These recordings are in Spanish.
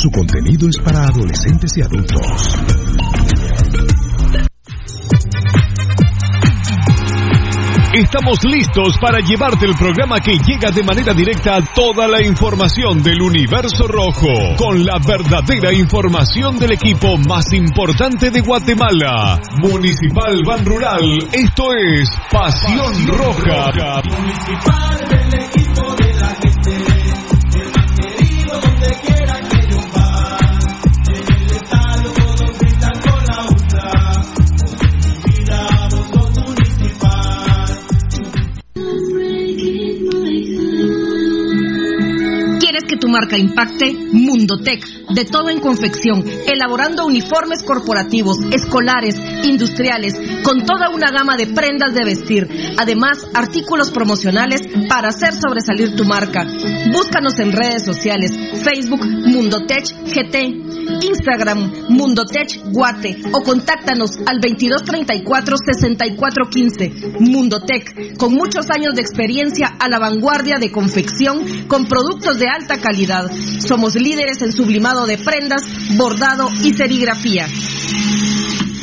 Su contenido es para adolescentes y adultos. Estamos listos para llevarte el programa que llega de manera directa a toda la información del universo rojo, con la verdadera información del equipo más importante de Guatemala, Municipal Ban Rural. Esto es Pasión Roja. Municipal del equipo de la gente. Marca impacte, Mundotech, de todo en confección, elaborando uniformes corporativos, escolares, industriales, con toda una gama de prendas de vestir, además artículos promocionales para hacer sobresalir tu marca. Búscanos en redes sociales, Facebook Mundotech GT, Instagram Mundotech Guate o contáctanos al 2234 6415. Mundotech, con muchos años de experiencia a la vanguardia de confección con productos de alta calidad. Somos líderes en sublimado de prendas, bordado y serigrafía.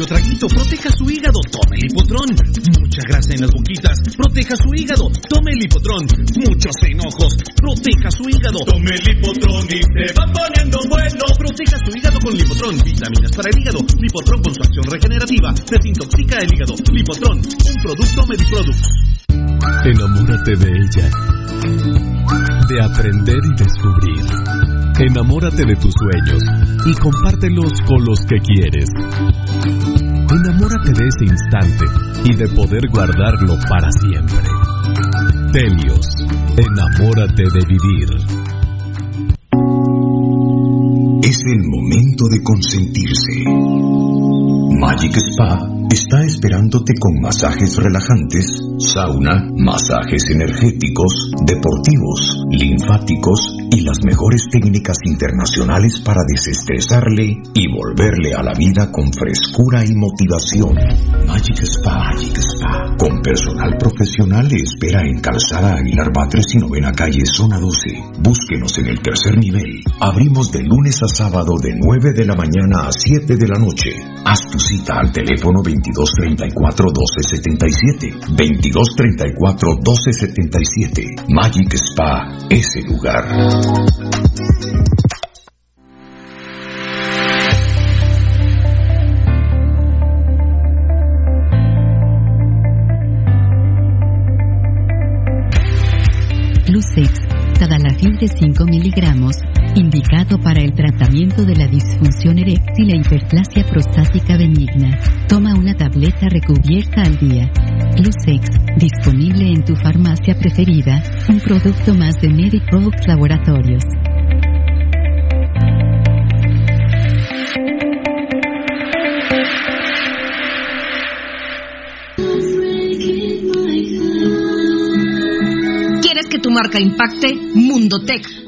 Mucho traguito, proteja su hígado. Tome el hipotrón. Mucha grasa en las boquitas. Proteja su hígado. Tome el hipotrón. Muchos enojos. Proteja su hígado. Tome el hipotrón y se va poniendo bueno. Proteja su hígado con lipotrón. Vitaminas para el hígado. Lipotrón con su acción regenerativa. Desintoxica el hígado. Lipotrón un producto Mediproducts. Enamórate de ella, de aprender y descubrir. Enamórate de tus sueños y compártelos con los que quieres. Enamórate de ese instante y de poder guardarlo para siempre. Telios, enamórate de vivir. Es el momento de consentirse. Magic Spa está esperándote con masajes relajantes, sauna, masajes energéticos, deportivos, linfáticos y las mejores técnicas internacionales para desestresarle y volverle a la vida con frescura y motivación. Magic Spa, Magic Spa, con personal profesional le espera en Calzada Aguilar Batres y Novena Calle, Zona 12. Búsquenos en el tercer nivel. Abrimos de lunes a sábado de 9 de la mañana a 7 de la noche. Haz tu cita al teléfono 2234-1277. 2234-1277. Magic Spa, ese lugar. Lucex, Tadalafil de 5 miligramos, indicado para el tratamiento de la disfunción eréctil e hiperplasia prostática benigna. Toma una tableta recubierta al día. Lucex, disponible en tu farmacia preferida, un producto más de Mediproduct Laboratorios. que tu marca impacte? Mundotech,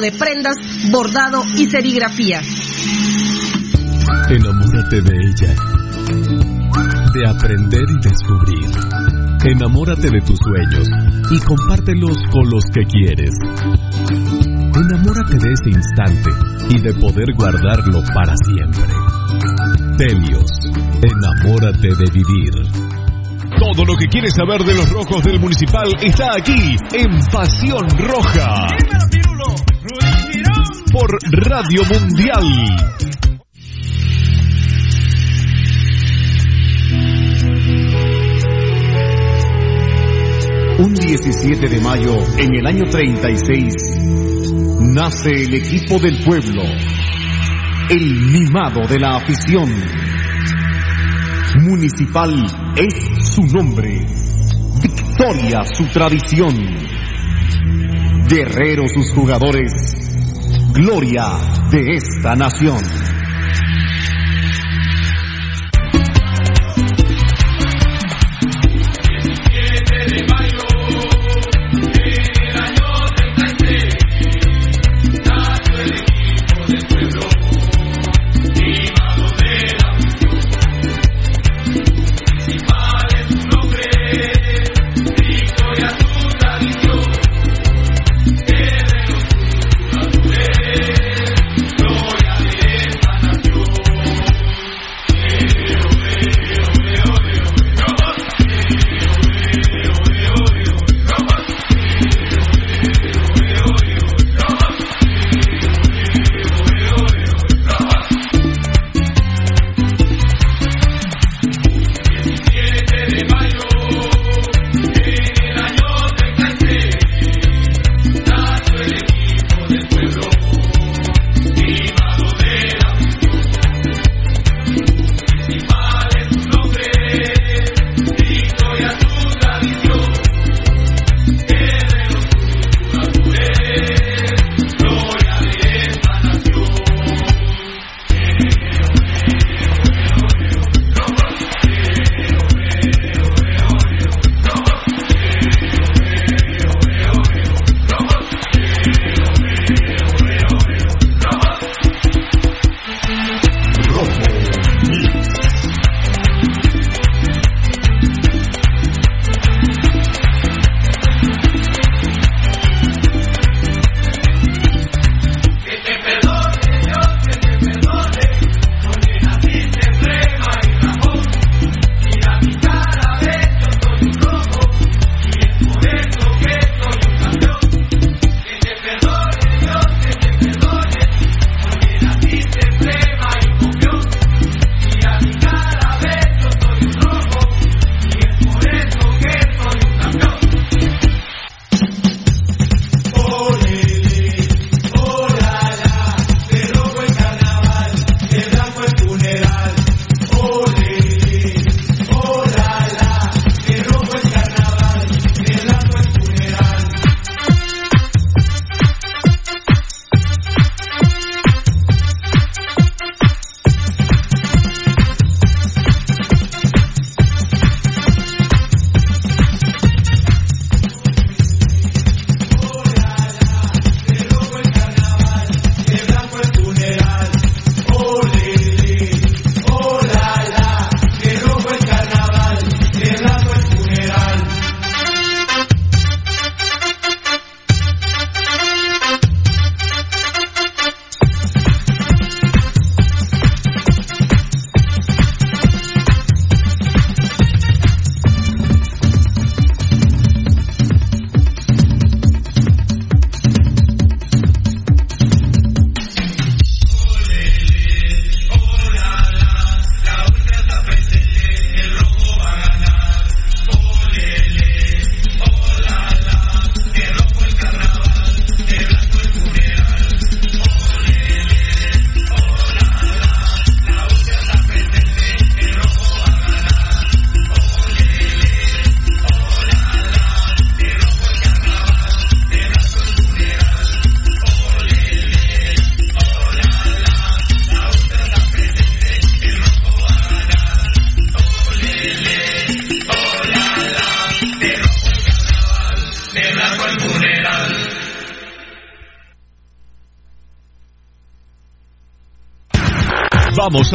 de prendas, bordado y serigrafía. Enamórate de ella, de aprender y descubrir. Enamórate de tus sueños y compártelos con los que quieres. Enamórate de ese instante y de poder guardarlo para siempre. Telios, enamórate de vivir. Todo lo que quieres saber de los rojos del municipal está aquí en Pasión Roja. Por Radio Mundial. Un 17 de mayo, en el año 36, nace el equipo del pueblo, el mimado de la afición. Municipal es su nombre, victoria su tradición, guerreros sus jugadores, gloria de esta nación.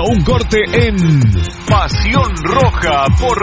Un corte en Pasión Roja por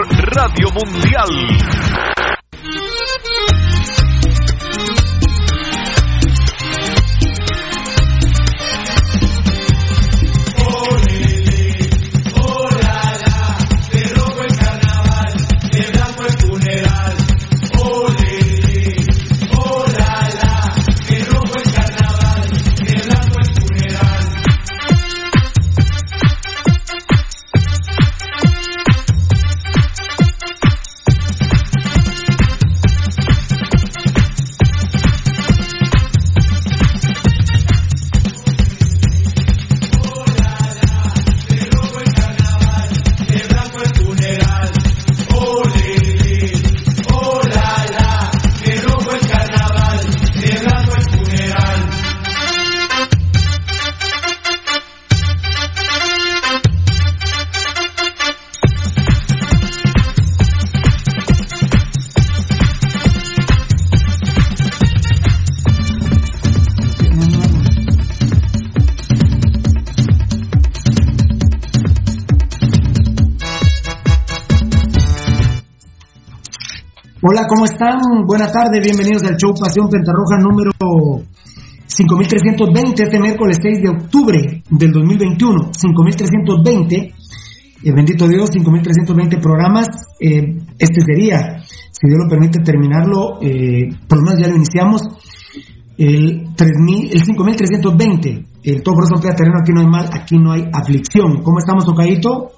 ¿cómo están? Buenas tardes, bienvenidos al show Pasión Pentarroja número 5320, este miércoles 6 de octubre del 2021. 5320, eh, bendito Dios, 5320 programas. Eh, este sería, si Dios lo permite terminarlo, eh, por lo menos ya lo iniciamos, el, 3000, el 5320. El todo por eso terreno, aquí no hay mal, aquí no hay aflicción. ¿Cómo estamos, Tocadito?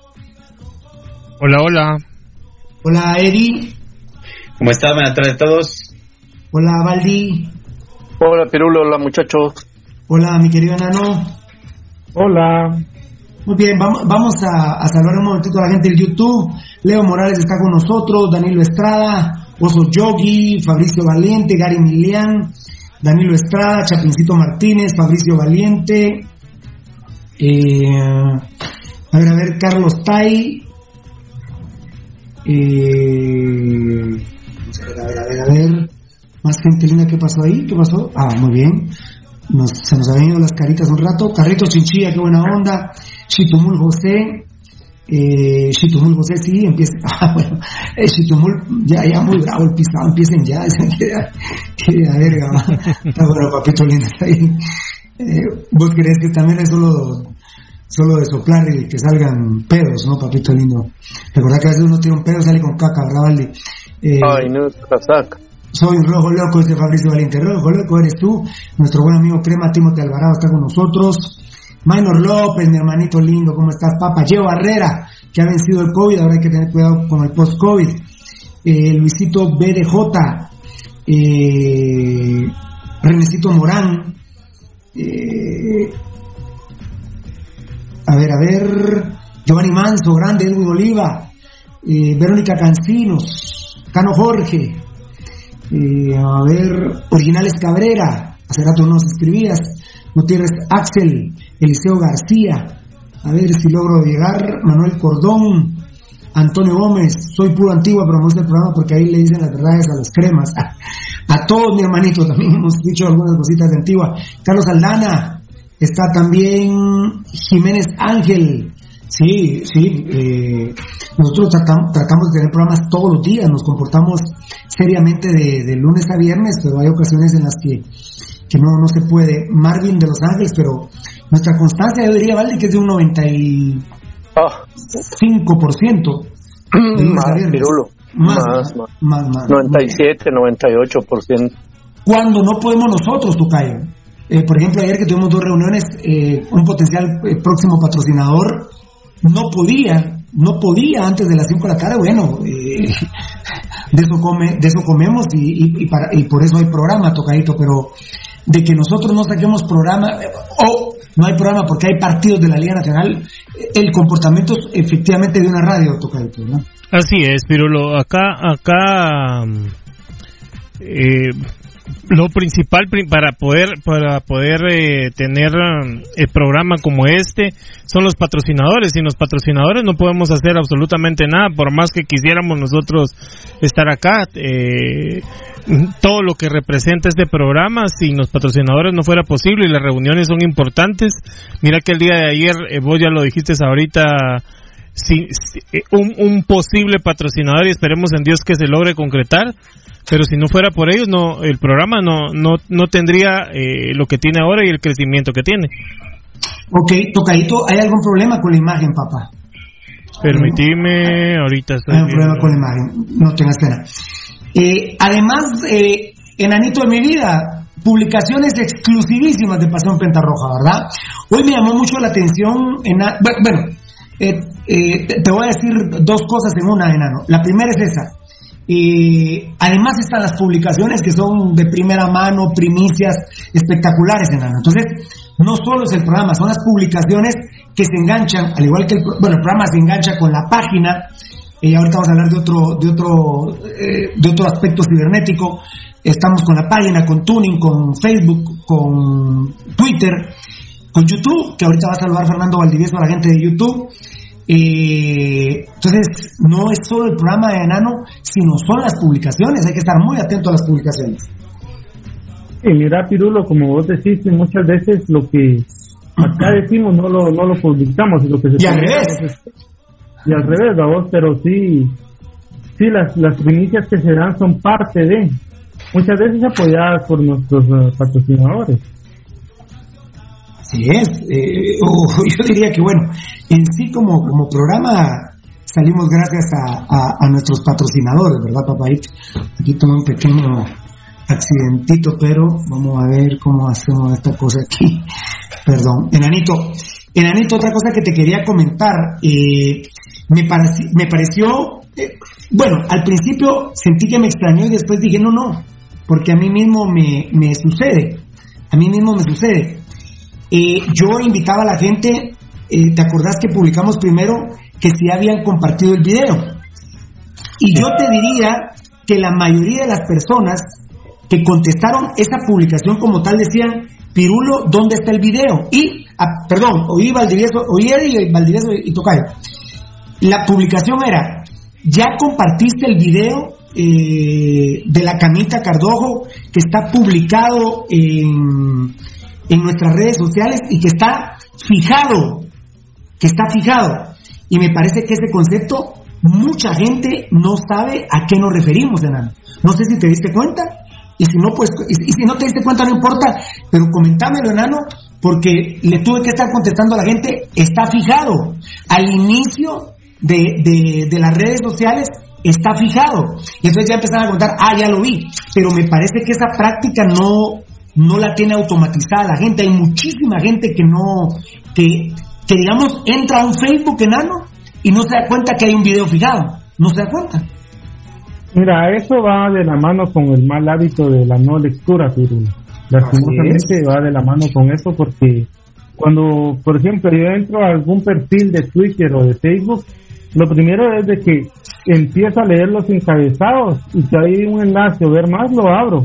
Hola, hola. Hola, Eri. ¿Cómo estás? Buenas tardes a todos. Hola, Valdi. Hola, Pirulo. Hola, muchachos. Hola, mi querido enano. Hola. Muy bien, vamos, vamos a, a, saludar un momentito a la gente del YouTube. Leo Morales está con nosotros, Danilo Estrada, Oso Yogi, Fabricio Valiente, Gary Milian, Danilo Estrada, Chapincito Martínez, Fabricio Valiente, eh, a ver, a ver, Carlos Tai, eh, a ver, a ver, a ver, más gente linda, ¿qué pasó ahí? ¿Qué pasó? Ah, muy bien, se nos han venido las caritas un rato, Carritos Chinchilla, qué buena onda, Chitumul José, eh, Chitumul José sí, empieza, ah, bueno, eh, Chitumul, ya, ya muy bravo el pisado, empiecen ya, que, que a verga, está bueno, papito lindo, está ahí. Eh, ¿Vos crees que también es solo, solo de soplar y que salgan pedos, no, papito lindo? Recordad que a veces uno tiene un pedo sale con caca, ¿verdad, Valdi? Eh, Ay, no, saca. Soy rojo loco, ese Fabricio Valiente, rojo loco eres tú, nuestro buen amigo Crema Timote Alvarado está con nosotros, Maynor López, mi hermanito lindo, ¿cómo estás, papá? Geo Barrera, que ha vencido el COVID, ahora hay que tener cuidado con el post-COVID. Eh, Luisito BDJ, eh, Renecito Morán, eh, a ver, a ver, Giovanni Manso, grande, Edwin Oliva, eh, Verónica Cancinos, Cano Jorge, eh, a ver, Originales Cabrera, hace rato no nos escribías, Gutiérrez Axel, Eliseo García, a ver si logro llegar, Manuel Cordón, Antonio Gómez, soy puro antigua, pero me gusta el programa porque ahí le dicen las verdades a los cremas. A, todos, mi hermanito, también hemos dicho algunas cositas de antigua. Carlos Aldana, está también Jiménez Ángel. Sí, sí, eh, nosotros tratamos, tratamos de tener programas todos los días, nos comportamos seriamente de, de lunes a viernes, pero hay ocasiones en las que que no, no se puede. Marvin de Los Ángeles, pero nuestra constancia yo diría, Valdi, que es de un 95%. De más, Pirulo. Más, más, más, más, 97, 98%. Cuando no podemos nosotros, Tucayo. Eh, por ejemplo, ayer que tuvimos dos reuniones, eh, un potencial eh, próximo patrocinador no podía, no podía antes de las 5 de la tarde, bueno, eh, de eso come, de eso comemos y, y, y, para, y por eso hay programa, tocadito, pero de que nosotros no saquemos programa o no hay programa porque hay partidos de la Liga Nacional, el comportamiento es efectivamente de una radio, Tocadito, ¿no? Así es, pero lo, acá, acá, eh, lo principal para poder para poder eh, tener el programa como este son los patrocinadores. Y los patrocinadores no podemos hacer absolutamente nada por más que quisiéramos nosotros estar acá eh, todo lo que representa este programa si los patrocinadores no fuera posible y las reuniones son importantes. Mira que el día de ayer eh, vos ya lo dijiste ahorita si, si un, un posible patrocinador y esperemos en Dios que se logre concretar pero si no fuera por ellos no el programa no no, no tendría eh, lo que tiene ahora y el crecimiento que tiene Ok, tocadito, ¿hay algún problema con la imagen, papá? Permitime, ahorita estoy Hay un problema con la imagen, no tengas pena. Eh, además, eh, enanito de mi vida, publicaciones exclusivísimas de Pasión Pentarroja, ¿verdad? Hoy me llamó mucho la atención, en, bueno, eh, eh, te voy a decir dos cosas en una, enano. La primera es esa. Eh, además están las publicaciones que son de primera mano, primicias espectaculares, enano. Entonces, no solo es el programa, son las publicaciones que se enganchan, al igual que el, bueno, el programa se engancha con la página. Y ahorita vamos a hablar de otro, de otro, eh, de otro aspecto cibernético. Estamos con la página, con Tuning, con Facebook, con Twitter, con YouTube, que ahorita va a saludar Fernando Valdivieso a la gente de YouTube. Eh, entonces, no es solo el programa de Enano, sino son las publicaciones. Hay que estar muy atento a las publicaciones. Y mira, Pirulo, como vos decís, muchas veces lo que acá decimos no lo, no lo publicamos. Y, lo que se y al revés. Es, y al revés, vos, pero sí, sí, las, las primicias que se dan son parte de, muchas veces apoyadas por nuestros eh, patrocinadores. Sí es, eh, yo diría que bueno, en sí como, como programa salimos gracias a, nuestros patrocinadores, ¿verdad, papadito? Aquí tuve un pequeño accidentito, pero vamos a ver cómo hacemos esta cosa aquí. Perdón, enanito. Enanito, otra cosa que te quería comentar, eh, me, me pareció, eh, bueno, al principio sentí que me extrañó y después dije, no, no, porque a mí mismo me, me sucede, a mí mismo me sucede. Eh, yo invitaba a la gente, ¿te acordás que publicamos primero que si habían compartido el video? Y yo te diría que la mayoría de las personas que contestaron esa publicación como tal decían, Pirulo, ¿dónde está el video? Y, ah, perdón, oí Valdivieso, oí Eddie, Valdivieso y Tocayo. La publicación era, ya compartiste el video eh, de la camita Cardojo que está publicado en, en nuestras redes sociales y que está fijado, que está fijado. Y me parece que ese concepto mucha gente no sabe a qué nos referimos, Enano. No sé si te diste cuenta. Y si no, pues, y, si no te diste cuenta, no importa, pero comentámelo, enano, porque le tuve que estar contestando a la gente, está fijado. Al inicio de, de, las redes sociales está fijado. Y entonces ya empezaron a contar, ah, ya lo vi. Pero me parece que esa práctica no, no la tiene automatizada la gente. Hay muchísima gente que no, que, que digamos, entra a un Facebook enano y no se da cuenta que hay un video fijado. No se da cuenta. Mira, eso va de la mano con el mal hábito de la no lectura, Pirula. Lastimosamente va de la mano con eso porque cuando, por ejemplo, yo entro a algún perfil de Twitter o de Facebook, lo primero es de que empiezo a leer los encabezados y si hay un enlace o ver más, lo abro.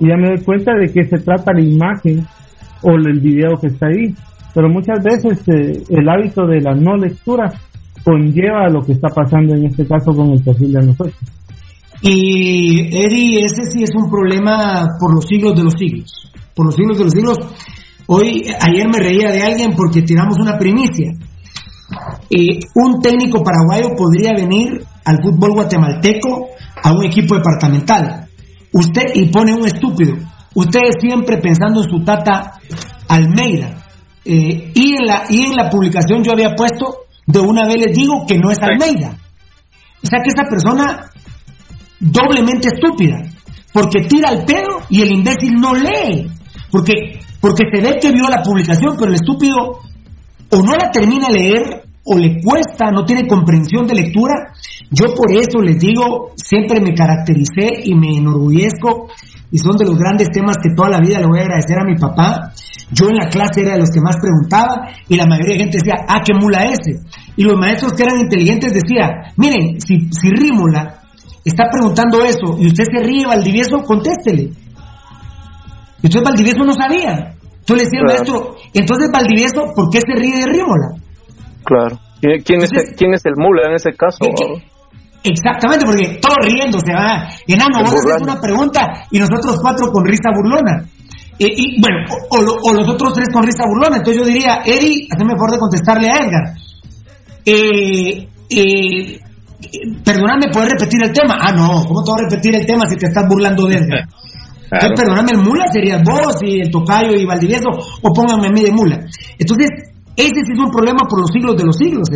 Y ya me doy cuenta de que se trata la imagen o el video que está ahí. Pero muchas veces eh, el hábito de la no lectura conlleva lo que está pasando en este caso con el perfil de nosotros. Y Eddie, ese sí es un problema por los siglos de los siglos. Por los siglos de los siglos. Hoy, ayer me reía de alguien porque tiramos una primicia. Eh, un técnico paraguayo podría venir al fútbol guatemalteco a un equipo departamental. Usted, y pone un estúpido, ustedes siempre pensando en su tata Almeida. Eh, y, en la, y en la publicación yo había puesto, de una vez les digo que no es Almeida. O sea que esa persona doblemente estúpida, porque tira el pedo y el imbécil no lee, porque, porque se ve que vio la publicación, pero el estúpido o no la termina de leer o le cuesta, no tiene comprensión de lectura. Yo por eso les digo, siempre me caractericé y me enorgullezco y son de los grandes temas que toda la vida le voy a agradecer a mi papá. Yo en la clase era de los que más preguntaba y la mayoría de gente decía, ah, qué mula ese. Y los maestros que eran inteligentes decían, miren, si, si Rímola está preguntando eso y usted se ríe, Valdivieso, contéstele. Entonces Valdivieso no sabía. Entonces le decía maestro, entonces Valdivieso, ¿por qué se ríe de Rímola? Claro. ¿Quién, es, el, ¿Quién es el mula en ese caso? exactamente, porque todo riéndose, va. Enano, vos haces una pregunta y nosotros cuatro con risa burlona. Y, bueno, o, los otros tres con risa burlona. Entonces yo diría, Eddie, hazme favor de contestarle a Edgar. Eh, eh, perdóname, ¿puedes repetir el tema? Ah, no, ¿cómo te voy a repetir el tema si te estás burlando de él? Entonces, perdóname, el mula serías vos y el tocayo y Valdivieso, o pónganme a mí de mula. Entonces, ese sí es un problema por los siglos de los siglos,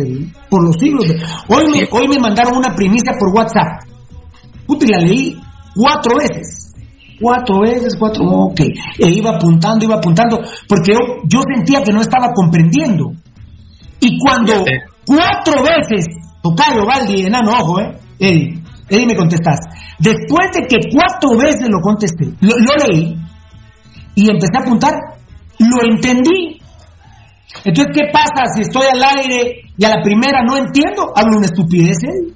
por los siglos. De... Hoy, me, hoy me mandaron una primicia por WhatsApp. Puta, y la leí cuatro veces. Cuatro veces, cuatro, ok. E iba apuntando, iba apuntando, porque yo, yo sentía que no estaba comprendiendo. Y cuando cuatro veces Tocayo, Valdi, enano, ojo, ¿eh? Eddie, Eddie me contestás. Después de que cuatro veces lo contesté, lo, leí y empecé a apuntar, lo entendí. Entonces, ¿qué pasa si estoy al aire y a la primera no entiendo? Hablo una estupidez, ¿eh?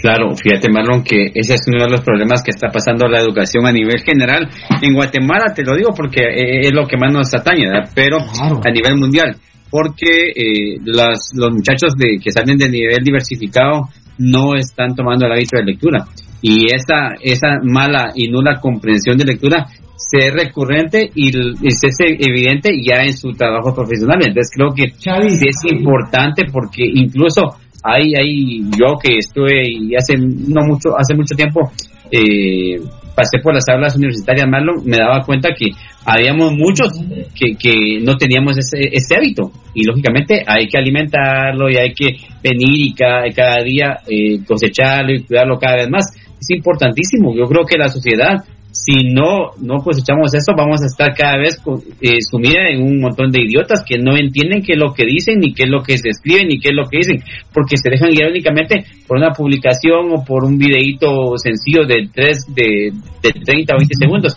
Claro, fíjate Marlon que ese es uno de los problemas que está pasando la educación a nivel general. En Guatemala te lo digo porque eh, es lo que más nos atañe, ¿verdad? pero a nivel mundial porque eh, los muchachos de, que salen de nivel diversificado no están tomando el hábito de lectura. Y esa, esa mala y nula comprensión de lectura se es recurrente y, se es evidente ya en su trabajo profesional. Entonces creo que es importante porque incluso hay, hay, yo que estuve y hace no mucho, hace mucho tiempo, eh, pasé por las aulas universitarias Marlon, me daba cuenta que habíamos muchos que, que no teníamos ese, ese hábito y lógicamente hay que alimentarlo y hay que venir y cada, cada día eh, cosecharlo y cuidarlo cada vez más. Es importantísimo. Yo creo que la sociedad si no no cosechamos esto, vamos a estar cada vez eh, sumida en un montón de idiotas que no entienden qué es lo que dicen, ni qué es lo que se escriben, ni qué es lo que dicen, porque se dejan guiar únicamente por una publicación o por un videíto sencillo de, tres, de, de 30 o 20 segundos.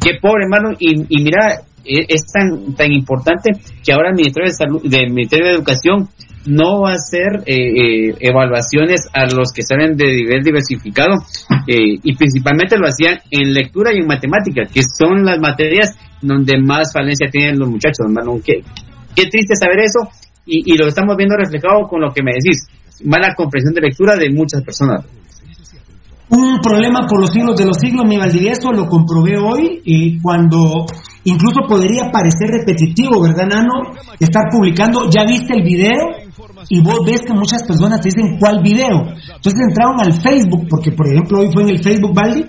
Qué, pobre, hermano, y, y mira, e, es tan, tan importante que ahora el Ministerio de, Salud, del Ministerio de Educación no va a hacer eh, eh, evaluaciones a los que salen de nivel diversificado eh, y principalmente lo hacían en lectura y en matemática, que son las materias donde más falencia tienen los muchachos, hermano. Qué, triste saber eso y, y lo estamos viendo reflejado con lo que me decís, mala comprensión de lectura de muchas personas un problema por los siglos de los siglos, mi Valdivieso, lo comprobé hoy y cuando incluso podría parecer repetitivo, ¿verdad, Nano? Estar publicando, ya viste el video y vos ves que muchas personas te dicen cuál video. Entonces entraron al Facebook, porque por ejemplo hoy fue en el Facebook Valdi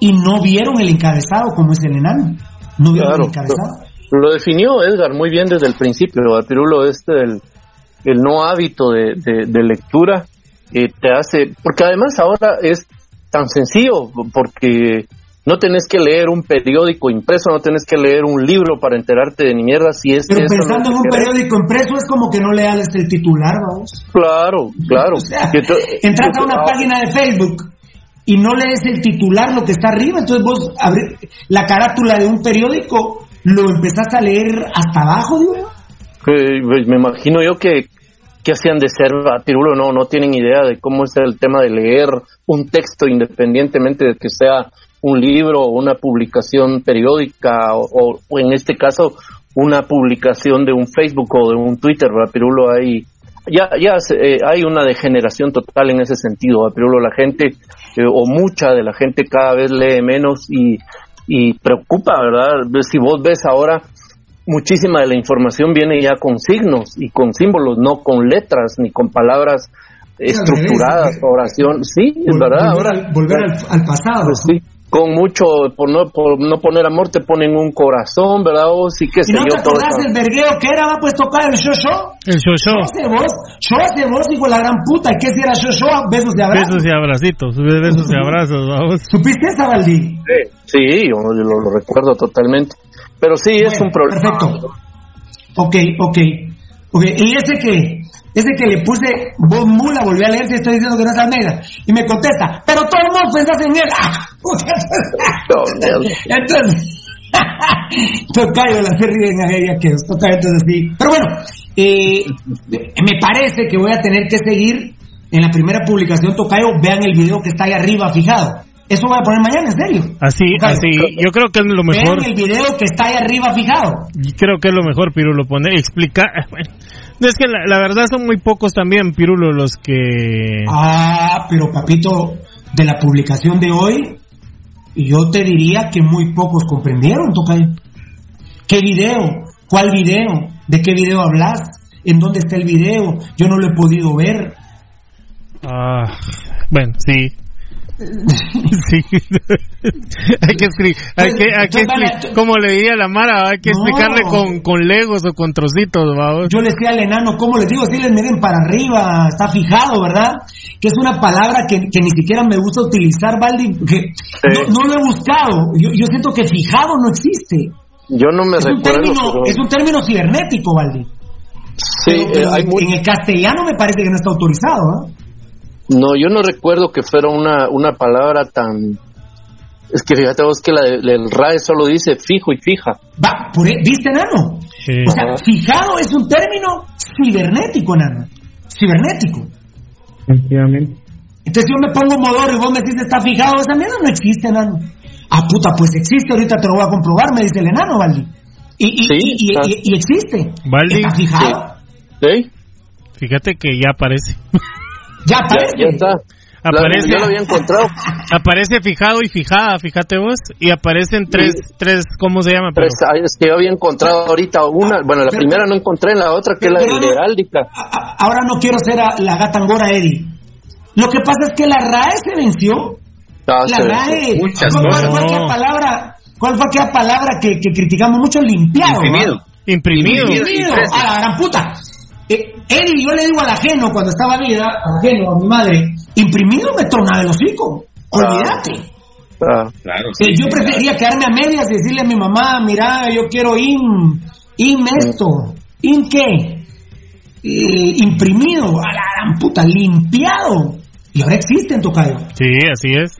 y no vieron el encabezado como es el enano. No vieron el encabezado. Lo, definió Edgar muy bien desde el principio, el pirulo este del el no hábito de, de, lectura eh, te hace, porque además ahora es tan sencillo, porque no tenés que leer un periódico impreso, no tenés que leer un libro para enterarte de ni mierda si es Pero pensando en un periódico impreso es como que no leas el titular, vamos. Claro, claro. entras a una página de Facebook y no lees el titular, lo que está arriba, entonces vos abres la carátula de un periódico, lo empezás a leer hasta abajo, digo. Pues, me imagino yo que que hacían de ser Pirulo no no tienen idea de cómo es el tema de leer un texto independientemente de que sea un libro o una publicación periódica o, en este caso una publicación de un Facebook o de un Twitter, ¿verdad? Pirulo hay ya ya eh, hay una degeneración total en ese sentido, Pirulo la gente eh, o mucha de la gente cada vez lee menos y y preocupa, ¿verdad? Si vos ves ahora muchísima de la información viene ya con signos y con símbolos, no con letras ni con palabras estructuradas, oración. Sí, es verdad. Volver, ahora, volver al, pasado. Pues sí, con mucho, por no, por no poner amor, te ponen un corazón, ¿verdad? O sí que ¿Y no te acordás del vergueo que era? Va pues tocar el yo-yo. El yo-yo. Yo hace vos, yo hace vos, hijo la gran puta. ¿Y qué si era yo-yo? Besos de abrazos. Besos y abracitos, besos y abrazos, vamos. ¿Supiste esa, Valdi? Sí, yo, lo, recuerdo totalmente. Pero sí, es un problema. Perfecto. Ok, ok. Ok, y ese que, ese que le puse voz mula, volví a leer si estoy diciendo que no es Almeida. Y me contesta, pero todo el mundo pensás en él. entonces, tocayo, la se ríen a ella que toca entonces sí. Pero bueno, eh, me parece que voy a tener que seguir en la primera publicación, Tocayo, vean el video que está ahí arriba fijado. Eso voy a poner mañana, en serio. Así, así. Yo creo que es lo mejor. Vean el video que está ahí arriba fijado. Creo que es lo mejor, Pirulo, poner, explicar. Es que la, verdad son muy pocos también, Pirulo, los que. Ah, pero papito, de la publicación de hoy, yo te diría que muy pocos comprendieron, Tocayo. ¿Qué video? ¿Cuál video? ¿De qué video hablas? ¿En dónde está el video? Yo no lo he podido ver. Ah, bueno, sí, sí. hay que escribir, hay que, hay que como le diría la Mara, hay que explicarle con, con legos o con trocitos, Yo le decía al enano, ¿cómo les digo? Si les miren para arriba, está fijado, ¿verdad? Que es una palabra que, que ni siquiera me gusta utilizar, Valdi, que no, lo he buscado. Yo, yo siento que fijado no existe. Yo no me es recuerdo. Un término, Es un término cibernético, Valdi. Sí, eh, en el castellano me parece que no está autorizado, ¿no? No, yo no recuerdo que fuera una, una palabra tan... Es que fíjate vos que la el RAE solo dice fijo y fija. Va, e, ¿viste, Nano? O sea, fijado es un término cibernético, Nano. Cibernético. Efectivamente. Entonces yo me pongo modoro y vos me dices está fijado, esa mierda no existe, Nano. Ah, puta, pues existe, ahorita te lo voy a comprobar, me dice el enano, Valdi. Y, y, y, y, existe. Valdi. Está fijado. ¿Sí? Fíjate que ya aparece. Ya aparece. Ya, está. Aparece, yo lo había encontrado. Aparece fijado y fijada, fíjate vos, y aparecen tres, tres ¿cómo se llama? Tres, es que yo había encontrado ahorita una, bueno, la primera no encontré, en la otra que es la de heráldica. Ahora no quiero ser la gata angora, Eddie. Lo que pasa es que la RAE se venció. Ah, la se RAE, Muchas ¿cuál, cosas. cuál fue aquella palabra? ¿Cuál fue aquella palabra que, que criticamos mucho? Limpiado. Imprimido. ¿va? Imprimido. Imprimido. A la gran puta. Eh, Eddie, yo le digo al ajeno cuando estaba vida, al ajeno, a mi madre, imprimido me tronaba el hocico. Olvídate. Ah, Claro. Eh, yo prefería quedarme a medias y decirle a mi mamá, mira, yo quiero IM, IM esto, IM qué, Eh, imprimido, a la gran puta, limpiado. Y ahora existe en Tocayo. Sí, así es.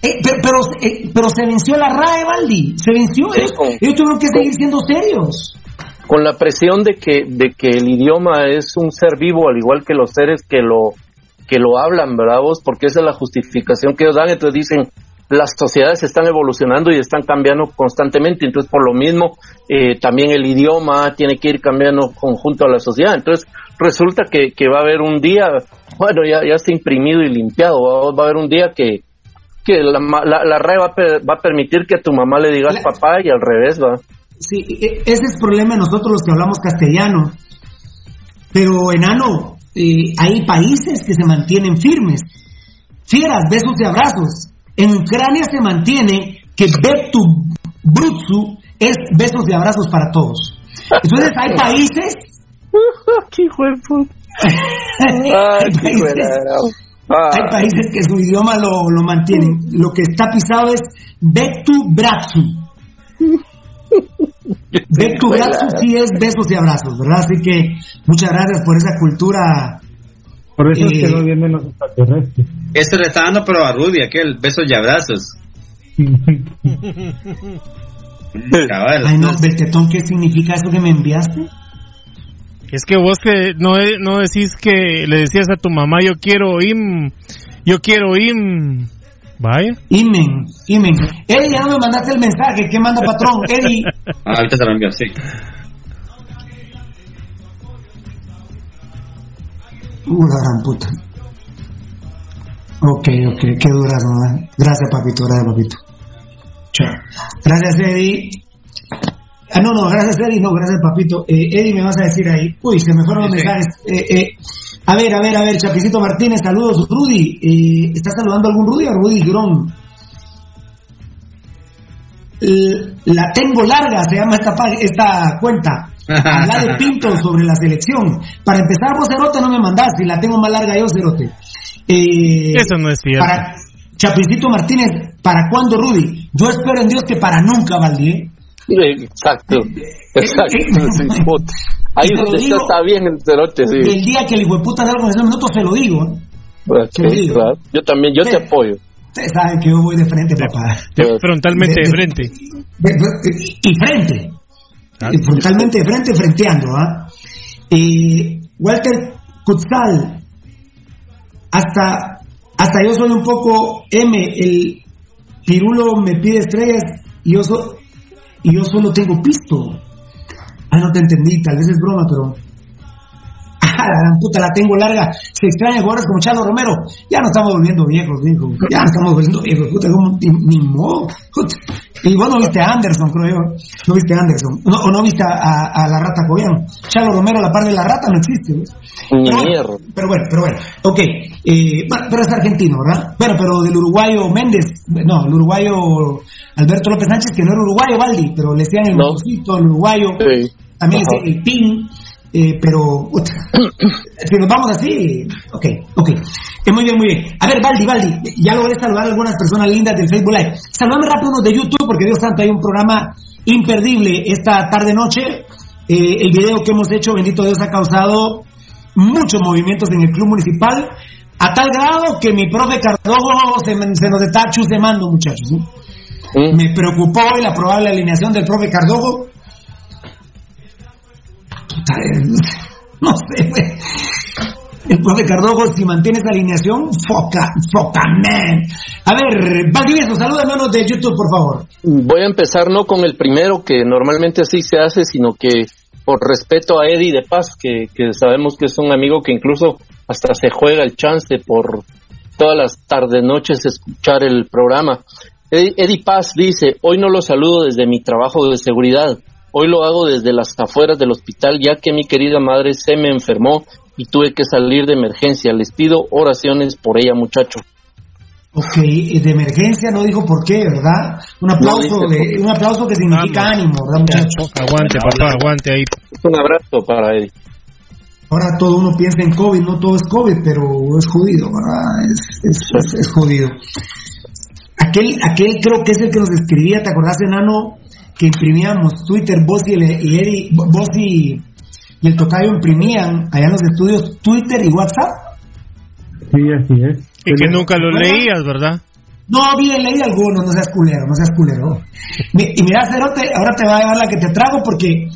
Eh, pero, pero, eh, pero se venció la RAE, Valdi. Se venció. Sí, ellos, con- ellos tuvieron que seguir siendo serios. Con la presión de que de que el idioma es un ser vivo al igual que los seres que lo que lo hablan, ¿verdad vos? Porque esa es la justificación que ellos dan, entonces dicen las sociedades están evolucionando y están cambiando constantemente, entonces por lo mismo eh, también el idioma tiene que ir cambiando conjunto a la sociedad, entonces resulta que, que va a haber un día, bueno, ya, ya está imprimido y limpiado, va, va a haber un día que que la, la, la RAE va va a permitir que a tu mamá le digas papá y al revés, va. Sí, e- ese es el problema de nosotros los que hablamos castellano. Pero, enano, eh, hay países que se mantienen firmes. Fieras, besos y abrazos. En Ucrania se mantiene que Betu Brutsu es besos y abrazos para todos. Entonces hay países... ¡Qué hay países que su idioma lo, lo mantienen. Lo que está pisado es Betu Bratsu. Betu Bratsu sí es besos y abrazos, ¿verdad? Así que muchas gracias por esa cultura. Por eso es Eh, que no vienen los extraterrestres. Esto le está dando pero a Rudy, aquel besos y abrazos. Cabal. Ay, no, Beltetón, ¿qué significa eso que me enviaste? Es que vos que no, de- no decís que le decías a tu mamá, yo quiero im, yo quiero im. Vaya. Imen, Imen. Eddie, ya no me mandaste el mensaje. ¿Qué manda patrón? Eddie. Ah, ahorita se lo envío, sí. Uh, la gran puta. Ok, ok, qué duras, mamá. Gracias, papito, gracias, papito. Chao. Gracias, Eddie. Ah, no, no, gracias, Eddie, no, gracias, papito. Eh, Eddie, me vas a decir ahí. Uy, se me fueron los Sí, sí. mensajes. Eh, eh, a ver, a ver, a ver, Chapicito Martínez, saludos. Rudy, eh, ¿estás saludando a algún Rudy o Rudy Grón? La tengo larga, se llama esta, esta cuenta. Habla de Pinto sobre la selección. Para empezar, vos, Cerote, no me mandás. Si la tengo más larga yo, Cerote. Eh, Eso no es cierto. Para Chapicito Martínez, ¿para cuándo, Rudy? Yo espero en Dios que para nunca, Valdi. ¿eh? Exacto, exacto. sí, puta. Ahí te está, digo- está bien el cerote, sí. El día que el hijueputa de algo en ese minuto se lo digo. ¿eh? Te lo digo. claro. Yo también, yo te apoyo. Ustedes saben que yo voy de frente, papá. De- frontalmente de- de de- frente. De- de- y frente. Ah. Y frontalmente de frente, frenteando. ¿ah? Eh, Walter Kutzal, hasta, hasta yo soy un poco M, el pirulo me pide estrellas y yo, so- y yo solo tengo pisto. Ah, no te entendí, tal vez es broma, pero... Ah, la gran puta, la tengo larga. Se extraña jugadores como Chalo Romero. Ya no estamos volviendo viejos, viejo. Ya no estamos volviendo viejos. Puta, como, ni, ni modo. Puta. Y vos no viste a Anderson, creo yo. No viste a Anderson. No, o no viste a, a- a la rata Cobian. Chalo Romero, la par de la rata, no existe. Pero bueno, pero bueno, pero bueno. Ok. Eh, bueno, pero es argentino, ¿verdad? Bueno, pero del uruguayo Méndez. No, el uruguayo Alberto López Sánchez, que no era uruguayo, Valdi, pero le decían el No. el uruguayo. Sí. También Ajá. es el PIN, eh, pero si nos vamos así, ok, ok. Eh, muy bien, muy bien. A ver, Valdi, Valdi, ya logré saludar a algunas personas lindas del Facebook Live. Saludame rápido unos de YouTube, porque Dios santo, hay un programa imperdible esta tarde-noche. Eh, el video que hemos hecho, bendito Dios, ha causado muchos movimientos en el club municipal, a tal grado que mi profe Cardogo se, nos está chusemando, muchachos. Mm. Me preocupó hoy la probable alineación del profe Cardogo. No sé, güey. El profe Cardogo, si mantiene esa alineación, foca, foca, man. A ver, Valdivieso, salúdame a unos de YouTube, por favor. Voy a empezar no con el primero, que normalmente así se hace, sino que por respeto a Eddie de Paz, que, sabemos que es un amigo que incluso hasta se juega el chance por, todas las tardes, noches escuchar el programa. Eddie Paz dice, hoy no lo saludo desde mi trabajo de seguridad, hoy lo hago desde las afueras del hospital ya que mi querida madre se me enfermó y tuve que salir de emergencia. Les pido oraciones por ella, muchacho. Ok, de emergencia no dijo por qué, ¿verdad? Un aplauso, un aplauso que significa ánimo, ¿verdad, muchachos? Aguante, papá, aguante ahí. Un abrazo para Eddie. Ahora todo uno piensa en COVID, no todo es COVID, pero es jodido, ¿verdad? Es, es, jodido. Aquel, aquel creo que es el que nos escribía, ¿te acordás, enano? Que imprimíamos Twitter, vos y, el, y Eddie, vos y, y el tocayo imprimían allá en los estudios Twitter y WhatsApp. Sí, así es. Y que nunca lo leías, ¿verdad? No, bien, leí algunos, no seas culero, no seas culero. Y mira, Cerote, ahora te va a llevar la que te trago porque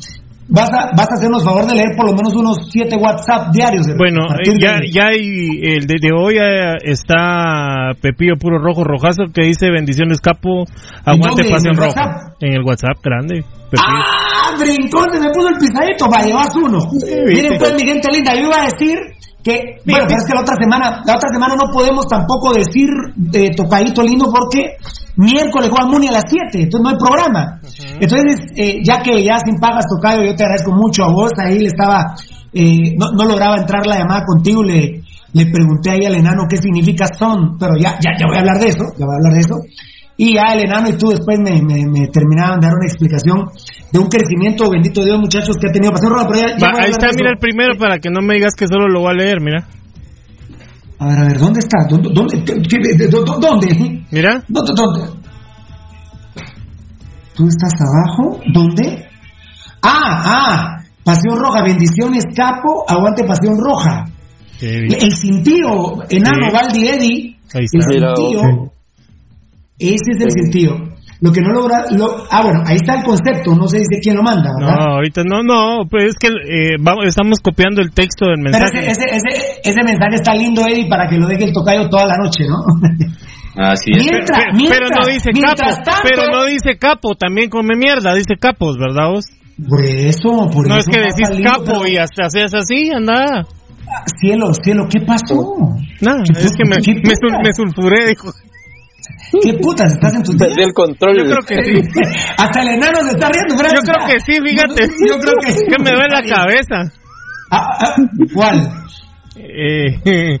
vas a, vas a hacernos favor de leer por lo menos unos siete WhatsApp diarios. Bueno, ya, ya hay, el de, hoy eh, está Pepillo Puro Rojo Rojazo que dice bendiciones capo, aguante pasión roja. En el WhatsApp grande. Ah, brincón, se me puso el pisadito, va, llevas uno. Miren pues mi gente linda, yo iba a decir que bueno pero es que la otra semana la otra semana no podemos tampoco decir de tocadito lindo porque miércoles juega Muni a las 7 entonces no hay programa. Entonces eh, ya que ya sin pagas tocado yo te agradezco mucho a vos ahí le estaba eh, no, no, lograba entrar la llamada contigo le le pregunté ahí al enano qué significa son pero ya ya ya voy a hablar de eso ya voy a hablar de eso y ya el enano y tú después me, me, terminaban de dar una explicación de un crecimiento, bendito Dios, muchachos, que ha tenido Pasión Roja. ahí está, mira el primero para que no me digas que solo lo voy a leer, mira. A ver, a ver, ¿dónde está? ¿Dónde? ¿Dónde? Mira. ¿Dónde? ¿Dónde? ¿Tú estás abajo? ¿Dónde? Ah, ah, Pasión Roja, bendiciones, capo, aguante Pasión Roja. El cintío, enano, sí. Valdi Eddy, el cintío, ese es el sentido. Lo que no logra. Lo, ah, bueno, ahí está el concepto, no se dice quién lo manda, ¿verdad? No, ahorita no, no, pues es que eh, vamos, estamos copiando el texto del mensaje. Pero ese, ese, ese, mensaje está lindo, Eddie, para que lo deje el tocayo toda la noche, ¿no? Así es. Mientras, pero, mientras, pero no dice capo, pero no dice capo, también come mierda, dice capos, ¿verdad vos? Por eso, por no eso. No es que decís capo y hasta haces así, anda. Cielo, cielo, ¿qué pasó? Nada, es que me, me, me sulfuré, dijo. ¿Qué putas? ¿Estás en tu Perdí el control. Yo creo que sí. Hasta el enano se está riendo. Yo creo que sí, fíjate. Yo creo que sí. Que me duele la cabeza. Ah, ah, ¿Cuál? Eh.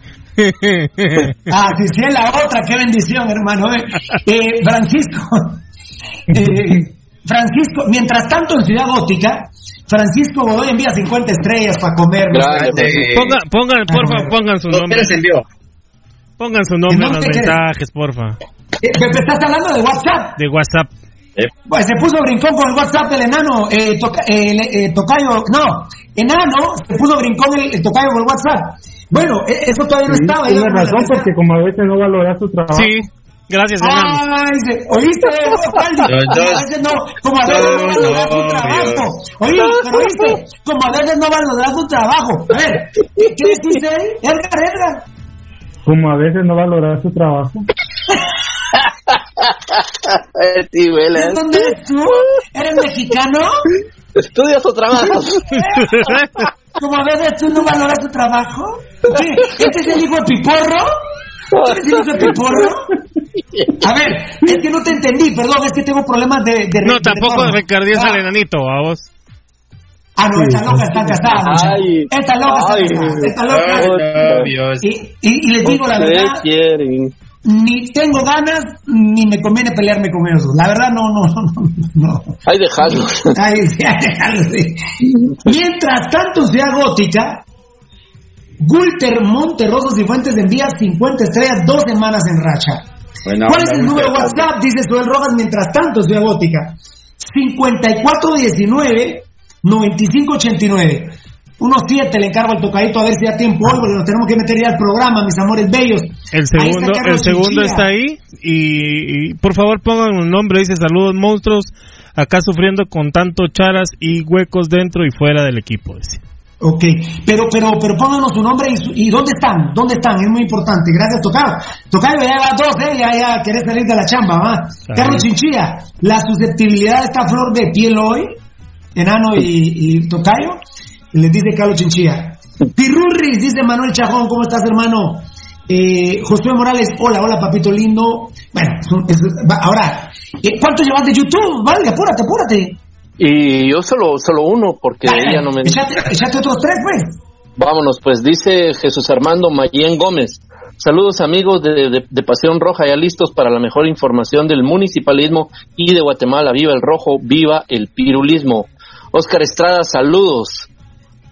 ah, si sí, es la otra, qué bendición, hermano. Eh, eh Francisco, eh, Francisco, mientras tanto en Ciudad Gótica, Francisco Godoy envía 50 estrellas para comer. Pongan, pongan, porfa, pongan su nombre. Pongan su nombre en los mensajes, porfa. Eh, ¿Estás hablando de WhatsApp? De WhatsApp. Pues se puso brincón con el WhatsApp del enano, eh, eh, eh, tocayo, no, enano, se puso brincón el, tocayo con el WhatsApp. Bueno, e, eso todavía no estaba. Tiene razón porque como a veces no valora su trabajo. Sí, gracias, enano. Ay, ¿oíste? a veces no, como a veces no valora su trabajo. Oíste, oíste, como a veces no valora su trabajo. A ver, ¿qué decís ahí? Edgar, Edgar como a veces no valorar su trabajo. ¿De dónde eres tú? ¿Eres mexicano? ¿Estudias o trabajas? Como a veces tú no valoras tu trabajo. ¿Qué? ¿Este es el hijo de Piporro? ¿Este es el hijo de Piporro? A ver, es que no te entendí, perdón, es que tengo problemas de... de no, tampoco recardías al enanito, a vos. Ah, no, esta loca está casada. esta loca está casada. Esta loca. y, y, les digo la verdad. Ni tengo ganas, ni me conviene pelearme con ellos. La verdad, no, no, no. no. Ay, dejalo. Ay, dejalo, sí. Mientras tanto, Ciudad Gótica, Gulter, Monte, Rosas y Fuentes envía 50 estrellas, dos semanas en racha. ¿Cuál es el número de WhatsApp? Dice Suel Rojas, mientras tanto, Ciudad Gótica. 5419 9589. 1-7 le encargo al tocadito a ver si da tiempo hoy, porque nos tenemos que meter ya al programa, mis amores bellos. El segundo, está el segundo está ahí y, por favor pongan un nombre, dice saludos monstruos, acá sufriendo con tanto charas y huecos dentro y fuera del equipo. Dice. Ok, pero, pero, pero pónganos su nombre y, dónde están, dónde están, es muy importante. Gracias, Tocado. Tocado, ya va dos, ¿eh? ya, ya querés salir de la chamba, ¿va? Carlos Chinchilla, la susceptibilidad de esta flor de piel hoy Enano y, Tocayo, les dice Carlos Chinchilla. Pirurris, dice Manuel Chajón, ¿cómo estás, hermano? Eh, Josué Morales, hola, hola, papito lindo. Bueno, ahora, eh, ¿cuánto llevas de YouTube? Vale, apúrate, apúrate. Y yo solo, solo uno, porque ella no me... Echate, otros tres, pues. Vámonos, pues, dice Jesús Armando Mayén Gómez. Saludos amigos de, de, Pasión Roja, ya listos para la mejor información del municipalismo y de Guatemala. Viva el rojo, viva el pirulismo. Oscar Estrada, saludos.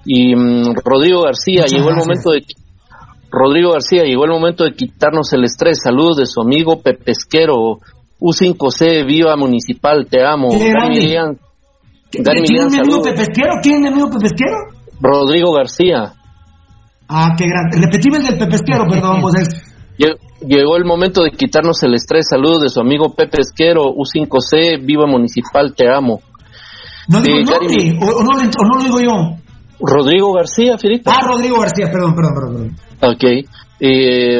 Y mm, Rodrigo García, llegó el momento de Rodrigo García, llegó el momento de quitarnos el estrés. Saludos de su amigo Pepesquero, U5C, viva municipal, te amo. ¿Quién es mi amigo Pepesquero? ¿Quién es mi amigo Pepesquero? Rodrigo García. Ah, qué grande. Repetime el del Pepesquero, perdón, vos Llegó el momento de quitarnos el estrés. Saludos de su amigo Pepe Esquero, U5C, Viva Municipal, te amo. ¿No digo eh, o, no, lo digo yo? Rodrigo García, Filipe. Ah, Rodrigo García, perdón, perdón, perdón. Ok. Eh,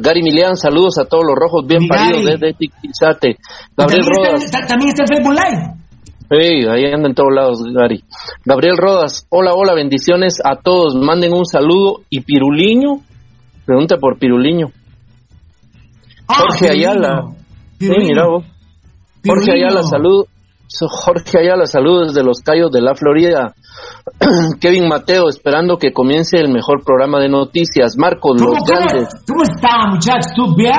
Gary Milian, saludos a todos los rojos bien paridos desde Tiquizate. Gabriel Rodas. también está en Facebook Live. Sí, ahí anda en todos lados, Gary. Gabriel Rodas, hola, hola, bendiciones a todos. Manden un saludo. ¿Y Piruliño? Pregunta por Piruliño. Ah, Jorge Ayala. Sí, mira vos. Jorge Ayala, salud. Jorge Ayala, saludos desde los Cayos de la Florida. Kevin Mateo, esperando que comience el mejor programa de noticias. Marcos, los grandes. ¿Cómo está, muchachos? ¿Tú bien?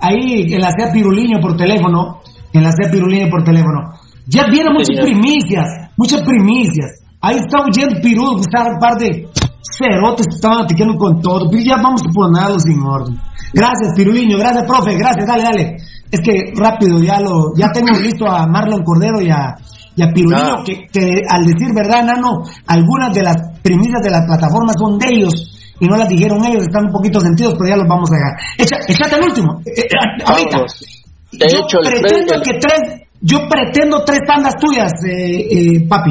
Ahí en la C Piruliño por teléfono. En la C Piruliño por teléfono. Ya vieron muchas primicias, muchas primicias. Ahí está oyendo Pirulo, que está un par de cerotes que estaban piqueando con todo. Pero ya vamos a ponerlos en orden. Gracias, Piruliño, gracias, profe, gracias, dale, dale. Es que rápido, ya lo, ya tengo listo a Marlon Cordero y a, y a Piruliño, ah. que, que, al decir verdad, Nano, algunas de las primicias de las plataformas son de ellos y no las dijeron ellos, están un poquito sentidos, pero ya los vamos a dejar. Echa, échate el último. Eh, eh, ahorita. De hecho, el pretendo que tres yo pretendo tres tandas tuyas, eh, eh, papi.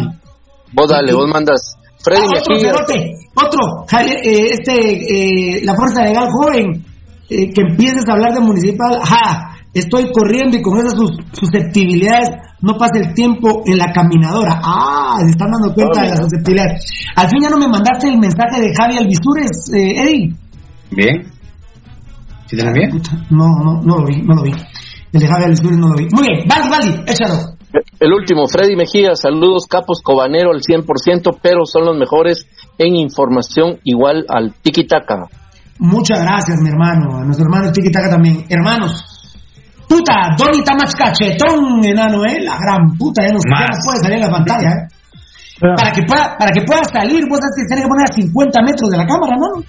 Vos dale, vos mandas. Freddy ah, otro, cerote, otro, eh, este, la Fuerza Legal Joven, que empieces a hablar de municipal, ja, estoy corriendo y con esas susceptibilidades no pasa el tiempo en la caminadora. Ah, se están dando cuenta de las susceptibilidades. Al fin ya no me mandaste el mensaje de Javi Albizures, Eddie. Bien. ¿Sí te bien? No, no, no lo vi, no lo vi. El de Javier no lo vi. Muy bien, Valdi, Valdi, échalo. El último, Freddy Mejía, saludos capos cobanero al 100%, pero son los mejores en información igual al Tiki Taka. Muchas gracias, mi hermano, a nuestro hermano Tiki Taka también. Hermanos, puta, Donny está más cachetón, enano, ¿eh? La gran puta, ya no, puede salir en la pantalla, ¿eh? Para que, pueda, para que pueda salir, vos tenés que poner a 50 metros de la cámara, ¿no?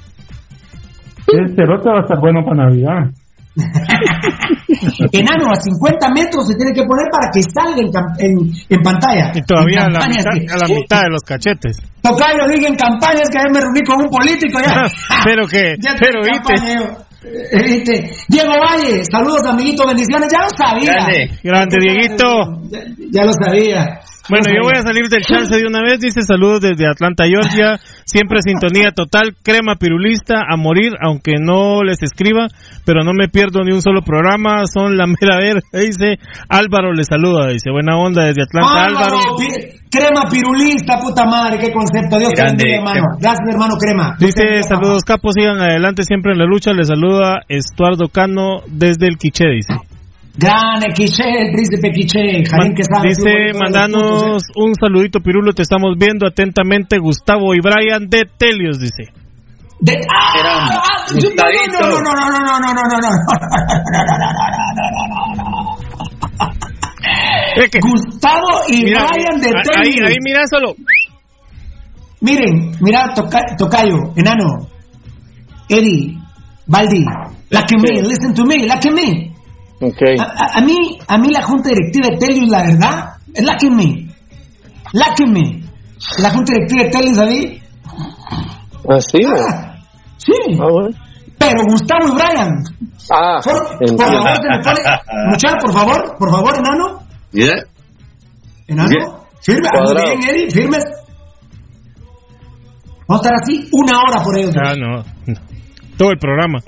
Este rote va a estar bueno para Navidad. Enano, a 50 metros se tiene que poner para que salga en, en, pantalla. Y todavía a la, mitad, de los cachetes. Tocayo, diga en campañas que me reuní con un político ya. pero que, pero viste. Diego Valle, saludos amiguito, bendiciones, ya lo sabía. Grande, grande Dieguito. ya lo sabía. Bueno, yo voy a salir del chance de una vez. Dice saludos desde Atlanta, Georgia. Siempre sintonía total, crema pirulista a morir, aunque no les escriba, pero no me pierdo ni un solo programa. Son la mera ver. Dice Álvaro le saluda. Dice buena onda desde Atlanta, Álvaro. crema pirulista, puta madre, qué concepto. Dios te bendiga, hermano. Gracias, hermano Crema. Dice saludos capos, sigan adelante siempre en la lucha. Le saluda Estuardo Cano desde el Quiché, dice. Grande Quiche, el príncipe Quiche, que sabe. Dice, mandanos un saludito, Pirulo, te estamos viendo atentamente, Gustavo y Brian de Telios, dice. De, ah, no, no, no, no, no, no, no, no, no, no, Gustavo y Brian de Telios. Ahí, ahí, mira solo. Miren, mira, Tocayo, enano, Eddie, Baldi, la que me, listen to me, la que me. A, mí, a mí la junta directiva de Telius, la verdad, es la que me. La que me. La junta directiva de Telius, David. ¿Ah, sí? Ah, sí. Ah, Pero Gustavo y Brian. Ah, por, favor, Muchachos, por favor, por favor, enano. Yeah. Enano. Firme, bien, Eddie, firme. Vamos a estar así una hora por ellos. Ah, no. Todo el programa.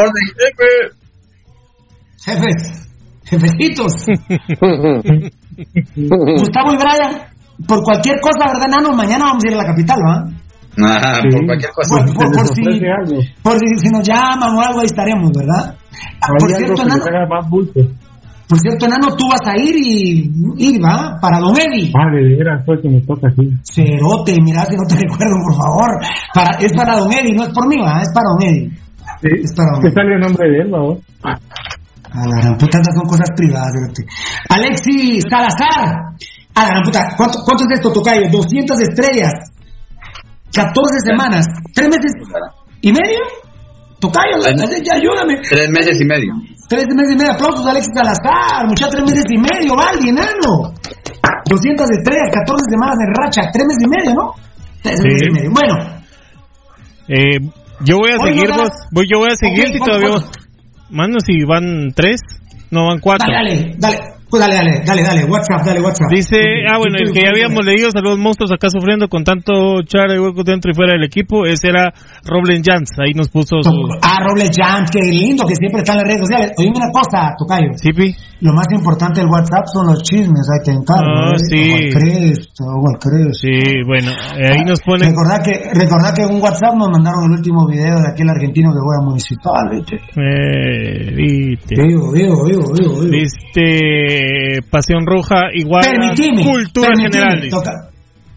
Jefe jefecitos. Gustavo y Brian, por cualquier cosa, ¿verdad, Nano? Mañana vamos a ir a la capital, ¿va? Ah, por cualquier cosa. Por, por- por si, por si, si nos llaman o algo, ahí estaremos, ¿verdad? Ah, Hay por, cierto, bulto. por cierto, enano, tú vas a ir y ir, ¿va? Para Don Eddie. Ah, de veras fue que me toca aquí. Cerote, mira si no te recuerdo, por favor. Para, es para Don Eddie, no es por mí, ¿va? Es para Don Eddie. Es para Don Eddie. sale el nombre de él, ¿no? A la gran puta, estas son cosas privadas, cerote. Alexis Salazar. A la gran puta, ¿cuánto, cuánto es esto, Tocayo? 200 estrellas. 14 semanas. ¿Tres meses y medio? Tocayo, ya ayúdame. Tres meses y medio. Tres meses y medio, aplausos Alexis Salazar, mucha tres meses y medio, Valdi, enano. 200 estrellas, 14 semanas de racha, tres meses y medio, ¿no? Tres Sí. meses y medio. Bueno, Eh, yo voy a seguir, no, vos. Voy, yo voy a seguir Ok, si ¿cuánto- todavía. Mano, si van tres, no van cuatro. dale, dale, pues dale, dale, dale, dale, WhatsApp, dale, WhatsApp. Dice, ah, bueno, el que ya habíamos leído, saludos monstruos acá sufriendo con tanto char y huecos dentro y fuera del equipo, ese era Roblen Jans, ahí nos puso su... Ah, Robles Jans, qué lindo que siempre está en las redes sociales. Oye, una cosa, Tocayo. Sí, pi. Lo más importante del WhatsApp son los chismes, ahí te encargo. Ah, ¿eh? sí. ¿Cuál crees? Sí, bueno, eh, ahí nos ponen... Recordá que, recordá que en un WhatsApp nos mandaron el último video de aquel argentino que juega municipal, ¿viste? Eh, viste. Vivo, vivo, vivo, vivo, vivo. Viste, Pasión Roja igual a Permitime, Cultura permitime, General. toca-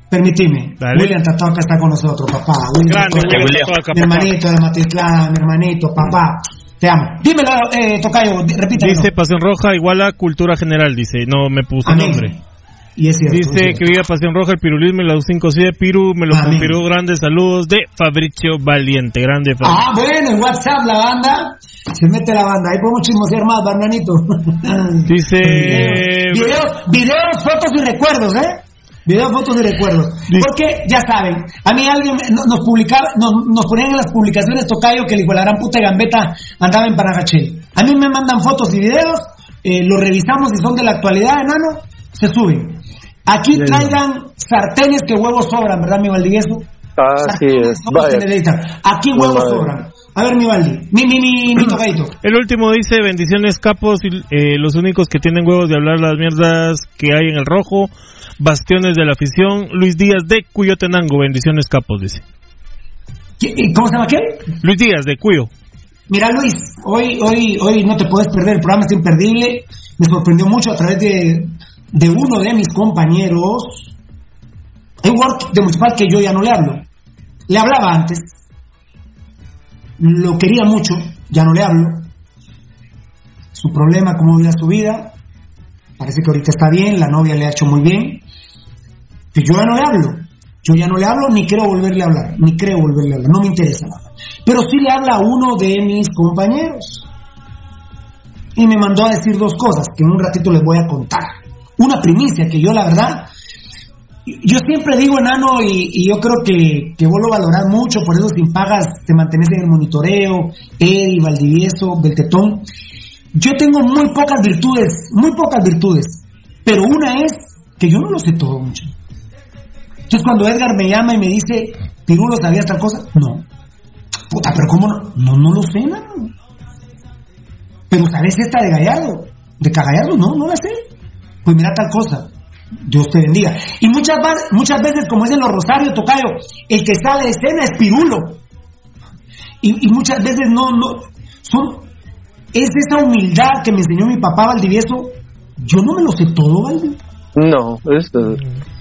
permitime. Dale. William Tatoca está con nosotros, papá. William Grande, Tatoca. William Tatoca, Mi hermanito de Matitlán, mi hermanito, papá. Te amo. Dímelo, eh, Tocayo, repítelo. Dice Pasión Roja igual a Cultura General, dice, no me puso Amén. nombre. Y es cierto. es Dice cierto. que viva Pasión Roja, el pirulismo y la U57, Piru, me lo Amén. confirmó, grandes saludos de Fabricio Valiente, grande Fabricio. Ah, bueno, en WhatsApp la banda. Se mete la banda. Ahí podemos chismosear más, bandanito. Dice... videos, videos, fotos y recuerdos, ¿eh? Videos, fotos y recuerdos. Porque, ya saben, a mí alguien no- nos publicaba, nos, nos ponían en las publicaciones Tocayo que el hijo de la gran puta de Gambeta andaba en Panagachel. A mí me mandan fotos y videos, eh, los revisamos y son de la actualidad, enano, se suben. Aquí traigan sartenes que huevos sobran, ¿verdad, mi Valdivieso? Así es. Vaya. Aquí huevos sobran. A ver, mi Valdi, mi, mi, mi, mi tocadito. El último dice, bendiciones capos, y, eh, los únicos que tienen huevos de hablar las mierdas que hay en el rojo, bastiones de la afición, Luis Díaz de Cuyotenango, bendiciones capos, dice. ¿Qué- y ¿Cómo se llama qué? Luis Díaz de Cuyo. Mira Luis, hoy, hoy, hoy no te puedes perder, el programa está imperdible. Me sorprendió mucho a través de, de uno de mis compañeros. Un work de municipal que yo ya no le hablo. Le hablaba antes. Lo quería mucho, ya no le hablo. Su problema, cómo vive su vida. Parece que ahorita está bien, la novia le ha hecho muy bien. Que yo ya no le hablo. Yo ya no le hablo ni creo volverle a hablar, ni creo volverle a hablar, no me interesa nada. Pero sí le habla a uno de mis compañeros. Y me mandó a decir dos cosas que en un ratito les voy a contar. Una primicia que yo la verdad, yo siempre digo enano y, yo creo que, que vos lo valorás mucho, por eso sin pagas te mantenés en el monitoreo, Eddie, Valdivieso, Beltetón. Yo tengo muy pocas virtudes, muy pocas virtudes, pero una es que yo no lo sé todo mucho. Entonces cuando Edgar me llama y me dice, Pirulo, ¿sabías tal cosa? No. Puta, pero ¿cómo no? No, no lo sé, mano. Pero ¿sabes esta de Gallardo? ¿De Cagallardo? No, no la sé. Pues mira tal cosa. Dios te bendiga. Y muchas, muchas veces, como dicen los Rosarios, Tocayo, el que sale de escena es Pirulo. Y, y muchas veces no, no, son, es esa humildad que me enseñó mi papá Valdivieso. Yo no me lo sé todo, Valdi. No, esto.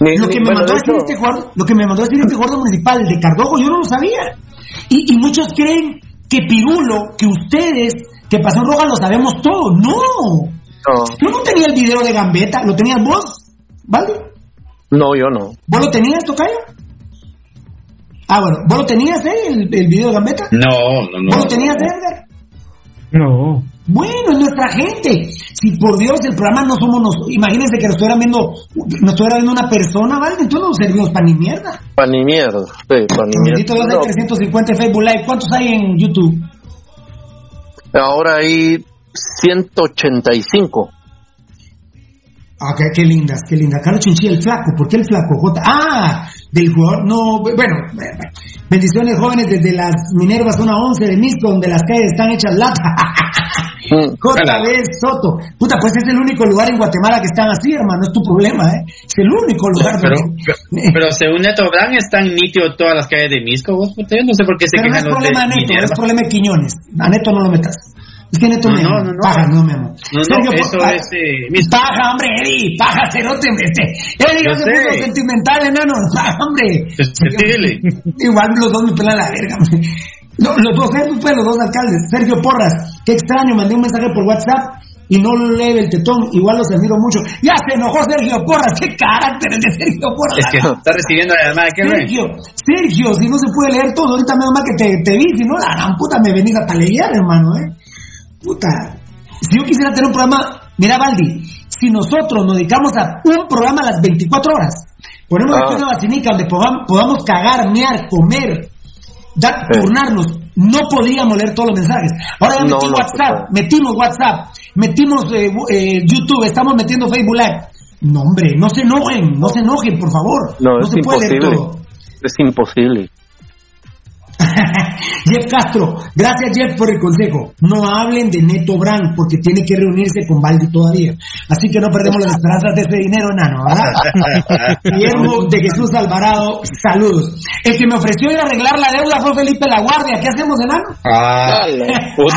Ni, Lo ni- que, me bueno, mandó este jugador, lo que me mandó a decir este jugador municipal de Cardogo, yo no lo sabía. Y, y muchos creen que Pirulo, que ustedes, que pasó en Roja, lo sabemos todo. No. No, Yo no tenía el video de Gambetta, ¿lo tenías vos? ¿Vale? no, yo no. ¿Vos lo tenías, Tocayo? Ah, bueno, ¿vos lo tenías, eh, el, el video de Gambetta? No, no, no. ¿Vos lo tenías, Edgar? No. Bueno, es nuestra gente. Si por Dios el programa no somos nosotros, imagínense que nos estuviera viendo, nos estuviera viendo una persona, ¿vale? Entonces no nos servimos para ni mierda. Pa' ni mierda. Sí, pa' ni Bendito Dios, mierda. hay 350 en Facebook Live. ¿Cuántos hay en YouTube? No, ahora hay 185. Ah, qué, lindas, qué lindas. Carlos Chinchilla, el flaco. ¿Por qué el flaco? J. Ah, del jugador. No, bueno. Bendiciones jóvenes desde las Minervas zona 11 de Misco, donde las calles están hechas lata. JB Soto. Puta, pues es el único lugar en Guatemala que están así, hermano. Es tu problema, ¿eh? Es el único lugar. Pero, pero, según Neto Brand están nítido todas las calles de Misco. Vos, puta, no sé por qué se pero quejan no es problema de Neto, es problema de Quiñones. A Neto no lo metas. Es que Neto No, me no, no, no. paja, no, mi amor. No, no, Sergio, eso pa- es eh. Paja, hombre, Eddie, paja, cerote, este. Eddie, Yo no se puso sentimental, enano. Paja, hombre. Dile. Igual los dos me pelan la verga. hombre. No, los dos, eh, pues, los dos alcaldes. Sergio Porras, qué extraño, mandé un mensaje por WhatsApp y no lee el tetón. Igual los admiro mucho. Ya se enojó Sergio Porras, qué carácter el de Sergio Porras. Es que está recibiendo la llamada. ¿Qué? Sergio, Sergio, si no se puede leer todo, ahorita menos mal que te, te vi, si no, la gran puta me venís a palear, hermano, eh. Puta. Si yo quisiera tener un programa, mira, Baldi, si nosotros nos dedicamos a un programa a las 24 horas, ponemos Ah. una vacinica donde podamos, podamos cagar, mear, comer, dar, Sí. turnarnos, no podríamos leer todos los mensajes. Ahora ya metí no, WhatsApp, metimos WhatsApp, metimos eh, eh, YouTube, estamos metiendo Facebook Live. No, hombre, no se enojen, no se enojen, por favor. No, es se puede leer imposible. todo. Es imposible. Jeff Castro, gracias Jeff por el consejo. No hablen de Neto Brand porque tiene que reunirse con Baldi todavía. Así que no perdemos las esperanzas de ese dinero, enano, ¿verdad? Guillermo de Jesús Alvarado, saludos. El que me ofreció ir a arreglar la deuda fue Felipe La Guardia. ¿Qué hacemos, enano? Ah, Puta.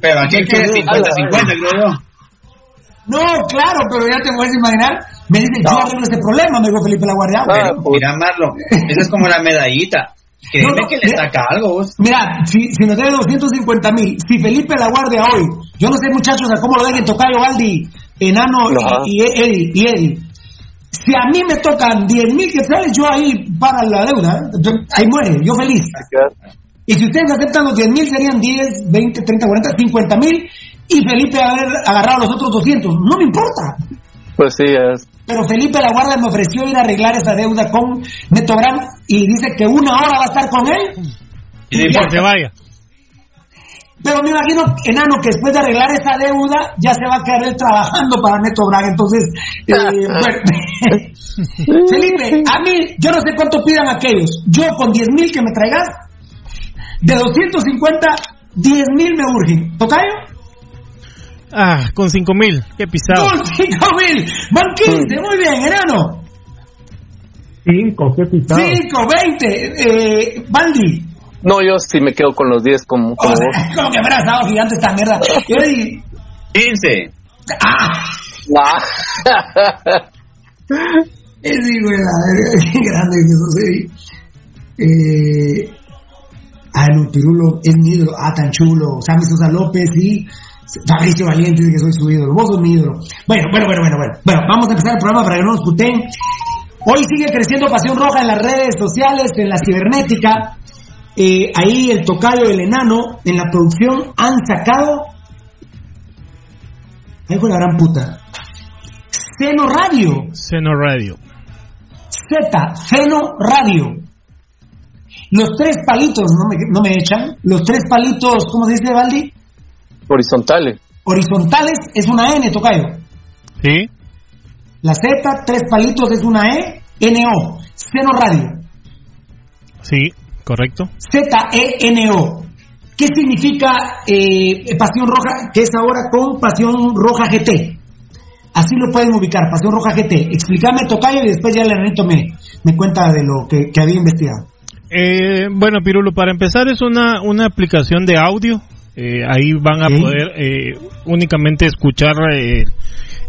Pero aquí quieres 50-50, creo yo. No, claro, pero ya te puedes imaginar. Me dicen, yo arreglo ese problema, me dijo Felipe La Guardia. Ah, Bueno, puta. Mira, Marlon, esa es como la medallita. Que No, no, que le mira. saca algo, vos. Mira, si, si nos debe 250 mil, si Felipe La Guardia hoy, yo no sé muchachos a cómo lo dejen Tocayo, Baldi, Enano Ajá. y, y Eddie, y Eddie. Si a mí me tocan 10 mil quetzales, yo ahí para la deuda, ¿eh? Yo- ahí muere, yo feliz. Y si ustedes aceptan los 10 mil, serían 10, 20, 30, 40, 50 mil, y Felipe haber agarrado los otros 200. No me importa. Pues sí, es. Pero Felipe La Guardia me ofreció ir a arreglar esa deuda con Neto Brand y dice que una hora va a estar con él. Y que vaya. Pero me imagino, enano, que después de arreglar esa deuda, ya se va a quedar él trabajando para Neto Braga. Entonces, eh, bueno. Felipe, a mí, yo no sé cuánto pidan aquellos. Yo con 10 mil que me traigas, de 250, 10 mil me urgen. ¿Tocayo? Ah, con cinco mil. Qué pisado. Con 5 mil. Van 15, muy bien, enano. Cinco, qué pisado. 5, 20. Eh, Baldi. No, yo sí me quedo con los 10 como, como O sea, como que me habrá dado gigante esta mierda. Eddie. 15. Ah. Ah. Eddie, güey, la verga, qué grande que sos, Eddie. Eh, ah, no, Pirulo es ídolo. Ah, tan chulo. Sammy Sosa López y Fabricio Valiente dice que soy su ídolo. Vos sos mi ídolo. Bueno, bueno, bueno, bueno, bueno. Bueno, vamos a empezar el programa para que no nos puteen. Hoy sigue creciendo Pasión Roja en las redes sociales, en la cibernética. Eh, ahí el tocayo del enano en la producción han sacado. Ahí fue la gran puta. Seno Radio. Seno Radio. Z, Feno Radio. Los tres palitos, no me, no me echan. Los tres palitos, ¿cómo se dice, Valdi? Horizontales. Horizontales es una N, tocayo. ¿Sí? La Z, tres palitos es una E, N-O. Seno Radio. Sí, correcto. Z-E-N-O. ¿Qué significa eh, Pasión Roja? Que es ahora con Pasión Roja GT. Así lo pueden ubicar, Pasión Roja GT. Explícame, Tocayo, y después ya el Anito me, me cuenta de lo que, que había investigado. Eh, bueno, Pirulo, para empezar es una, una aplicación de audio. Eh, ahí van a Sí. poder eh, únicamente escuchar eh,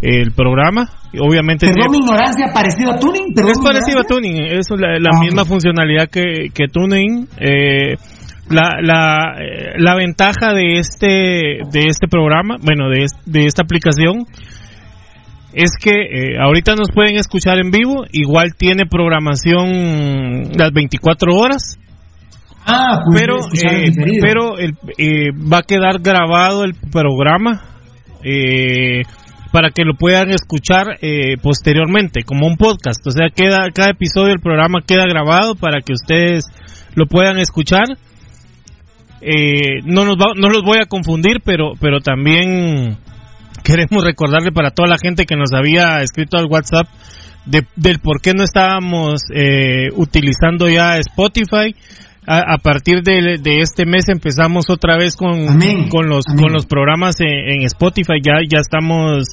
el programa. Obviamente Perdón mi ignorancia, parecido a Tuning. Es parecido a. Tuning, es la, la Ah, misma funcionalidad que, que Tuning. Eh, la, la, eh, la ventaja de este, de este programa, bueno, de, de esta aplicación, es que eh, ahorita nos pueden escuchar en vivo, igual tiene programación las 24 horas, Ah, pues pero eh, pero el, eh, va a quedar grabado el programa eh, para que lo puedan escuchar eh, posteriormente como un podcast. O sea queda cada episodio del programa queda grabado para que ustedes lo puedan escuchar. Eh, no nos va- no los voy a confundir pero pero también queremos recordarle para toda la gente que nos había escrito al WhatsApp de- del por qué no estábamos eh, utilizando ya Spotify a, partir de, este mes empezamos otra vez con, con los con los programas en, Spotify. Ya ya estamos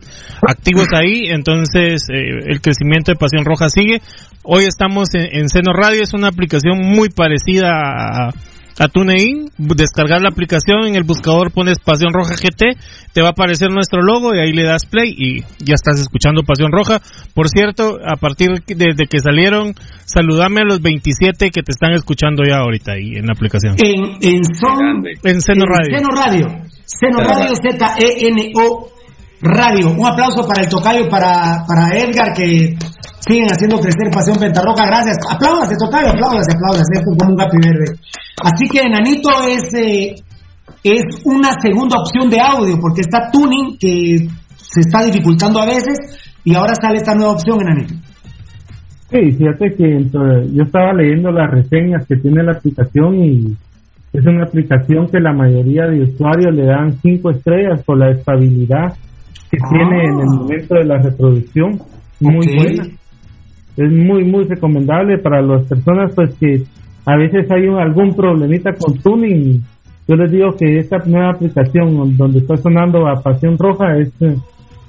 activos ahí, entonces eh, el crecimiento de Pasión Roja sigue. Hoy estamos en, en Seno Radio, es una aplicación muy parecida a a TuneIn, descargar la aplicación, en el buscador pones Pasión Roja GT, te va a aparecer nuestro logo y ahí le das play y ya estás escuchando Pasión Roja. Por cierto, a partir de que salieron, saludame a los 27 que te están escuchando ya ahorita ahí en la aplicación. En, en Son, en Seno Radio. Seno Radio, Seno Radio Z-E-N-O Radio. Un aplauso para el tocayo, para, para Edgar que siguen haciendo crecer Pasión Pentarroca. Gracias. Apláudase, tocayo, apláudase, apláudase. como un verde. Así que Enanito es, eh, es una segunda opción de audio, porque está tuning que se está dificultando a veces y ahora sale esta nueva opción, Enanito. Sí, fíjate que yo estaba leyendo las reseñas que tiene la aplicación y es una aplicación que la mayoría de usuarios le dan cinco estrellas por la estabilidad que tiene en el ah. momento de la reproducción. Muy buena. Es muy, muy recomendable para las personas pues que a veces hay algún problemita con tuning. Yo les digo que esta nueva aplicación donde está sonando a Pasión Roja es,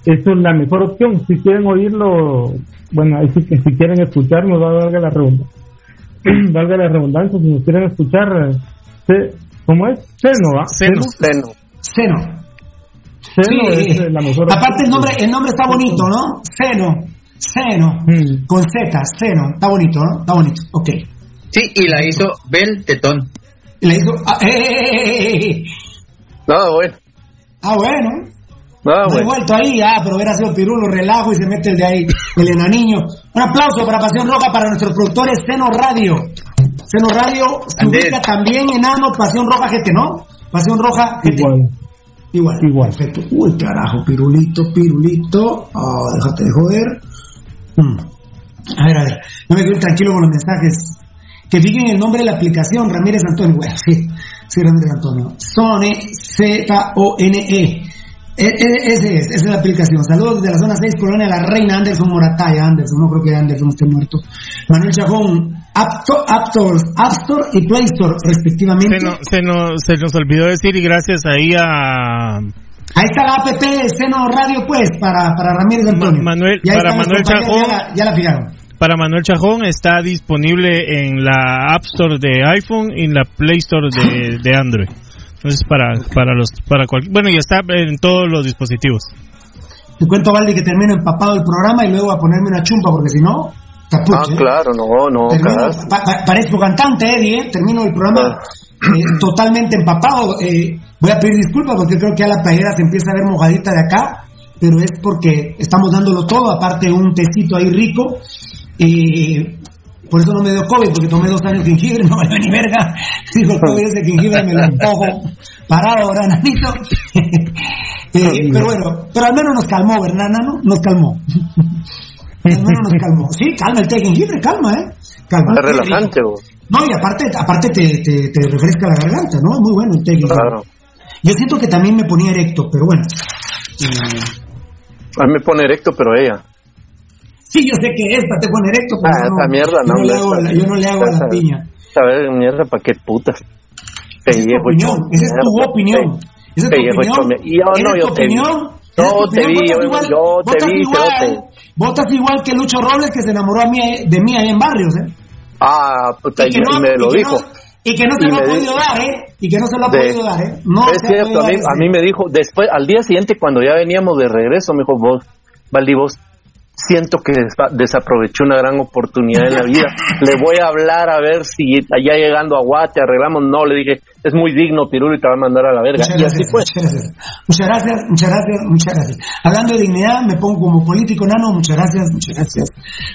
es la mejor opción. Si quieren oírlo, bueno, ahí sí que si quieren escucharnos, valga la redundancia. valga la redundancia, si nos quieren escuchar, ¿cómo es? Seno, ¿va? Seno. Seno. Seno. Seno es la mejor Aparte el nombre, el nombre está bonito, ¿no? Seno. Seno. Mm. Con Z, seno. Está bonito, ¿no? Está bonito. Ok. Sí, y la hizo Bel Tetón. Y la hizo. Ah, eh, eh, eh, no, bueno. Ah, bueno. No, bueno. vuelto ahí, ah, pero hubiera sido pirulo, relajo y se mete el de ahí, el enaniño. Un aplauso para Pasión Roja para nuestros productores Seno Radio. Seno Radio se ubica también enano Pasión Roja GT, ¿no? Pasión Roja GT. Igual. Igual. Igual. Perfecto. Uy, carajo, pirulito, pirulito. Ah, déjate de joder. Hmm. A ver, a ver. No me quedo tranquilo con los mensajes que fijen el nombre de la aplicación, Ramírez Antonio. Bueno, sí, sí, Ramírez Antonio. Sone, Z-O-N-E. E, e, ese es, esa es la aplicación. Saludos desde la zona 6, Colonia La Reina, Anderson Morataya, Anderson, no creo que Anderson esté muerto. Manuel Chajón, App, Store, App Store y Play Store, respectivamente. Se, se, nos olvidó decir, y gracias ahí a. Ahí está la app de Seno Radio, pues, para, para Ramírez Antonio. Manuel, para Manuel Chajón. Ya ya la fijaron para Manuel Chajón está disponible en la App Store de iPhone y en la Play Store de, Android. Entonces para para los para bueno, ya está en todos los dispositivos. Te cuento Valdi que termino empapado el programa y luego a ponerme una chumpa porque si no Ah, claro, no, no. parezco cantante, Eddie, ¿eh? termino el programa ah. eh, totalmente empapado. Eh, voy a pedir disculpas porque creo que a la playera se empieza a ver mojadita de acá, pero es porque estamos dándolo todo, aparte un tecito ahí rico y por eso no me dio COVID, porque tomé dos años de jengibre, no me dio ni verga. Digo, el COVID ese jengibre me lo empujo parado ahora, nanito. eh, pero bueno, pero al menos nos calmó, ¿verdad, nano? Nos calmó. al menos nos calmó. Sí, calma el té de jengibre, calma, ¿eh? Calma. Es relajante, vos. No, y aparte, aparte te, te, te, refresca la garganta, ¿no? Muy bueno el té de jengibre. Claro. Yo siento que también me ponía erecto, pero bueno. A mí me pone erecto, pero ella. Sí, yo sé que esta te pone erecto, pero ah, esa mierda no, yo, no le hago, yo no le hago a la piña. ¿Sabes, mierda, para qué putas? Esa es tu opinión, esa es tu opinión. Esa es tu opinión. Y yo no, yo te vi. No, te vi, yo te vi, Votas igual que Lucho Robles, que se enamoró a mí, de mí ahí en Barrios, ¿eh? Ah, puta, y, me lo dijo. y que no se lo ha podido dar, ¿eh? Y que no se lo ha podido dar, ¿eh? No es cierto, a mí, a mí me dijo, después, al día siguiente, cuando ya veníamos de regreso, me dijo, vos, Valdi, vos siento que desaproveché una gran oportunidad en la vida. Le voy a hablar a ver si allá llegando a Guate arreglamos. No, le dije, es muy digno, Pirulo, y te va a mandar a la verga. Muchas y gracias, así fue. Muchas gracias. muchas gracias, muchas gracias, Hablando de dignidad, me pongo como político nano. Muchas gracias, muchas gracias.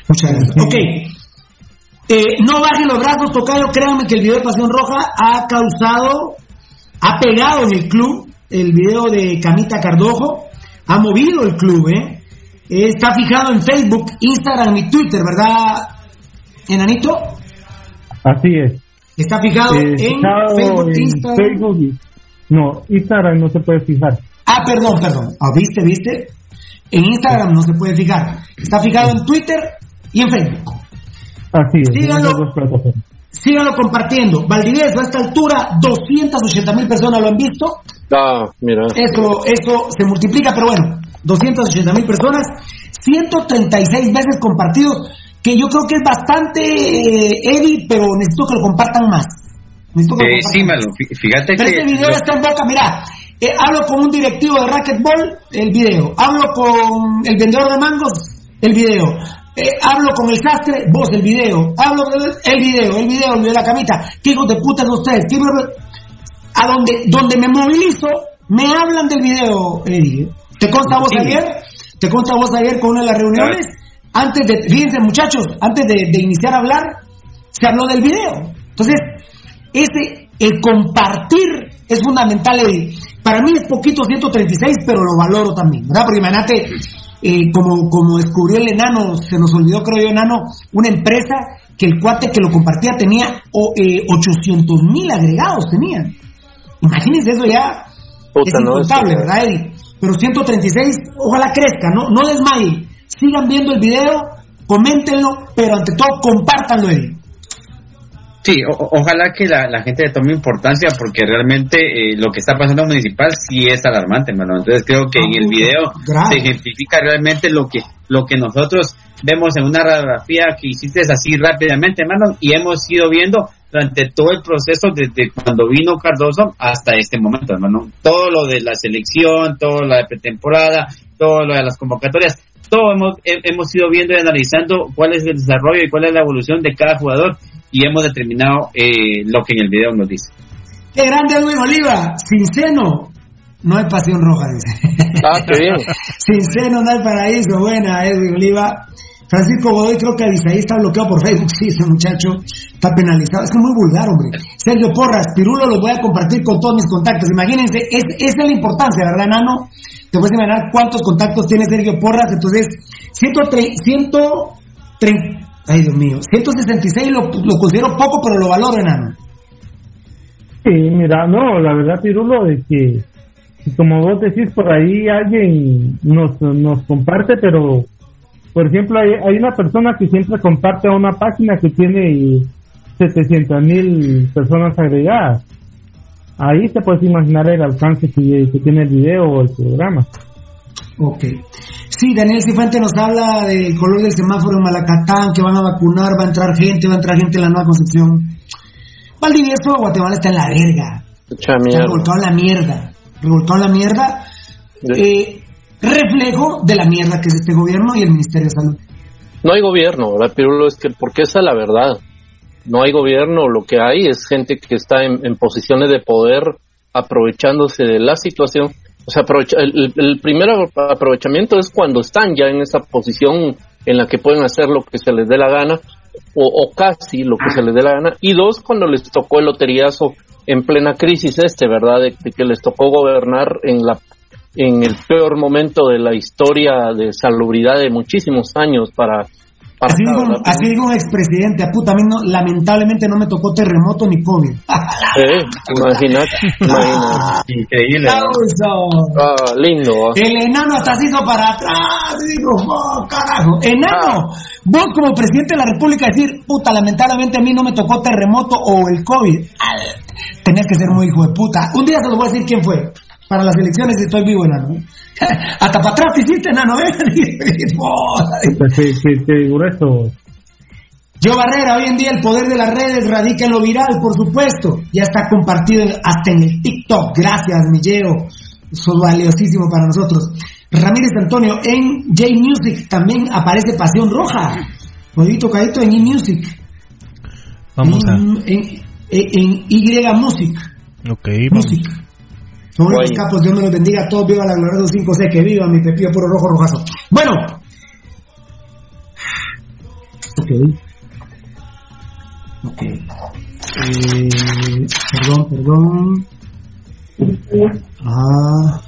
Muchas gracias. Ok. Eh, no bajen los brazos, tocayo. Créanme que el video de Pasión Roja ha causado, ha pegado en el club. El video de Camita Cardojo ha movido el club, ¿eh? Está fijado en Facebook, Instagram y Twitter, ¿verdad, Enanito? Así es. Está fijado eh, en Facebook, Instagram. no, Instagram no se puede fijar. Ah, perdón, perdón. Ah, ¿Viste, viste? En Instagram no se puede fijar. Está fijado en Twitter y en Facebook. Así es. Síganlo, síganlo compartiendo. Valdivieso, a esta altura, 280 mil personas lo han visto. Ah, mira. Eso, eso se multiplica, pero bueno, 280 mil personas, 136 veces compartidos, que yo creo que es bastante, eh, Eddie, pero necesito que lo compartan más. Necesito que lo Eh, sí, compartan Malo, fí- fíjate pero que... este video está en boca, mira. eh, hablo con un directivo de racquetball, el video. Hablo con el vendedor de mangos, el video. Eh, hablo con el sastre, vos el video. Hablo con el, el video, el video, el de la camita. ¿Qué hijos de puta son ustedes? ¿Qué hijos de- A donde, donde me movilizo, me hablan del video, Eddie. ¿Te consta vos Sí. ayer? ¿Te consta vos ayer con una de las reuniones? Antes de, fíjense muchachos, antes de, de iniciar a hablar, se habló del video. Entonces, ese, el compartir es fundamental. Eddie. Para mí es poquito 136, pero lo valoro también, ¿verdad? Porque imagínate, eh, como, como descubrió el enano, se nos olvidó, creo yo, enano, una empresa que el cuate que lo compartía tenía o, eh, 800 mil agregados, tenían. Imagínense eso ya, Puta, es no, incontable, ¿verdad, Eddie? Pero 136, ojalá crezca, no, no desmayen. Sigan viendo el video, coméntenlo, pero ante todo, compártanlo, Eddie. Sí, o- ojalá que la, la gente le tome importancia porque realmente eh, lo que está pasando en municipal sí es alarmante, hermano. Entonces creo que en el video grave. se ejemplifica realmente lo que lo que nosotros vemos en una radiografía que hiciste así rápidamente, hermano, y hemos ido viendo durante todo el proceso desde cuando vino Cardoso hasta este momento, hermano. Todo lo de la selección, todo lo de pretemporada, todo lo de las convocatorias, todo hemos, he- hemos ido viendo y analizando cuál es el desarrollo y cuál es la evolución de cada jugador y hemos determinado eh, lo que en el video nos dice. ¡Qué grande Edwin Oliva! Sin seno, no hay pasión roja, dice. Ah, qué bien. Sin seno no hay paraíso. Buena, Edwin Oliva. Francisco Godoy, creo que Avisaí está bloqueado por Facebook. Sí, ese muchacho está penalizado. Es que es muy vulgar, hombre. Sergio Porras, Pirulo lo voy a compartir con todos mis contactos. Imagínense, es, esa es la importancia, ¿verdad, Nano? Te puedes imaginar cuántos contactos tiene Sergio Porras. Entonces, 130, 130 ay Dios mío, 166 lo, lo considero poco, pero lo valoro, Nano. Sí, mira, no, la verdad, Pirulo, es que, como vos decís, por ahí alguien nos, nos comparte, pero, por ejemplo, hay, hay una persona que siempre comparte a una página que tiene 700 mil personas agregadas. Ahí te puedes imaginar el alcance que, que tiene el video o el programa. Ok. Sí, Daniel Cifuente nos habla del color del semáforo en Malacatán, que van a vacunar, va a entrar gente, va a entrar gente en la nueva Concepción. Valdivieso, Guatemala está en la verga. Mucha mierda. revolcado en la mierda. Revolcado en la mierda. Eh, reflejo de la mierda que es este gobierno y el Ministerio de Salud. No hay gobierno, ¿verdad, Pirulo? Es que, porque esa es la verdad. No hay gobierno, lo que hay es gente que está en, en posiciones de poder aprovechándose de la situación. O sea, el- el primer aprovechamiento es cuando están ya en esa posición en la que pueden hacer lo que se les dé la gana, o, o casi lo que se les dé la gana. Y dos, cuando les tocó el loteriazo en plena crisis este, ¿verdad? De, de que les tocó gobernar en la en el peor momento de la historia de salubridad de muchísimos años para... Así digo, ¿verdad? así un expresidente, a puta, a mí no, lamentablemente no me tocó terremoto ni COVID. Eh, imagínate, imagínate. Increíble. Ah, lindo. ah. El enano hasta se hizo para atrás. y Digo, oh, carajo. Enano, vos como presidente de la República decir, puta, lamentablemente a mí no me tocó terremoto o el COVID. Al, Tenías que ser muy hijo de puta. Un día se lo voy a decir quién fue. Para las elecciones estoy vivo, enano. Hasta para atrás te hiciste, enano, ¿eh? Sí, sí, sí, grueso. Yo Barrera, hoy en día el poder de las redes radica en lo viral, por supuesto. Ya está compartido hasta en el TikTok. Gracias, Millero. Eso es valiosísimo para nosotros. Ramírez Antonio, en J Music también aparece Pasión Roja. Oí tocadito en E Music. Vamos a. En, en- en Y Music. Ok, vamos. Son unos capos, Dios me los bendiga a todos. Viva la gloria de 5C, que viva mi pepillo puro rojo rojazo. Bueno. Ok. Ok. Eh, perdón, perdón. Ah.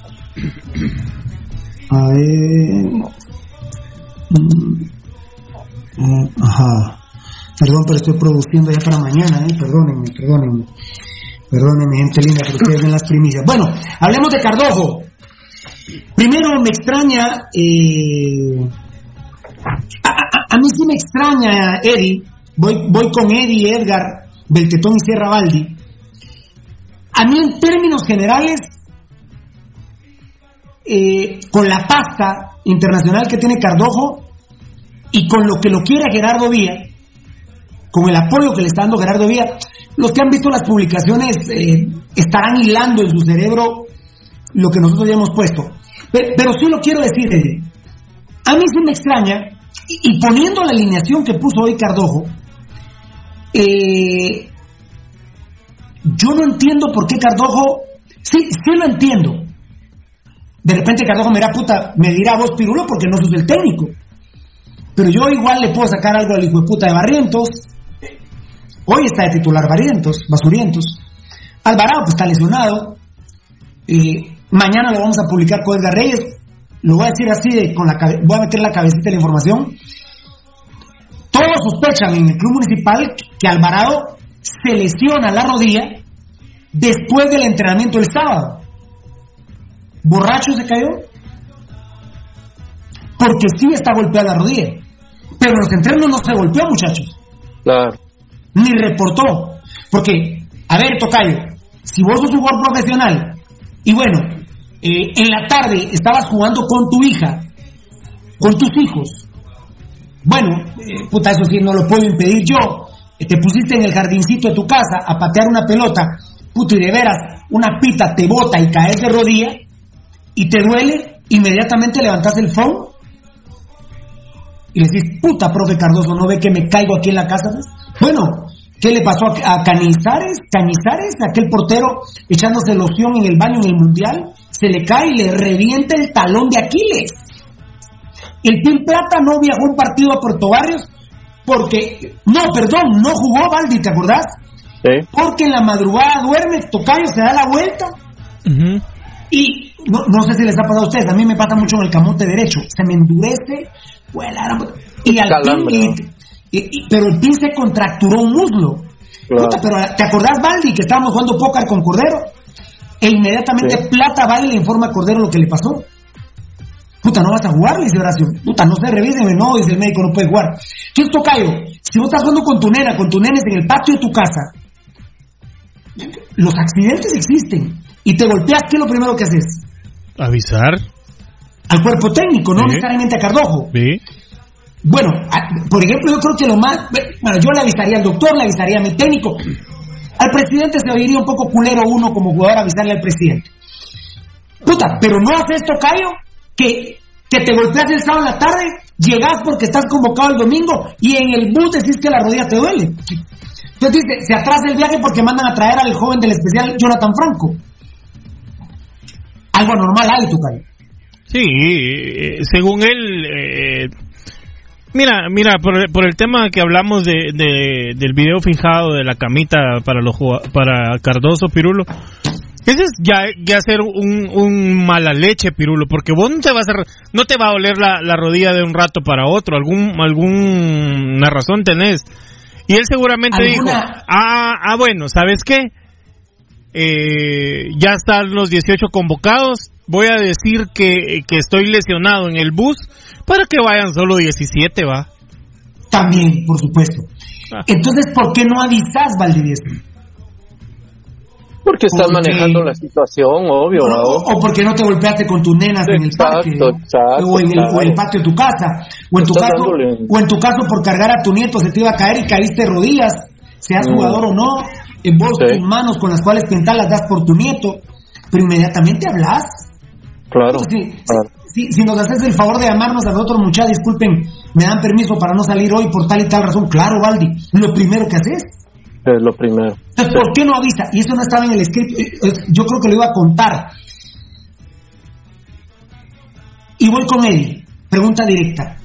A ver. Mm, mm, Ajá. Perdón, pero estoy produciendo ya para mañana, ¿eh? Perdónenme, perdónenme. Perdónenme, gente linda, pero ustedes ven las primicias. Bueno, hablemos de Cardojo. Primero me extraña. Eh... A, mí sí me extraña, Eddie. Voy, voy con Eddie Edgar. Beltetón y Sierra Baldi, a mí en términos generales, eh, con la pasta internacional que tiene Cardojo y con lo que lo quiere Gerardo Vía, con el apoyo que le está dando Gerardo Vía, los que han visto las publicaciones eh, estarán hilando en su cerebro lo que nosotros ya hemos puesto. Pero, sí lo quiero decir, A mí sí me extraña, y, poniendo la alineación que puso hoy Cardojo, eh, yo no entiendo por qué Cardojo, sí, sí lo entiendo. De repente Cardojo me dirá, puta, me dirá vos Pirulo porque no sos el técnico. Pero yo igual le puedo sacar algo al hijo de puta de Barrientos. Hoy está de titular Barrientos, Basurientos. Alvarado pues está lesionado. Eh, mañana lo vamos a publicar con Edgar Reyes. Lo voy a decir así, de, con la, voy a meter la cabecita de la información. Todos sospechan en el club municipal que Alvarado se lesiona la rodilla después del entrenamiento del sábado. ¿Borracho se cayó? Porque sí está golpeada la rodilla. Pero en los entrenos no se golpeó, muchachos. Claro. Ni reportó. Porque, a ver, Tocayo, si vos sos un jugador profesional y bueno, eh, en la tarde estabas jugando con tu hija, con tus hijos, bueno, eh, puta, eso sí no lo puedo impedir yo. Te pusiste en el jardincito de tu casa a patear una pelota, puta, y de veras, una pita te bota y caes de rodilla y te duele, inmediatamente levantas el phone y le dices, puta, profe Cardoso, ¿no ve que me caigo aquí en la casa? Bueno, ¿qué le pasó a, Canizares? Canizares, aquel portero echándose loción en el baño en el Mundial, se le cae y le revienta el talón de Aquiles. El Team Plata no viajó un partido a Puerto Barrios porque, no, perdón, no jugó Valdi, ¿te acordás? Sí. Porque en la madrugada duerme, Tocayo se da la vuelta y no, no, sé si les ha pasado a ustedes, a mí me pasa mucho en el camote derecho, se me endurece, y al pero el pin se contracturó un muslo. pero ¿te acordás, Valdi, que estábamos jugando póker con Cordero? E inmediatamente Plata va y le informa a Cordero lo que le pasó. Puta, no vas a jugar, le dice Horacio. Puta, no se revíseme, no, dice el médico, no puede jugar. ¿Qué es tocayo? Si vos estás jugando con tu nena, con tu nenes en el patio de tu casa, los accidentes existen y te golpeas, ¿qué es lo primero que haces? Avisar. Al cuerpo técnico, no necesariamente a Cardojo. Sí. Bueno, por ejemplo, yo creo que lo más. Bueno, yo le avisaría al doctor, le avisaría a mi técnico. Al presidente se oiría un poco culero uno como jugador avisarle al presidente. Puta, pero no haces tocayo que, que te golpeas el sábado en la tarde, llegas porque estás convocado el domingo y en el bus decís que la rodilla te duele. Entonces dice, se atrasa el viaje porque mandan a traer al joven del especial Jonathan Franco. Algo normal hay, Tocayo. Sí, eh, según él, eh, mira, mira, por, por, el tema que hablamos de, del video fijado de la camita para los para Cardoso Pirulo, ese es ya, ya ser un, un, mala leche, Pirulo, porque vos no te vas a, no te va a doler la, la rodilla de un rato para otro, algún, alguna razón tenés. Y él seguramente dijo, ah, ah, bueno, ¿sabes qué? Eh, ya están los 18 convocados, voy a decir que, que estoy lesionado en el bus para que vayan solo 17, va. También, por supuesto. Ah. Entonces, ¿por qué no avisas, Valdivieso? Porque estás manejando la situación, obvio. O, porque no te golpeaste con tus nenas en el parque. o, en el, patio de tu casa. O en tu, caso, o en tu caso, por cargar a tu nieto, se te iba a caer y caíste de rodillas, seas mm. jugador o no. En vos tus manos con las cuales pintar las das por tu nieto. Pero inmediatamente hablas. Claro. Si, si, nos haces el favor de llamarnos a nosotros, muchachos, disculpen, me dan permiso para no salir hoy por tal y tal razón. Claro, Valdi, lo primero que haces es lo primero. Entonces, ¿por qué no avisa? Y eso no estaba en el script. Eh, eh, yo creo que lo iba a contar. Y voy con él. Pregunta directa.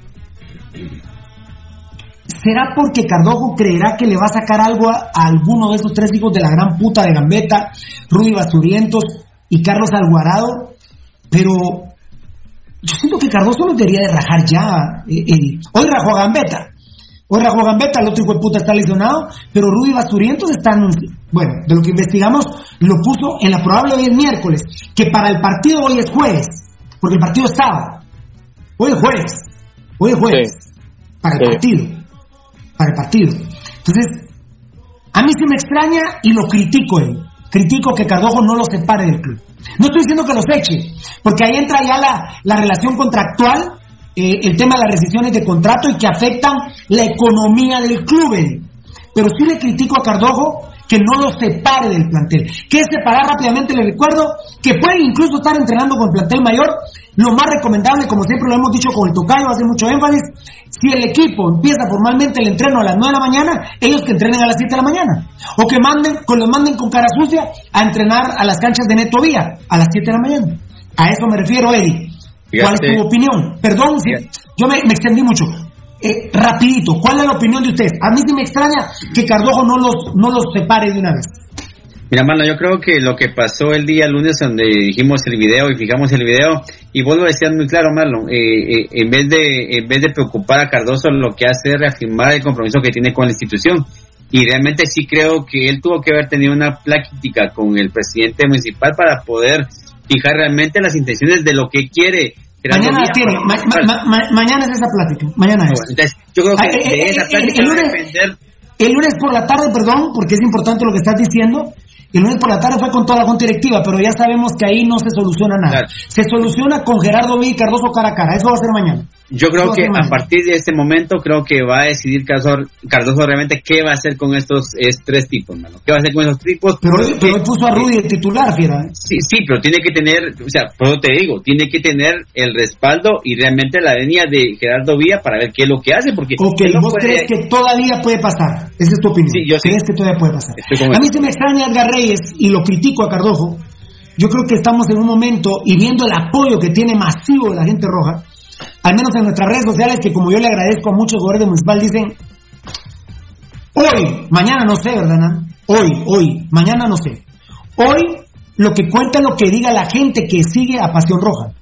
¿Será porque Cardojo creerá que le va a sacar algo a, alguno de esos tres hijos de la gran puta de Gambetta, Rudy Basturientos y Carlos Alvarado? Pero yo siento que Cardoso lo debería de rajar ya, eh, Hoy rajó a Gambetta. Hoy Rajo Gambetta, el otro hijo de puta está lesionado, pero Rudy Basturientos está Bueno, de lo que investigamos, lo puso en la probable hoy es miércoles, que para el partido hoy es jueves, porque el partido es sábado. Hoy es jueves. Hoy es jueves. Para el partido. Para el partido. Entonces, A mí sí me extraña y lo critico él. Critico que Cardojo no lo separe del club. No estoy diciendo que los eche, porque ahí entra ya la, la relación contractual, eh, el tema de las rescisiones de contrato y que afectan la economía del club. Pero sí le critico a Cardojo que no lo separe del plantel. Que es separar rápidamente, le recuerdo, que puede incluso estar entrenando con el plantel mayor. Lo más recomendable, como siempre lo hemos dicho con el tocayo, hace mucho énfasis, si el equipo empieza formalmente el entreno a las 9 de la mañana, ellos que entrenen a las 7 de la mañana. O que manden, que los manden con cara sucia a entrenar a las canchas de Neto Vía a las 7 de la mañana. A eso me refiero, Eddie. ¿Cuál es tu opinión? Perdón, si yo me, me extendí mucho. Eh, rapidito, ¿cuál es la opinión de ustedes? A mí sí me extraña que Cardojo no los, no los separe de una vez. Mira, mano, yo creo que lo que pasó el día lunes donde dijimos el video y fijamos el video, y vos lo decías muy claro, Marlon, eh, eh, en, vez de, en vez de preocupar a Cardoso, lo que hace es reafirmar el compromiso que tiene con la institución. Y realmente sí creo que él tuvo que haber tenido una plática con el presidente municipal para poder fijar realmente las intenciones de lo que quiere. Mañana tiene, para ma- municipal. ma- ma- mañana es esa plática, mañana es. Entonces, yo creo que Ah, eh, de eh, esa eh, plática el va a lunes- El lunes por la tarde, perdón, porque es importante lo que estás diciendo. El lunes por la tarde fue con toda la junta directiva, pero ya sabemos que ahí no se soluciona nada. Se soluciona con Gerardo Villa y Cardoso cara a cara. Eso va a ser mañana. Yo creo que a partir de este momento creo que va a decidir Cardoso, Cardoso realmente qué va a hacer con estos es, tres tipos, mano. ¿Qué va a hacer con esos tipos? Pero, hoy- Porque- pero hoy puso a Rudy de titular, fiera. ¿eh? Sí, sí, pero tiene que tener, o sea, por eso te digo, tiene que tener el respaldo y realmente la venia de Gerardo Villa para ver qué es lo que hace, porque Ok, él no vos puede- crees que todavía puede pasar. Esa es tu opinión. Sí, yo sí. ¿Crees que todavía puede pasar? A mí se me extraña Edgar Reyes y lo critico a Cardojo. Yo creo que estamos en un momento y viendo el apoyo que tiene masivo de la gente roja, al menos en nuestras redes sociales, que como yo le agradezco a muchos jugadores de municipal, dicen, hoy, mañana no sé, ¿verdad? Hoy, hoy, mañana no sé. Hoy lo que cuenta lo que diga la gente que sigue a Pasión Roja.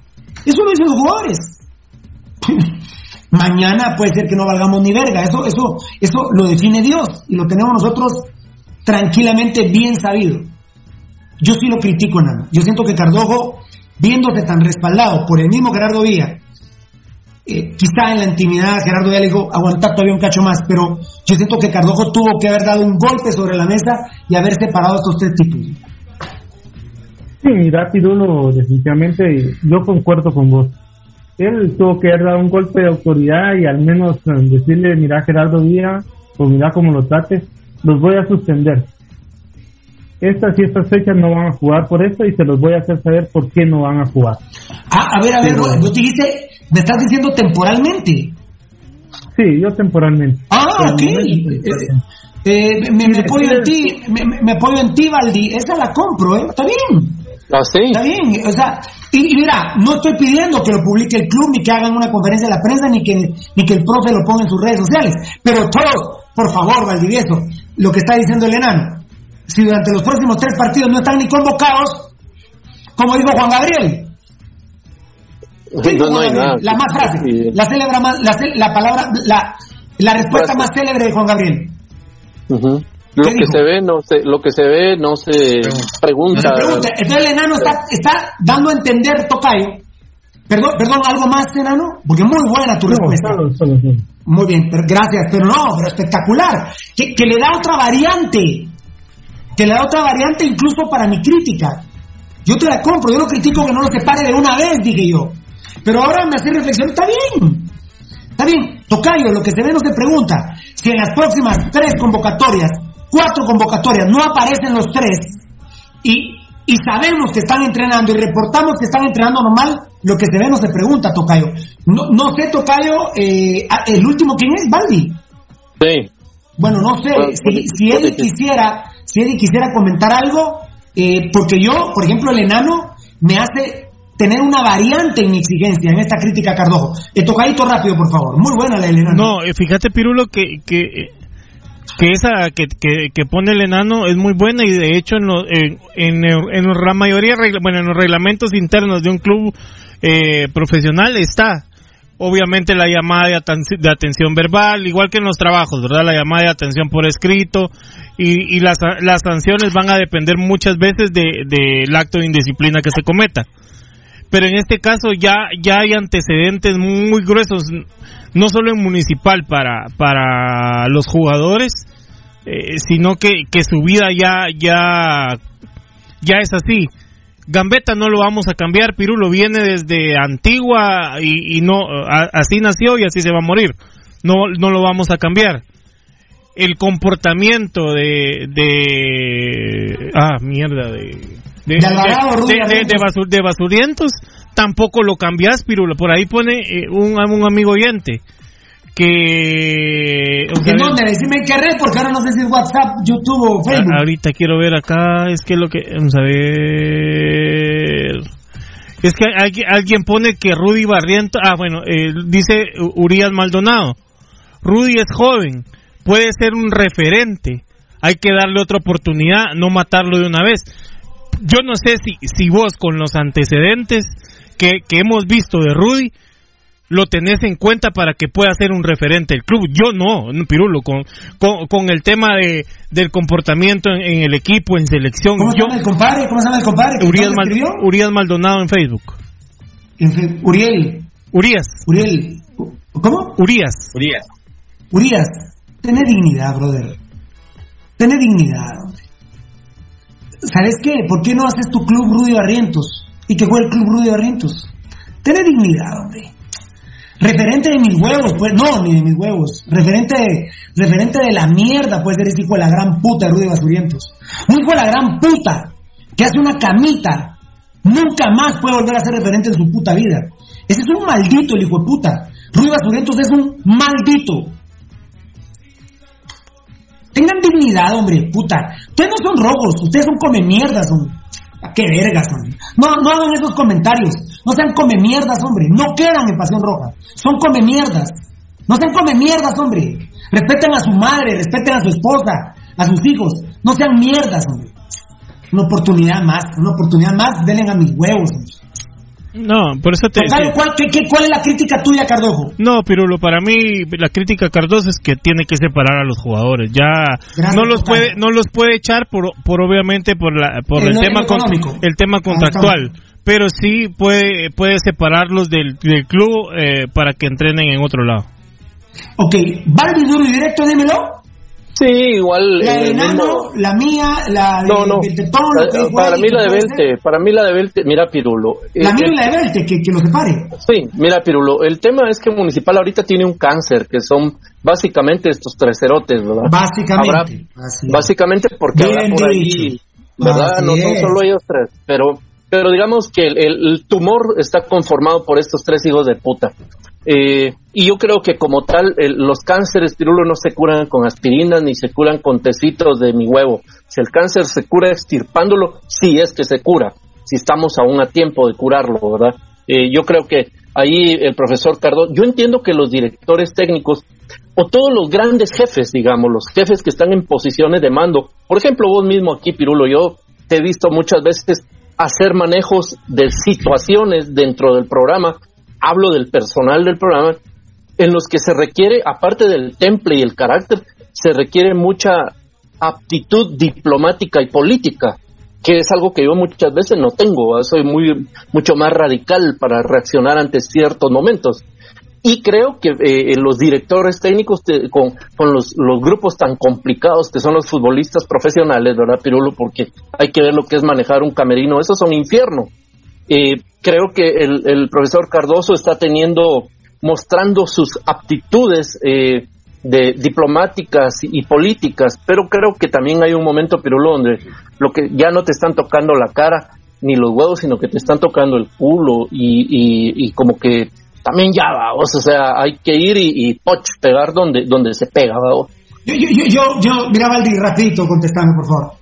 Eso lo dicen los jugadores. Mañana puede ser que no valgamos ni verga. Eso, eso, eso lo define Dios y lo tenemos nosotros tranquilamente bien sabido. Yo sí lo critico, Nano. Yo siento que Cardojo, viéndose tan respaldado por el mismo Gerardo Villa, eh, quizá en la intimidad Gerardo Villa le dijo aguantar todavía un cacho más, pero yo siento que Cardojo tuvo que haber dado un golpe sobre la mesa y haber separado a estos tres tipos. Sí, definitivamente yo concuerdo con vos. Él tuvo que haber dado un golpe de autoridad y al menos eh, decirle, mira Gerardo Díaz, o mira cómo lo trates, los voy a suspender. Estas y estas fechas no van a jugar por esto y se los voy a hacer saber por qué no van a jugar. Ah, a ver, a ver, Pero- vos, vos dijiste, me estás diciendo temporalmente. Sí, yo temporalmente. Ah, ok. Eh, eh, me, me apoyo en ti, me, me- me apoyo en ti, Valdi. Esa la compro, ¿eh? Está bien. ¿Ah, sí? Está bien. O sea, y, y mira, no estoy pidiendo que lo publique el club, ni que hagan una conferencia de la prensa, ni que, ni que el profe lo ponga en sus redes sociales. Pero todos, por favor, Valdivieso, lo que está diciendo el enano, si durante los próximos tres partidos no están ni convocados, como dijo Juan Gabriel, ¿Qué dijo No, no Juan hay Gabriel? nada. La más frase, Sí. la célebra más, la, la palabra, la, la respuesta Frase. más célebre de Juan Gabriel. Lo ¿Qué que dijo? se ve no se, lo que se ve no se No pregunta. se pregunta. Entonces el enano está, está dando a entender, Tocayo. Perdón, perdón, algo más, enano, porque muy buena tu No, respuesta. solo, solo, solo. Muy bien, pero gracias, pero no, pero espectacular. Que, que le da otra variante. Que le da otra variante incluso para mi crítica. Yo te la compro, yo lo critico que no lo separe de una vez, dije yo. Pero ahora me hace reflexión, está bien. Está bien, Tocayo, lo que se ve no se pregunta. Si en las próximas tres convocatorias, cuatro convocatorias, no aparecen los tres y, y sabemos que están entrenando y reportamos que están entrenando normal, lo que se ve no se pregunta, Tocayo. No, no sé, Tocayo, eh, el último, ¿quién es? Baldi. Sí. Bueno, no sé, Bueno, si, puede- si Eddie que- quisiera, si Eddie quisiera comentar algo, eh, porque yo, por ejemplo, el enano me hace tener una variante en mi exigencia, en esta crítica a Cardojo. Eh, tocadito rápido, por favor. Muy buena la del enano. No, eh, fíjate Pirulo que que que esa que, que, que pone el enano es muy buena y de hecho en, lo- en, en, la mayoría bueno en los reglamentos internos de un club eh, profesional está. Obviamente la llamada de, aten- de atención verbal igual que en los trabajos verdad la llamada de atención por escrito y, y las, las sanciones van a depender muchas veces de- del acto de indisciplina que se cometa. Pero en este caso ya ya hay antecedentes muy gruesos no solo en municipal para para los jugadores eh, sino que, que su vida ya, ya, ya es así. Gambetta no lo vamos a cambiar, Pirulo viene desde Antigua y, no así nació y así se va a morir. No, no lo vamos a cambiar. El comportamiento de, de ah mierda de de, de, de, basurientos tampoco lo cambias, Pirulo. Por ahí pone eh, un, un amigo oyente que... ¿En dónde? Decime qué red, porque ahora no sé si es WhatsApp, YouTube o Facebook. ahorita quiero ver acá, es que lo que... Vamos a ver... Es que alguien, alguien pone que Rudy Barriento... Ah, bueno, eh, dice Urias Maldonado. Rudy es joven, puede ser un referente. Hay que darle otra oportunidad, no matarlo de una vez. Yo no sé si, si vos con los antecedentes que, que hemos visto de Rudy lo tenés en cuenta para que pueda ser un referente del club. Yo no, Pirulo, con, con, el tema de, del comportamiento en, el equipo, en selección. ¿Cómo se llama el compadre? ¿Cómo se llama el compadre? Urias, Maldonado en Facebook. Uriel. Urias. Uriel. ¿Cómo? Urias. Urias. Urias. Tené dignidad, brother. Tené dignidad. ¿Sabes qué? ¿Por qué no haces tu club Rudy Barrientos? Y que juegue el club Rudy Barrientos. Tené dignidad, hombre. Referente de mis huevos, pues, no, ni de mis huevos. Referente de, referente de la mierda, puede ser ese hijo de la gran puta de Rudy Basurientos. Un hijo de la gran puta que hace una camita. Nunca más puede volver a ser referente en su puta vida. Ese es un maldito, el hijo de puta. Rudy Basurientos es un maldito. Tengan dignidad, hombre, puta. Ustedes no son rojos, ustedes son come mierdas, son. ¿Qué vergas, man? No, no hagan esos comentarios. No sean come mierdas, hombre. No quedan en Pasión Roja. Son come mierdas. No sean come mierdas, hombre. Respeten a su madre, respeten a su esposa, a sus hijos. No sean mierdas, hombre. Una oportunidad más, una oportunidad más, denle a mis huevos. Hombre. No, por eso te. ¿cuál, ¿Cuál es la crítica tuya, Cardojo? No, Pirulo, para mí la crítica a Cardoso es que tiene que separar a los jugadores. Ya no los puede no los puede echar por, por obviamente por la por el, tema el tema contractual, pero sí puede puede separarlos del, del club eh, para que entrenen en otro lado. Ok, Barbie duro y directo, dímelo. Sí, igual. La de la mía, la de, no, no. para, mí la de Belte, para mí la de Belte, mira Pirulo. La mía y la de Belte, que, que lo separe. Sí, mira Pirulo, el tema es que Municipal ahorita tiene un cáncer, que son básicamente estos tres cerotes, ¿verdad? Básicamente. básicamente porque habrá por ahí, ¿verdad? no son solo ellos tres, pero pero digamos que el, tumor está conformado por estos tres hijos de puta. Eh, y yo creo que como tal, los cánceres, pirulo, no se curan con aspirinas ni se curan con tecitos de mi huevo. Si el cáncer se cura extirpándolo, sí es que se cura, si estamos aún a tiempo de curarlo, ¿verdad? Eh, yo creo que ahí el profesor Cardo, yo entiendo que los directores técnicos o todos los grandes jefes, digamos, los jefes que están en posiciones de mando, por ejemplo, vos mismo aquí, Pirulo, yo te he visto muchas veces hacer manejos de situaciones dentro del programa, hablo del personal del programa, en los que se requiere, aparte del temple y el carácter, se requiere mucha aptitud diplomática y política, que es algo que yo muchas veces no tengo, soy muy mucho más radical para reaccionar ante ciertos momentos. Y creo que eh, los directores técnicos con, con los, los, grupos tan complicados que son los futbolistas profesionales, ¿verdad, Pirulo? Porque hay que ver lo que es manejar un camerino, eso es un infierno. Eh, creo que el, el, profesor Cardoso está teniendo, mostrando sus aptitudes eh, de diplomáticas y políticas, pero creo que también hay un momento, Pirulo, donde lo que ya no te están tocando la cara ni los huevos, sino que te están tocando el culo y, y, como que también ya, vamos, o sea, hay que ir y, poch, pegar donde, donde se pega, vamos. Yo, yo, yo, yo, yo, mira, Valdi, rapidito, contestame, por favor.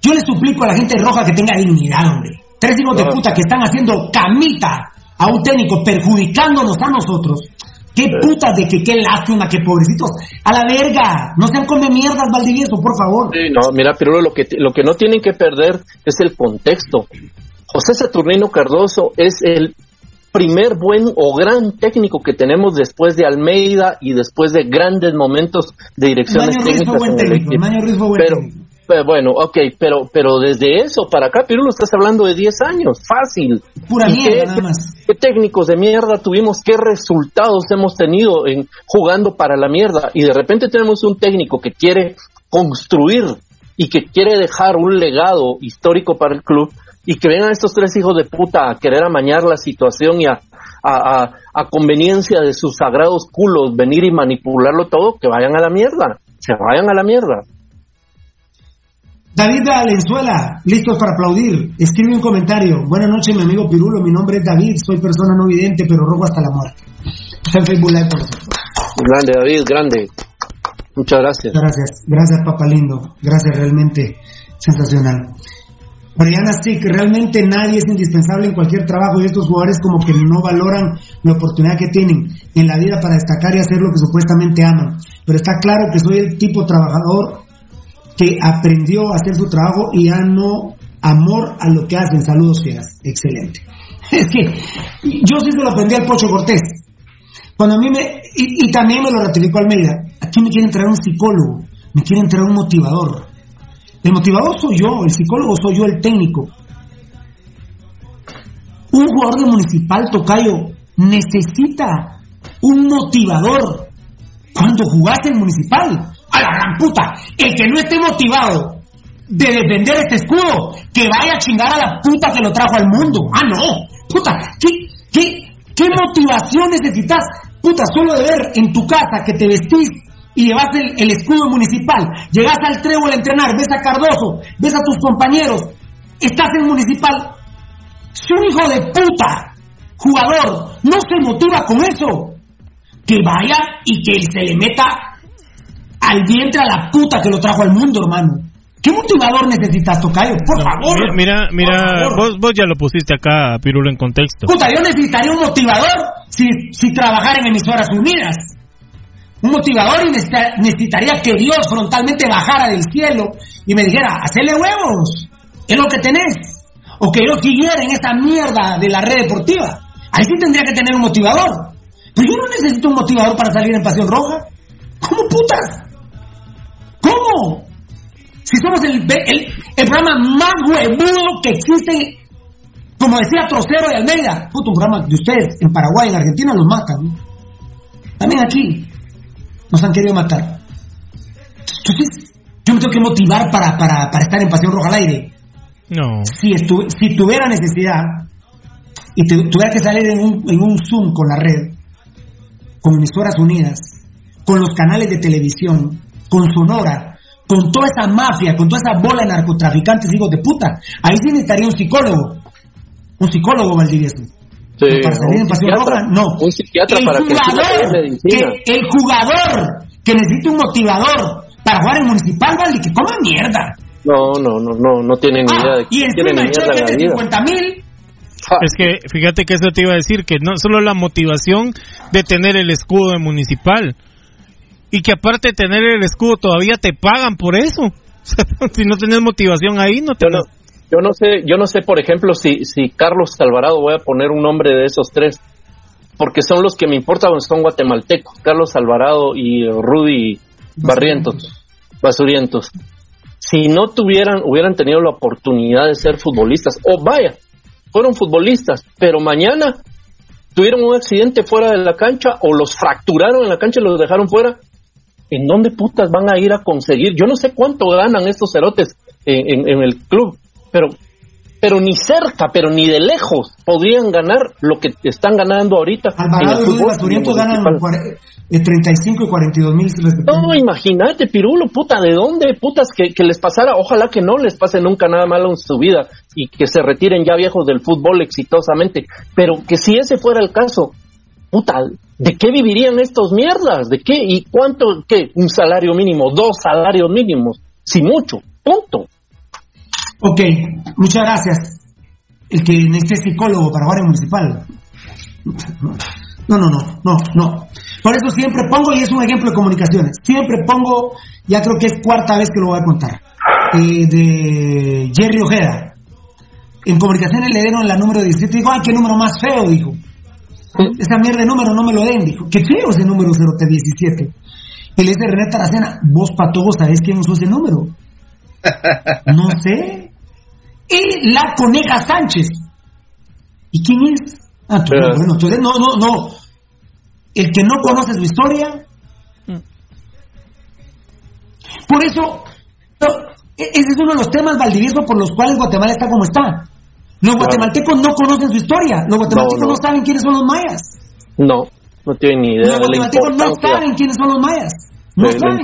Yo le suplico a la gente roja que tenga dignidad, hombre. Tres hijos de puta que están haciendo camita a un técnico, perjudicándonos a nosotros. Qué putas de que qué lástima, qué pobrecitos. A la verga, no sean come mierdas, Valdivieso, por favor. no, mira, pero lo que, lo que no tienen que perder es el contexto. José Saturnino Cardoso es el primer buen o gran técnico que tenemos después de Almeida y después de grandes momentos de direcciones técnicas. técnico, pero, Eh, bueno, ok, pero pero desde eso para acá, Pirulo, estás hablando de 10 años, fácil. Pura ¿Y mierda, qué, nada más. qué técnicos de mierda tuvimos? ¿Qué resultados hemos tenido en jugando para la mierda? Y de repente tenemos un técnico que quiere construir y que quiere dejar un legado histórico para el club y que vengan estos tres hijos de puta a querer amañar la situación y a, a, a- a conveniencia de sus sagrados culos venir y manipularlo todo, que vayan a la mierda, se vayan a la mierda. David Valenzuela, listos para aplaudir. Escribe un comentario. Buenas noches, mi amigo Pirulo. Mi nombre es David. Soy persona no vidente, pero rojo hasta la muerte. Está en Facebook Live, por. Grande, David, grande. Muchas gracias. Gracias, gracias, papá lindo. Gracias, realmente sensacional. Mariana, que realmente nadie es indispensable en cualquier trabajo y estos jugadores como que no valoran la oportunidad que tienen en la vida para destacar y hacer lo que supuestamente aman. Pero está claro que soy el tipo trabajador que aprendió a hacer su trabajo y ya no amor a lo que hacen. Saludos, fieras. Excelente. Es que yo sí se lo aprendí al Pocho Cortés. Cuando a mí me, y, también me lo ratificó Almeida, aquí me quieren traer un psicólogo, me quieren traer un motivador. El motivador soy yo, el psicólogo soy yo, el técnico. Un jugador de municipal, Tocayo, necesita un motivador. Cuando jugaste en municipal, a la gran puta, el que no esté motivado de defender este escudo, que vaya a chingar a la puta que lo trajo al mundo. Ah, no, puta, ¿qué, qué, qué motivación necesitas? Puta, solo de ver en tu casa que te vestís y llevas el, el escudo municipal, llegas al trébol a entrenar, ves a Cardoso, ves a tus compañeros, estás en municipal. Si un hijo de puta, jugador, no se motiva con eso, que vaya y que se le meta al vientre a la puta que lo trajo al mundo, hermano. ¿Qué motivador necesitas, Tocayo? Por favor. Mira, mira, favor. vos, vos ya lo pusiste acá, Pirulo, en contexto. Puta, yo necesitaría un motivador si, si trabajara en emisoras unidas. Un motivador y necesita- necesitaría que Dios frontalmente bajara del cielo y me dijera, hacele huevos, es lo que tenés. O que yo siguiera en esa mierda de la red deportiva. Ahí sí tendría que tener un motivador. Pero yo no necesito un motivador para salir en Pasión Roja. ¿Cómo putas? ¿Cómo? Si somos el, el, el programa más huevudo que existe como decía Trocero de Almeida, puto un programa de ustedes en Paraguay, en Argentina los matan. ¿no? También aquí nos han querido matar. Entonces, yo me tengo que motivar para, para, para estar en Pasión Roja al aire. No. Si, estu- si tuviera necesidad y tu- tuviera que salir en un, en un Zoom con la red, con emisoras unidas, con los canales de televisión, con Sonora, con toda esa mafia, con toda esa bola de narcotraficantes, hijos de puta, ahí sí necesitaría un psicólogo. Un psicólogo, Valdivieso. Sí, para salir en Pasión. Roja, no. Un psiquiatra el para que jugador, medicina. que- el jugador que necesita un motivador para jugar en municipal, vale, que coma mierda. No, no, no, no, no tienen ni idea Ah, de y no tienen encima ni el idea cheque de la de vida. 50 mil. Es que fíjate que eso te iba a decir, que no solo la motivación de tener el escudo de municipal, y que aparte de tener el escudo todavía te pagan por eso. si no tenés motivación ahí, no te Yo no, yo no sé, yo no sé, por ejemplo, si, si Carlos Alvarado, voy a poner un nombre de esos tres, porque son los que me importan, son guatemaltecos, Carlos Alvarado y Rudy Barrientos, Basurientos. Si no tuvieran, hubieran tenido la oportunidad de ser futbolistas, o vaya, fueron futbolistas, pero mañana tuvieron un accidente fuera de la cancha o los fracturaron en la cancha y los dejaron fuera, ¿en dónde putas van a ir a conseguir? Yo no sé cuánto ganan estos cerotes en, en- en el club, pero, pero ni cerca, pero ni de lejos podrían ganar lo que están ganando ahorita. en Alvarado el y Rudy fútbol Basurientos ganan eh, 35 y 42 mil No, imagínate, Pirulo, puta, ¿de dónde, putas, que, que les pasara? Ojalá que no les pase nunca nada malo en su vida y que se retiren ya viejos del fútbol exitosamente. Pero que si ese fuera el caso, puta, ¿de qué vivirían estos mierdas? ¿De qué? ¿Y cuánto? ¿Qué? ¿Un salario mínimo? ¿Dos salarios mínimos? Si mucho, punto. Ok, muchas gracias. El que necesite psicólogo para en municipal. No, no, no, no, no. Por eso siempre pongo, y es un ejemplo de comunicaciones, siempre pongo, ya creo que es cuarta vez que lo voy a contar, eh, de Jerry Ojeda. En comunicaciones le dieron la número 17, dijo, ay, qué número más feo, dijo. Esa mierda de número no me lo den, dijo. Qué feo ese número 017. Y le dice René Taracena, vos patogo sabés quién usó ese número. No sé. Y la Coneja Sánchez. ¿Y quién es? Ah, tú, Pero- bueno, entonces no, no, no. El que no conoce su historia. Por eso, e- ese es uno de los temas, Valdivieso, por los cuales Guatemala está como está. Los guatemaltecos no conocen su historia. Los guatemaltecos No, no, no. saben quiénes son los mayas. No, no tienen ni idea Los guatemaltecos no saben quiénes son los mayas. No de saben.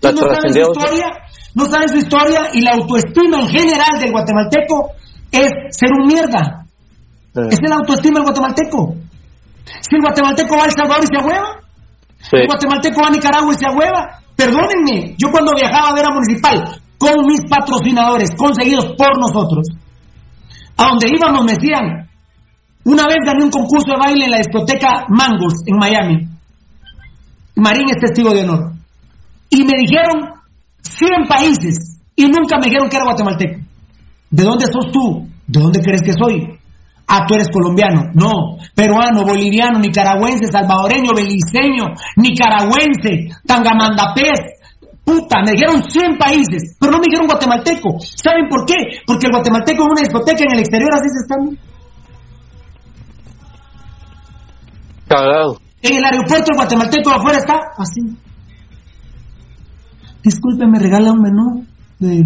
la no saben su historia, no saben su historia y la autoestima en general del guatemalteco es ser un mierda. Eh, es la autoestima del guatemalteco. Si el guatemalteco va a El Salvador y se ahueva, sí. el guatemalteco va a Nicaragua y se ahueva. Perdónenme, yo cuando viajaba a ver a Municipal con mis patrocinadores conseguidos por nosotros, a donde íbamos me decían, una vez gané un concurso de baile en la discoteca Mangos en Miami. Marín es testigo de honor. Y me dijeron 100 países y nunca me dijeron que era guatemalteco. ¿De dónde sos tú? ¿De dónde crees que soy? Ah, tú eres colombiano. No, peruano, boliviano, nicaragüense, salvadoreño, beliceño, nicaragüense, tangamandapés. Puta, me dijeron 100 países, pero no me dijeron guatemalteco. ¿Saben por qué? Porque el guatemalteco en una discoteca en el exterior así se están. Cagado. En el aeropuerto el guatemalteco afuera está así. Disculpe, me regala un menú de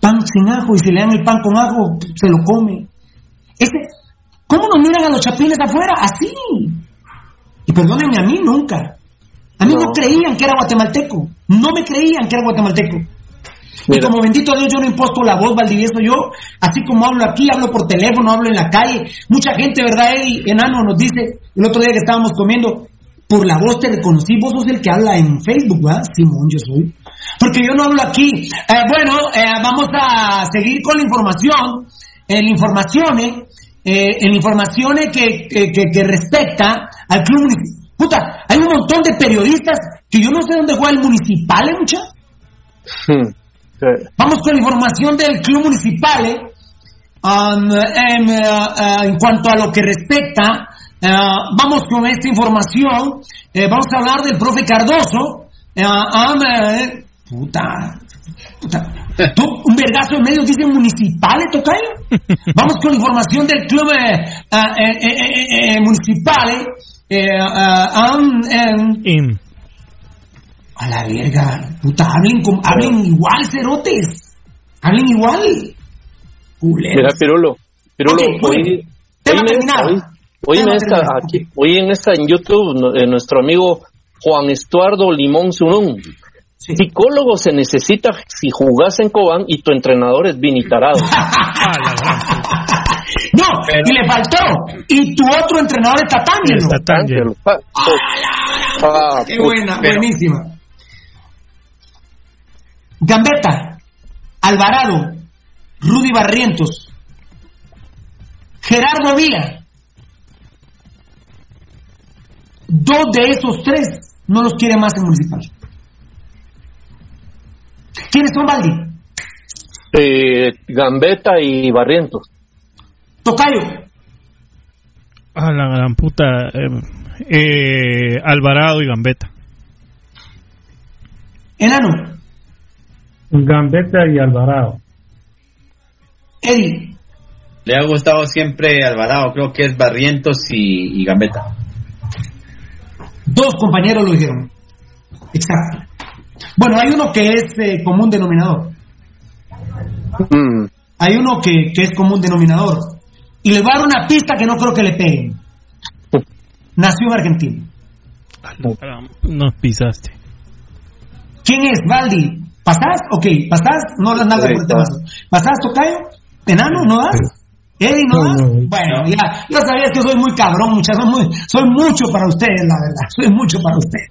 pan sin ajo y si le dan el pan con ajo, se lo come. Ese, ¿Cómo nos miran a los chapines afuera? Así. Y perdónenme, a mí nunca. A mí no, No. creían que era guatemalteco. No me creían que era guatemalteco. Y como bendito Dios, yo no imposto la voz, Valdivieso. Yo, así como hablo aquí, hablo por teléfono, hablo en la calle. Mucha gente, ¿verdad, Eddie? Enano nos dice, el otro día que estábamos comiendo, por la voz te reconocí, vos sos el que habla en Facebook, ¿verdad? Simón, yo soy. Porque yo no hablo aquí. Eh, bueno, eh, vamos a seguir con la información. En la información, eh, en la información que, que, que- que respecta al club municipal. Puta, hay un montón de periodistas que yo no sé dónde juega el municipal, ¿eh, mucha? Hmm. Sí. Vamos con la información del club municipal. ¿eh? Um, em, eh, eh, en cuanto a lo que respecta, eh, vamos con esta información. Vamos a hablar del profe Cardoso. Um, puta, puta. Tú, un vergazo en medio dicen municipales, tocayo. Vamos con la información del club municipal. Eh. Um, Im. a la verga, puta, hablen, con- hablen igual, cerotes. Hablen igual. Culeros. Mira, Pirulo. Pirulo, Ok, muy hoy, hoy, en esta, aquí, hoy en esta en YouTube, no- eh, nuestro amigo Juan Estuardo Limón Zunún. Sí. Psicólogo se necesita si jugás en Cobán y tu entrenador es Vini No, y le faltó. Y tu otro entrenador está Tángelo. Está tan lleno. Pa- Ah, Qué puta. buena, pero- buenísima. Gambetta, Alvarado, Rudy Barrientos, Gerardo Vía. Dos de esos tres no los quiere más en Municipal. ¿Quiénes son, Valdi? Eh, Gambetta y Barrientos. Tocayo, Ah, la gran puta. eh, eh, Alvarado y Gambetta. Enano, Gambetta y Alvarado. Eddie, Le ha gustado siempre Alvarado, creo que es Barrientos y, y Gambetta. dos compañeros lo dijeron. Exacto. Bueno, hay uno que es eh, común denominador. Mm, Hay uno que, que es común denominador. Y le voy a dar una pista que no creo que le peguen. Nació en Argentina. Nos pisaste. ¿Quién es? Valdi. ¿Pasás? Ok, ¿pasás? No las nalgas por el tema. ¿Pasás, Tocayo? ¿Enano? ¿No das? ¿Eddie no das? no, no. Bueno, ya, ya sabías que soy muy cabrón, muchachos. Soy, muy- soy mucho para ustedes, la verdad. Soy mucho para ustedes.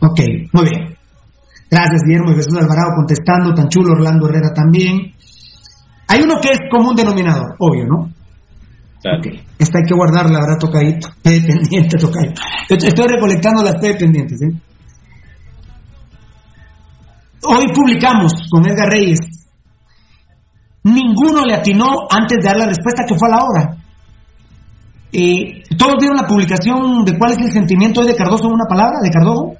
Ok, muy bien. Gracias, Guillermo y Jesús Alvarado contestando. Tan chulo, Orlando Herrera también. Hay uno que es común denominador, obvio, ¿no? Claro. Ok, esta hay que guardarla, ¿verdad, Tocayito? P pendiente, Tocayo. Estoy estoy recolectando las P pendientes, ¿eh? Hoy publicamos con Edgar Reyes. Ninguno le atinó antes de dar la respuesta que fue a la hora. Eh, ¿Todos vieron la publicación de cuál es el sentimiento de Cardoso en una palabra? ¿De Cardoso?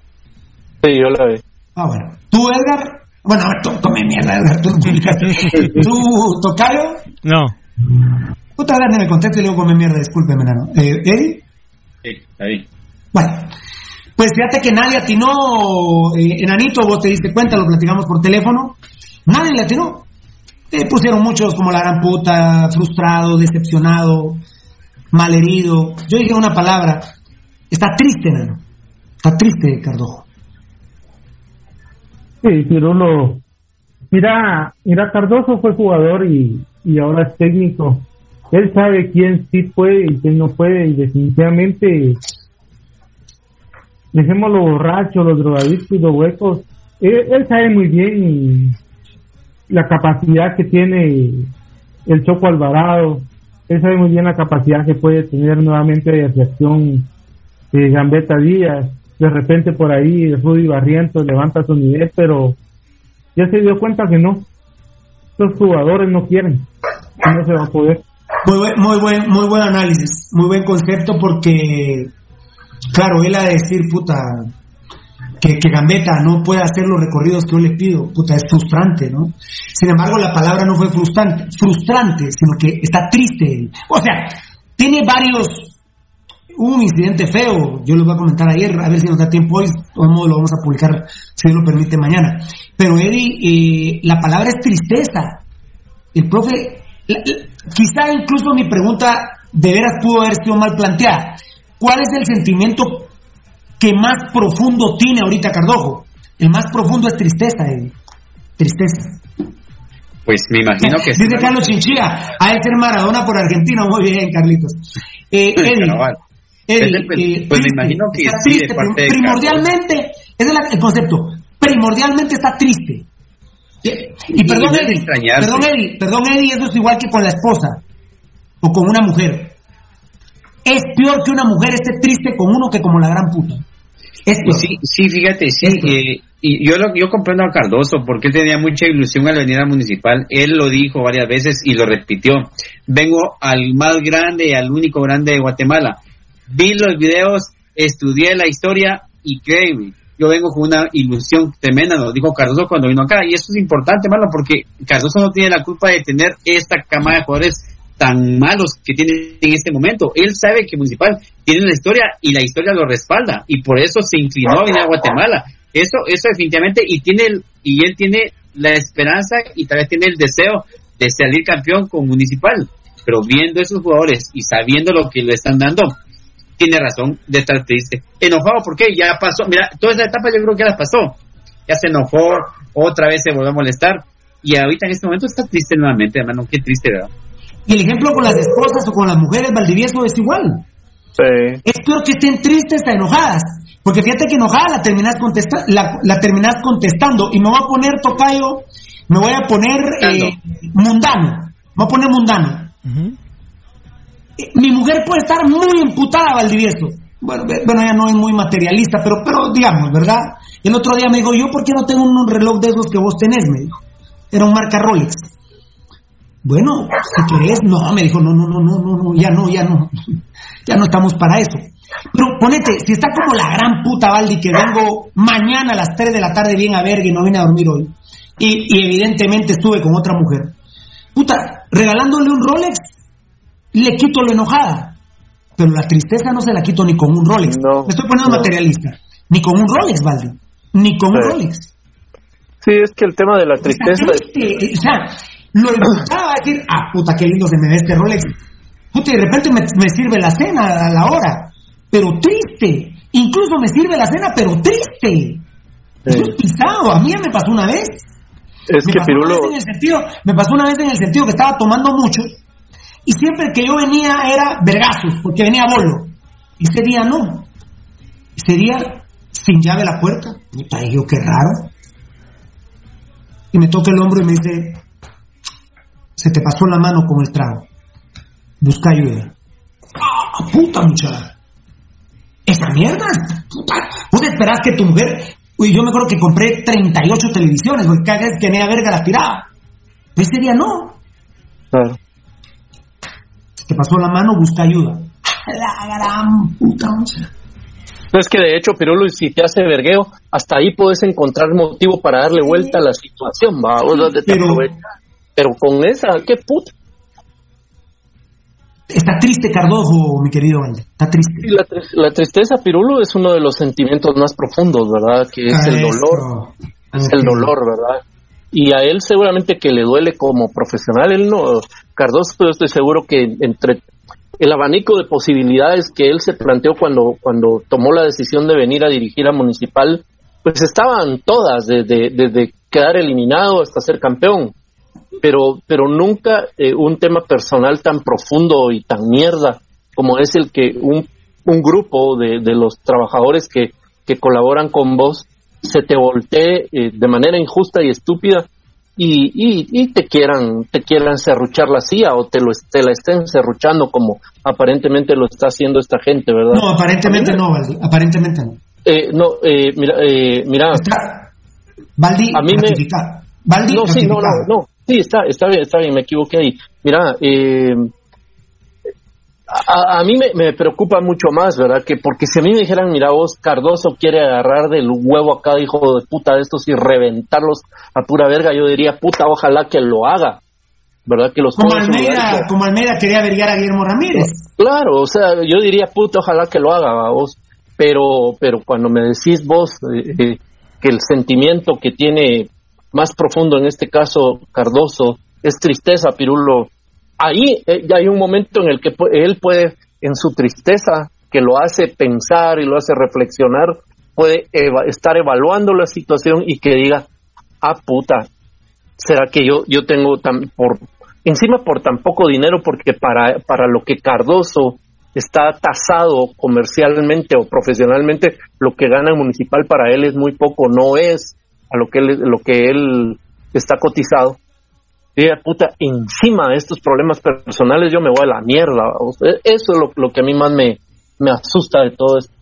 Sí, yo la vi. Ah, bueno. ¿Tú, Edgar? Bueno, a ver, tú come mierda. ¿Tú, ¿Tú Tocayo? No. Puta, ni me conteste y luego come mierda, discúlpeme, nano. Eh, ¿Eddie? Sí, ahí. Bueno, pues fíjate que nadie atinó, eh, enanito, vos te diste cuenta, lo platicamos por teléfono, nadie le atinó. Eh, pusieron muchos como la gran puta, frustrado, decepcionado, malherido. Yo dije una palabra, está triste, enano. Está triste, Cardojo. Sí, Pirulo. Mira, mira, Cardoso fue jugador y, y ahora es técnico. Él sabe quién sí puede y quién no puede y definitivamente dejemos los borrachos, los drogadictos y los huecos. Él, él sabe muy bien la capacidad que tiene el Choco Alvarado. Él sabe muy bien la capacidad que puede tener nuevamente de reacción eh, Gambetta Díaz. De repente por ahí Rudy Barrientos levanta su nivel, pero ya se dio cuenta que no. Los jugadores no quieren. No se va a poder. Muy buen, muy buen, muy buen análisis, muy buen concepto porque, claro, él a decir, puta, que, que Gambetta no puede hacer los recorridos que yo le pido, puta, es frustrante, ¿no? Sin embargo, la palabra no fue frustrante, frustrante, sino que está triste. O sea, tiene varios, un incidente feo, yo lo voy a comentar ayer, a ver si nos da tiempo hoy, modos lo vamos a publicar, si Dios lo permite, mañana. Pero Eddie, eh, la palabra es tristeza. El profe, la- la- quizá incluso mi pregunta de veras pudo haber sido mal planteada. ¿Cuál es el sentimiento que más profundo tiene ahorita Cardojo? El más profundo es tristeza, Eddie. Tristeza. Pues me imagino que sí. Dice Carlos Chinchilla, a ser Maradona por Argentina. Muy bien, Carlitos. Eh, Eddie. Eddie, Pues, eh, pues me imagino que está de triste, de primordialmente, ese es el concepto, primordialmente está triste. Y, perdón, Eddie, perdón, Eddie, perdón, Eddie, eso es igual que con la esposa o con una mujer. Es peor que una mujer esté triste con uno que como la gran puta. Es peor. Sí, sí, fíjate, sí. eh, y yo lo, yo comprendo a Cardoso porque él tenía mucha ilusión al venir al municipal. Él lo dijo varias veces y lo repitió. Vengo al más grande, al único grande de Guatemala. Vi los videos, estudié la historia y créeme, yo vengo con una ilusión tremenda, nos dijo Cardoso cuando vino acá. Y eso es importante, mano, porque Cardoso no tiene la culpa de tener esta cama de jugadores tan malos que tiene en este momento. Él sabe que Municipal tiene la historia y la historia lo respalda y por eso se inclinó a venir a Guatemala. Eso, eso definitivamente y tiene el- y él tiene la esperanza y tal vez tiene el deseo de salir campeón con Municipal. Pero viendo esos jugadores y sabiendo lo que le están dando, tiene razón de estar triste. Enojado porque ya pasó, mira, toda esa etapa yo creo que ya la pasó. Ya se enojó, otra vez se volvió a molestar y ahorita en este momento está triste nuevamente, hermano, qué triste, ¿verdad? Y el ejemplo con las esposas o con las mujeres Valdivieso es igual. Sí. Es peor que estén tristes a enojadas. Porque fíjate que enojada la terminas, contesta la, la terminas contestando. Y me voy a poner, Tocayo, me voy a poner eh, mundano. Me voy a poner mundano. Eh, Mi mujer puede estar muy imputada, Valdivieso. Bueno, bueno, ella no es muy materialista, pero, pero digamos, ¿verdad? El otro día me dijo, yo, ¿por qué no tengo un reloj de esos que vos tenés? Me dijo. Era un marca Rolex. Bueno, si querés, no, me dijo, no, no, no, no, no, no, ya no, ya no, ya no estamos para eso. Pero ponete, si está como la gran puta Valdi que vengo mañana a las 3 de la tarde bien a verga y no vine a dormir hoy, y, y evidentemente estuve con otra mujer, puta, regalándole un Rolex, le quito lo enojada, pero la tristeza no se la quito ni con un Rolex. Me estoy poniendo no. materialista, ni con un Rolex, Valdi, ni con un. Rolex. Sí, es que el tema de la tristeza es o sea, lo empezaba a decir, ah, puta, qué lindo se me ve este Rolex. Puta, y de repente me, me sirve la cena a la hora, pero triste. Incluso me sirve la cena, pero triste. Eso es pisado. A mí ya me pasó una vez. Es me que pasó una Pirulo- vez en el sentido, me pasó una vez en el sentido que estaba tomando mucho y siempre que yo venía era vergazos, porque venía bolo. Ese día no. Ese día sin llave la puerta. Y yo qué raro. Y me toca el hombro y me dice, se te pasó la mano con el trago. Busca ayuda. ¡Ah, puta muchacha! Esa mierda, puta. Vos esperás que tu mujer... Uy, yo me acuerdo que compré 38 televisiones, porque cada vez que venía verga las tiraba. Pero ese día no. Claro. Te pasó la mano, busca ayuda. La gran puta muchacha. es que de hecho, Pirulo, si te hace vergueo, hasta ahí puedes encontrar motivo para darle vuelta a la situación, va. pero, pero con esa, qué puta. Está triste Cardojo, mi querido Valde. Está triste. la, tristeza, Pirulo, es uno de los sentimientos más profundos, ¿verdad? Que es el dolor. Es el dolor, ¿verdad? Y a él seguramente que le duele como profesional. Él no, Cardoso, pero estoy seguro que entre el abanico de posibilidades que él se planteó cuando, cuando tomó la decisión de venir a dirigir a Municipal, pues estaban todas, desde, desde quedar eliminado hasta ser campeón pero, pero nunca eh, un tema personal tan profundo y tan mierda como es el que un, un grupo de, de los trabajadores que, que colaboran con vos se te voltee eh, de manera injusta y estúpida y, y, y, te quieran te quieran serruchar la CIA o te lo te la estén serruchando como aparentemente lo está haciendo esta gente, ¿verdad? No, aparentemente no, Valdi, aparentemente no. Eh, no, eh, mira, eh, mira. Valdi, a mí me, Valdi, no, sí, no, no, no, Sí, está, está bien, está bien, me equivoqué ahí. Mira, eh, a, a, mí me, me, preocupa mucho más, ¿verdad? Que porque si a mí me dijeran, mira vos, Cardoso quiere agarrar del huevo a cada hijo de puta de estos y reventarlos a pura verga, yo diría, puta, ojalá que lo haga. ¿Verdad? Que los como Almeida, como Almeida quería averiguar a Guillermo Ramírez. Claro, o sea, yo diría, puta, ojalá que lo haga, vos. Pero, pero cuando me decís vos eh, eh, que el sentimiento que tiene más profundo, en este caso Cardoso, es tristeza, Pirulo. Ahí eh, ya hay un momento en el que él puede, en su tristeza, que lo hace pensar y lo hace reflexionar, puede estar evaluando la situación y que diga, ah, puta, ¿será que yo, yo tengo tan, por, encima por tan poco dinero, porque para, para lo que Cardoso está tasado comercialmente o profesionalmente, lo que gana municipal para él es muy poco, no es a lo que él, lo que él está cotizado. Y puta, encima de estos problemas personales yo me voy a la mierda. Eso es lo, que a mí más me, me asusta de todo esto.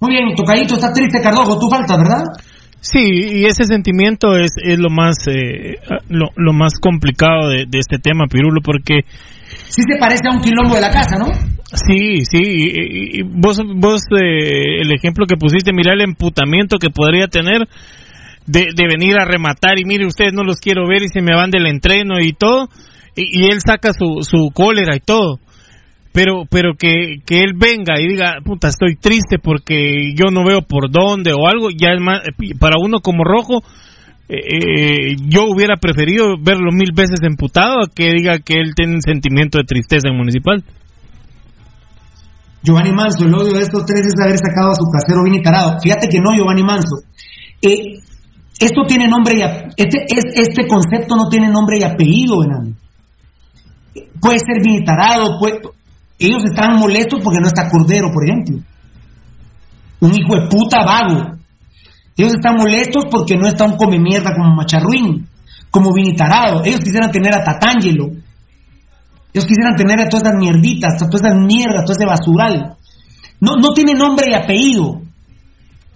Muy bien, tocadito, está triste, Cardojo, tú faltas, ¿verdad? Sí, y ese sentimiento es, es lo más eh, lo, más complicado de, este tema, Pirulo, porque... Sí se parece a un quilombo de la casa, ¿no? Sí, sí, y, vos, vos eh, el ejemplo que pusiste, mira el emputamiento que podría tener de, venir a rematar y mire ustedes no los quiero ver y se me van del entreno y todo y, él saca su, su cólera y todo pero pero que, que él venga y diga puta estoy triste porque yo no veo por dónde o algo ya es más para uno como rojo eh, eh, yo hubiera preferido verlo mil veces emputado a que diga que él tiene un sentimiento de tristeza en municipal Giovanni Manso, el odio de estos tres es haber sacado a su casero bien tarado. Fíjate que no, Giovanni Manso. Eh, esto tiene nombre y este, este concepto no tiene nombre y apellido, enano. Puede ser militarado, ellos están molestos porque no está Cordero, por ejemplo. Un hijo de puta vago. Ellos están molestos porque no está un come mierda como Macharruín, como Vinitarado. Ellos quisieran tener a Tatangelo. Ellos quisieran tener a todas esas mierditas, a todas esas mierdas, todo ese basural. No, no tiene nombre y apellido.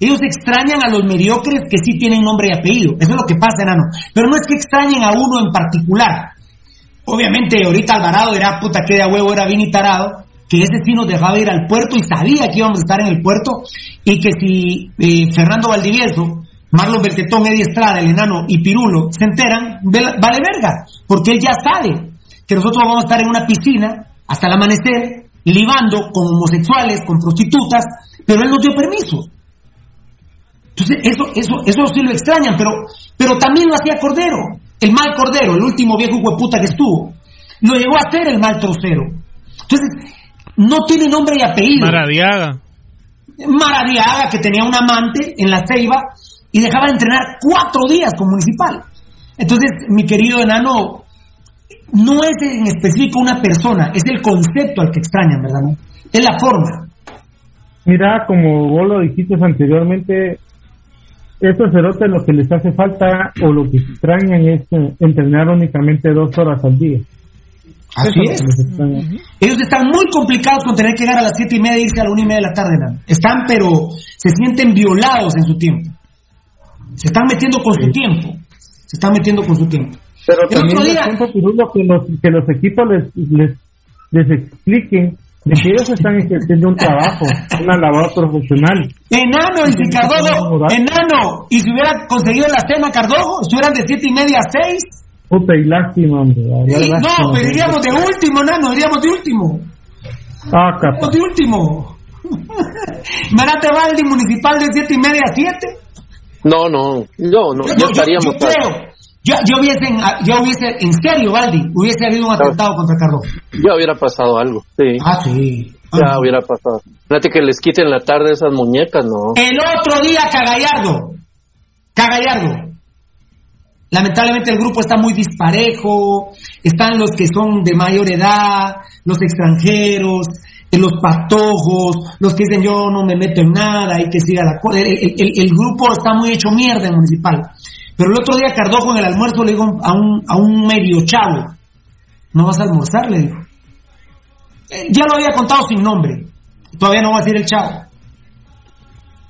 Ellos extrañan a los mediocres que sí tienen nombre y apellido. Eso es lo que pasa, enano. Pero no es que extrañen a uno en particular. Obviamente, ahorita Alvarado era puta que de huevo era bien tarado, que ese sí nos dejaba ir al puerto y sabía que íbamos a estar en el puerto y que si eh, Fernando Valdivieso, Marlon Bertetón, Eddie Estrada, el enano y Pirulo se enteran, vale verga, porque él ya sabe que nosotros vamos a estar en una piscina hasta el amanecer, libando con homosexuales, con prostitutas, pero él nos dio permiso. Entonces, eso, eso, eso sí lo extrañan, pero, pero también lo hacía Cordero. El mal Cordero, el último viejo hueputa que estuvo. Lo llegó a ser el mal trocero. Entonces, no tiene nombre y apellido. Maradiaga. Maradiaga, que tenía un amante en la ceiba y dejaba de entrenar cuatro días con municipal. Entonces, mi querido enano, no es en específico una persona, es el concepto al que extrañan, ¿verdad? Es la forma. Mira, como vos lo dijiste anteriormente, estos cerotes lo que les hace falta o lo que extrañan es eh, entrenar únicamente dos horas al día. Así es. Ellos están muy complicados con tener que llegar a las siete y media e irse a la una y media de la tarde. Están, pero se sienten violados en su tiempo. Se están metiendo con su tiempo. Se están metiendo con su tiempo. Pero también día... tiempo, que los, que los equipos les, les, les expliquen De que ellos están ejerciendo un trabajo, una labor profesional. Enano, y si Cardojo, enano, y si hubiera conseguido la cena Cardojo, estuvieran de siete y media a seis. Puta, y lástima, hombre. no, pero iríamos de último, enano, iríamos de último. Ah, capaz. de último. Marate Valdi, municipal de siete y media a siete. No, no, no, no, yo, estaríamos. Yo, creo, yo, yo, hubiese, yo hubiese, en serio, Valdi, hubiese habido un atentado contra Cardojo. Ya hubiera pasado algo, sí. Ah, sí. Ya hubiera pasado. Fíjate que les quiten la tarde esas muñecas, ¿no? El otro día, Cagallardo. Cagallardo. Lamentablemente el grupo está muy disparejo, están los que son de mayor edad, los extranjeros, eh, los patojos, los que dicen yo no me meto en nada, hay que siga la cosa. El, grupo está muy hecho mierda en municipal. Pero el otro día Cardojo en el almuerzo le dijo a un, a un medio chavo, no vas a almorzar, le dijo. Eh, ya lo había contado sin nombre, todavía no va a decir el chavo.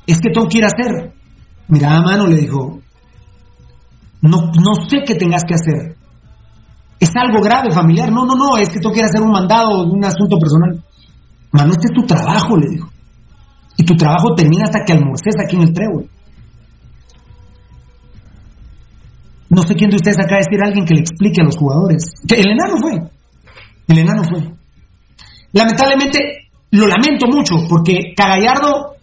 Es que todo quiere hacer. Mira, mano, le dijo, no, no sé qué tengas que hacer. Es algo grave, familiar. No, no, no, es que tú quieres hacer un mandado, un asunto personal. Mano, este es tu trabajo, le dijo. Y tu trabajo termina hasta que almorces aquí en el trébol. No sé quién de ustedes acaba de decir a alguien que le explique a los jugadores. El enano fue. El enano fue. Lamentablemente, lo lamento mucho, porque Cagallardo,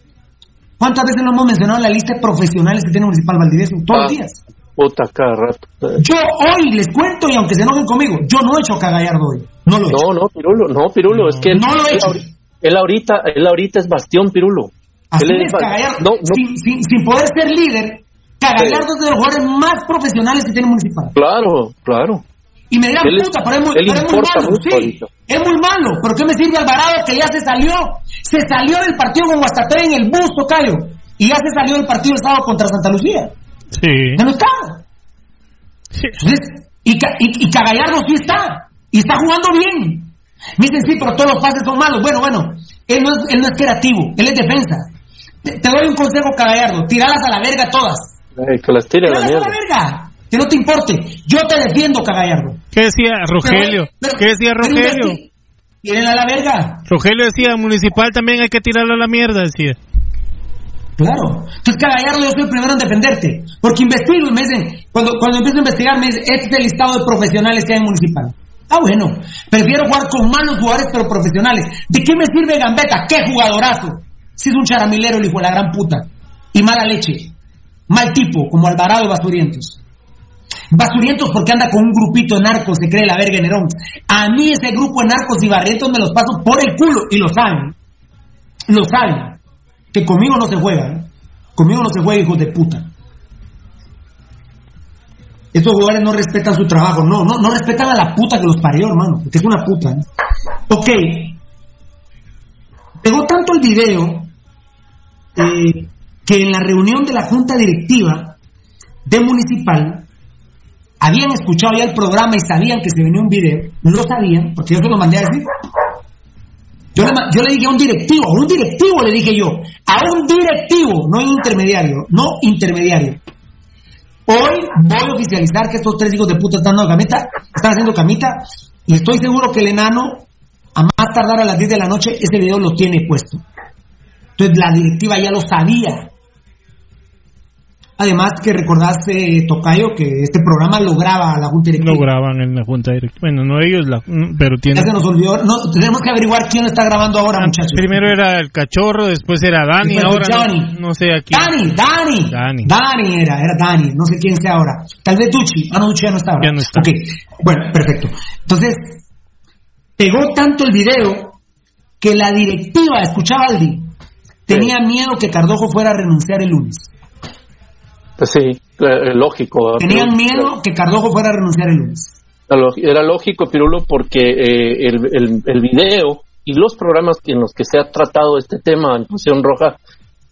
¿cuántas veces lo hemos mencionado en la lista de profesionales que tiene Municipal Valdivieso? Todos los ah. días. Puta, cada rato. Yo hoy les cuento, y aunque se enojen conmigo, yo no he hecho cagallardo hoy. No lo he no, No, Pirulo, no, Pirulo, es que él, no lo he hecho. Él, ahorita, él ahorita es bastión, Pirulo. Así es, Cagallardo. Sin, sin, poder ser líder, Cagallardo es de los jugadores más profesionales que tiene Municipal. Claro, claro. Y me dirán, puta, pero es muy, pero es muy malo. Sí, es muy malo. ¿Pero qué me sirve Alvarado que ya se salió? Se salió del partido con Guastaté en el bus, Tocayo. Y ya se salió del partido el sábado contra Santa Lucía. Sí. Ya no está. Sí. y, y, Cagallardo sí está. Y está jugando bien. Me dicen, sí, pero todos los pases son malos. Bueno, bueno, él no es, él no es creativo, él es defensa. Te, doy un consejo, Cagallardo, tiralas a la verga todas. Que las tire la, la verga. Que no te importe. Yo te defiendo, Cagallardo. ¿Qué decía Rogelio? ¿Qué decía Rogelio? Tírenla a la verga. Rogelio decía, municipal también hay que tirarlo a la mierda, decía. Claro. Entonces, Cagallardo, yo soy el primero en defenderte. Porque investigo y me dicen, cuando, cuando empiezo a investigar, me dicen, este es el listado de profesionales que hay en Municipal. Ah, bueno. Prefiero jugar con malos jugadores, pero profesionales. ¿De qué me sirve Gambetta? ¡Qué jugadorazo! Si es un charamilero, el hijo de la gran puta. Y mala leche. Mal tipo, como Alvarado y Basurientos. Basurientos porque anda con un grupito de narcos, se cree la verga en Nerón. A mí ese grupo de narcos y barrientos me los paso por el culo y lo saben. Lo saben que conmigo no se juega, ¿eh? conmigo no se juega, hijos de puta. Estos jugadores no respetan su trabajo, no, no, no respetan a la puta que los parió, hermano, que es una puta. ¿eh? Ok, pegó tanto el video eh, que en la reunión de la junta directiva de municipal habían escuchado ya el programa y sabían que se venía un video, no sabían, porque yo se lo mandé a decir, yo le, yo le dije a un directivo, a un directivo le dije yo, a un directivo, no intermediario, no intermediario. Hoy voy a oficializar que estos tres hijos de puta están dando camita, están haciendo camita, y estoy seguro que el enano, a más tardar a las 10 de la noche, ese video lo tiene puesto. Entonces la directiva ya lo sabía. Además que recordaste, Tocayo, que este programa lo graba la Junta Directiva. Lo graban en la Junta Directiva. Bueno, no ellos, pero tiene... Ya se nos olvidó. No, tenemos que averiguar quién está grabando ahora, ah, muchachos. Primero era el cachorro, después era Dani, ahora no, sé aquí. Dani, Dani. Dani. Dani era, era Dani. No sé quién sea ahora. Tal vez Duchi. Ah, no, Duchi ya no está ahora. Ya no está. Ok, bueno, perfecto. Entonces, pegó tanto el video que la directiva, escuchaba Aldi, tenía miedo que Cardojo fuera a renunciar el lunes. Sí, eh, lógico. Tenían miedo que Cardojo fuera a renunciar el lunes. Era lógico, Pirulo, porque eh, el, el, video y los programas en los que se ha tratado este tema en Pasión Roja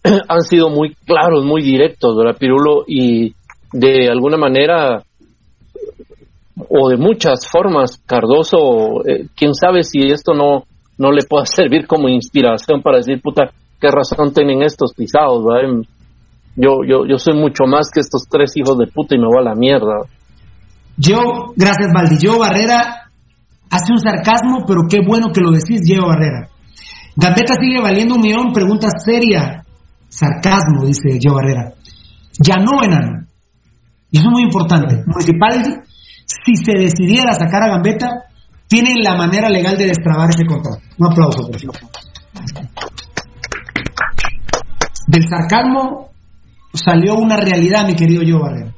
han sido muy claros, muy directos, ¿verdad, Pirulo? Y de alguna manera, o de muchas formas, Cardoso, eh, quién sabe si esto no, no le pueda servir como inspiración para decir, puta, qué razón tienen estos pisados, ¿verdad? Yo, yo, yo soy mucho más que estos tres hijos de puta y me voy a la mierda. Yo, gracias Valdi, yo Barrera hace un sarcasmo, pero qué bueno que lo decís, Diego Barrera. Gambetta sigue valiendo un millón, pregunta seria. Sarcasmo, dice Joe Barrera. Ya no, enano. Y eso es muy importante. Municipal, si se decidiera sacar a Gambetta, tienen la manera legal de destrabar ese contrato. Un aplauso, por favor. Del sarcasmo salió una realidad, mi querido Joe Barrera.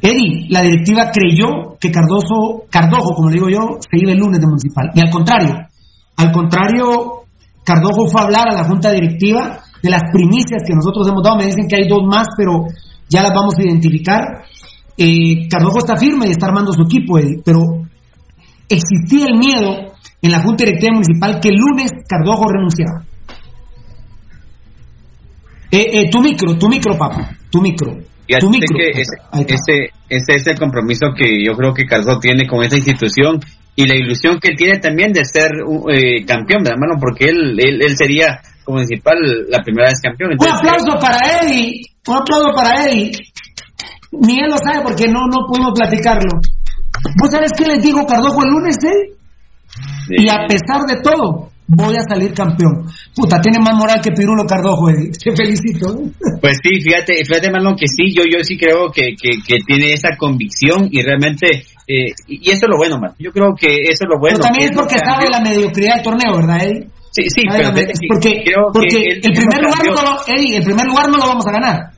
Eddie, la directiva creyó que Cardoso, Cardojo, como le digo yo, se iba el lunes de municipal. Y al contrario, al contrario, Cardojo fue a hablar a la junta directiva de las primicias que nosotros hemos dado. Me dicen que hay dos más, pero ya las vamos a identificar. Eh, Cardojo está firme y está armando su equipo, Eddie, pero existía el miedo en la junta directiva municipal que el lunes Cardojo renunciaba. Eh, eh, tu micro, tu micro, papá, tu micro. Tu micro. Que ese, ese, es el compromiso que yo creo que Cardojo tiene con esa institución y la ilusión que él tiene también de ser eh, campeón, hermano, porque él, él, sería como municipal la primera vez campeón. un aplauso para Eddie, un aplauso para Eddie. Ni él lo sabe porque no, no pudimos platicarlo. ¿Vos sabés qué les dijo Cardojo el lunes, eh? Y a pesar de todo, voy a salir campeón. Puta, tiene más moral que Pirulo Cardojo, Eddie. Te felicito. Pues sí, fíjate, fíjate, Marlon, que sí, yo, yo sí creo que, que, tiene esa convicción y realmente, eh, y eso es lo bueno, man. Yo creo que eso es lo bueno. Pero también es porque sabe la mediocridad del torneo, ¿verdad, Eddie? Sí, sí, pero porque, porque el, primer lugar no lo, Eddie, el primer lugar no lo vamos a ganar.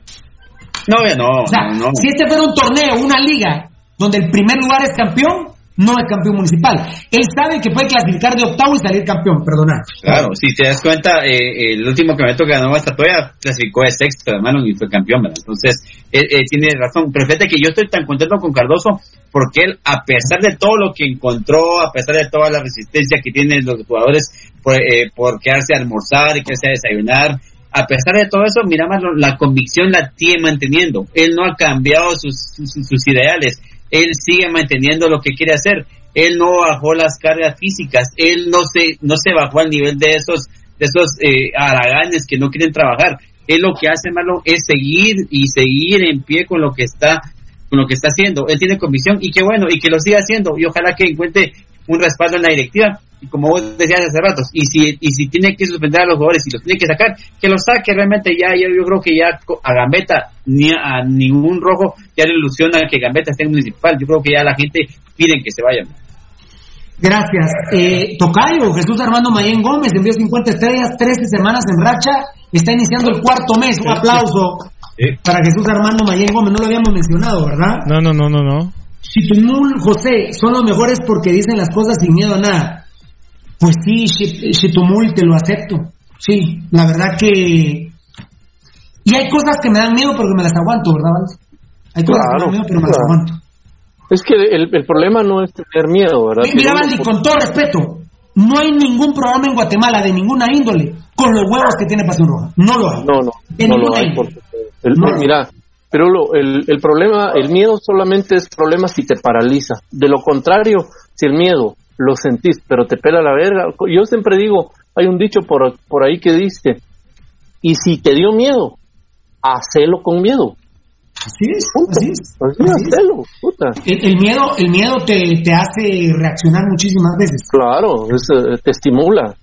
No, no, o sea, no. Si este fuera un torneo, una liga, donde el primer lugar es campeón, no es campeón municipal. Él sabe que puede clasificar de octavo y salir campeón, perdona. Claro, si te das cuenta, eh, el último campeonato que ganó hasta todavía clasificó de sexto, hermano, y fue campeón, ¿verdad? Entonces, él, tiene razón. Pero fíjate que yo estoy tan contento con Cardoso porque él, a pesar de todo lo que encontró, a pesar de toda la resistencia que tienen los jugadores por, eh, por quedarse a almorzar y quedarse a desayunar, a pesar de todo eso, mira más la convicción la tiene manteniendo. Él no ha cambiado sus ideales él sigue manteniendo lo que quiere hacer. Él no bajó las cargas físicas, él no se, no se bajó al nivel de esos, de esos eh, haraganes que no quieren trabajar. Él lo que hace, malo es seguir y seguir en pie con lo que está, con lo que está haciendo. Él tiene convicción y qué bueno, y que lo siga haciendo, y ojalá que encuentre un respaldo en la directiva y como vos decías hace ratos, y si, y si tiene que suspender a los jugadores y los tiene que sacar, que los saque realmente ya, yo, yo creo que ya a Gambetta ni a, ningún rojo ya le ilusiona que Gambetta esté en municipal, yo creo que ya la gente pide que se vayan. Gracias. Eh, Tocayo, Jesús Armando Mayén Gómez envió 50 estrellas, 13 semanas en racha, está iniciando el cuarto mes, un aplauso para Jesús Armando Mayén Gómez, no lo habíamos mencionado, ¿verdad? No, no, no, no, no. Chitumul José, son los mejores porque dicen las cosas sin miedo a nada. Pues sí, Chitumul, te lo acepto. Sí, la verdad que... Y hay cosas que me dan miedo porque me las aguanto, ¿verdad, Hay cosas que me dan miedo pero me las aguanto. Es que el, el, problema no es tener miedo, ¿verdad? Mira, Valdi, con todo respeto, no hay ningún programa en Guatemala de ninguna índole con los huevos que tiene Pasión Roja. No lo hay. No, no, no lo hay. Mira, pero lo, el, el problema, el miedo solamente es problema si te paraliza. De lo contrario, si el miedo lo sentís, pero te pela la verga. Yo siempre digo, hay un dicho por, por ahí que dice, y si te dio miedo, hacelo con miedo. Así es, así es. Hacelo, puta. El, miedo, el miedo te, te, hace reaccionar muchísimas veces. Claro, eh, te estimula.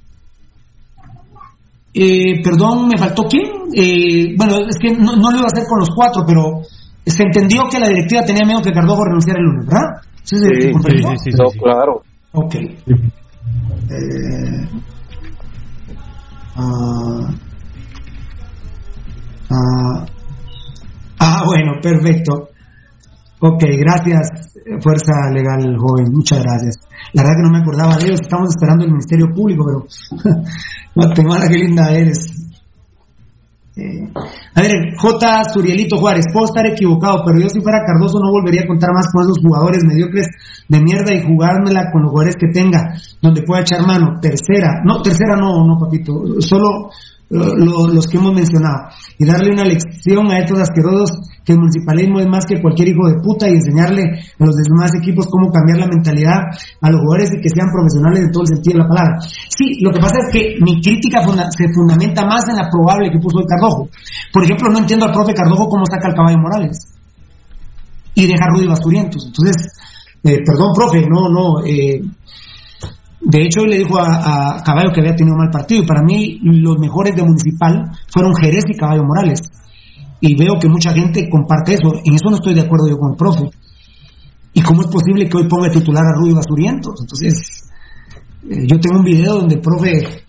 Eh, perdón, me faltó quién. Eh, bueno, es que no, lo iba a hacer con los cuatro, pero se entendió que la directiva tenía miedo que Cardojo renunciara el lunes, ¿verdad? Sí, sí, sí, claro. Ok. Eh, ah, ah, ah, bueno, perfecto. Ok, gracias, Fuerza Legal Joven, muchas gracias. La verdad que no me acordaba de ellos, estamos esperando el Ministerio Público, pero Guatemala, qué linda eres. Eh, a ver, J. Surielito Juárez, puedo estar equivocado, pero yo si fuera Cardoso no volvería a contar más con esos jugadores mediocres de mierda y jugármela con los jugadores que tenga, donde pueda echar mano. Tercera, no, tercera no, no, papito, solo los que hemos mencionado. Y darle una lección a estos asquerosos que el municipalismo es más que cualquier hijo de puta y enseñarle a los demás equipos cómo cambiar la mentalidad a los jugadores y que sean profesionales en todo el sentido de la palabra. Sí, lo que pasa es que mi crítica se fundamenta más en la probable que puso el Cardojo. Por ejemplo, no entiendo al profe Cardojo cómo saca al caballo Morales y deja a Rudy Basturientos. Entonces, Eh, perdón, profe, no, no. Eh, de hecho, le dijo a, Caballo que había tenido mal partido. Y para mí, los mejores de Municipal fueron Jerez y Caballo Morales. Y veo que mucha gente comparte eso. En eso no estoy de acuerdo yo con el profe. ¿Y cómo es posible que hoy ponga titular a Rudy Basurientos? Entonces, eh, yo tengo un video donde el profe,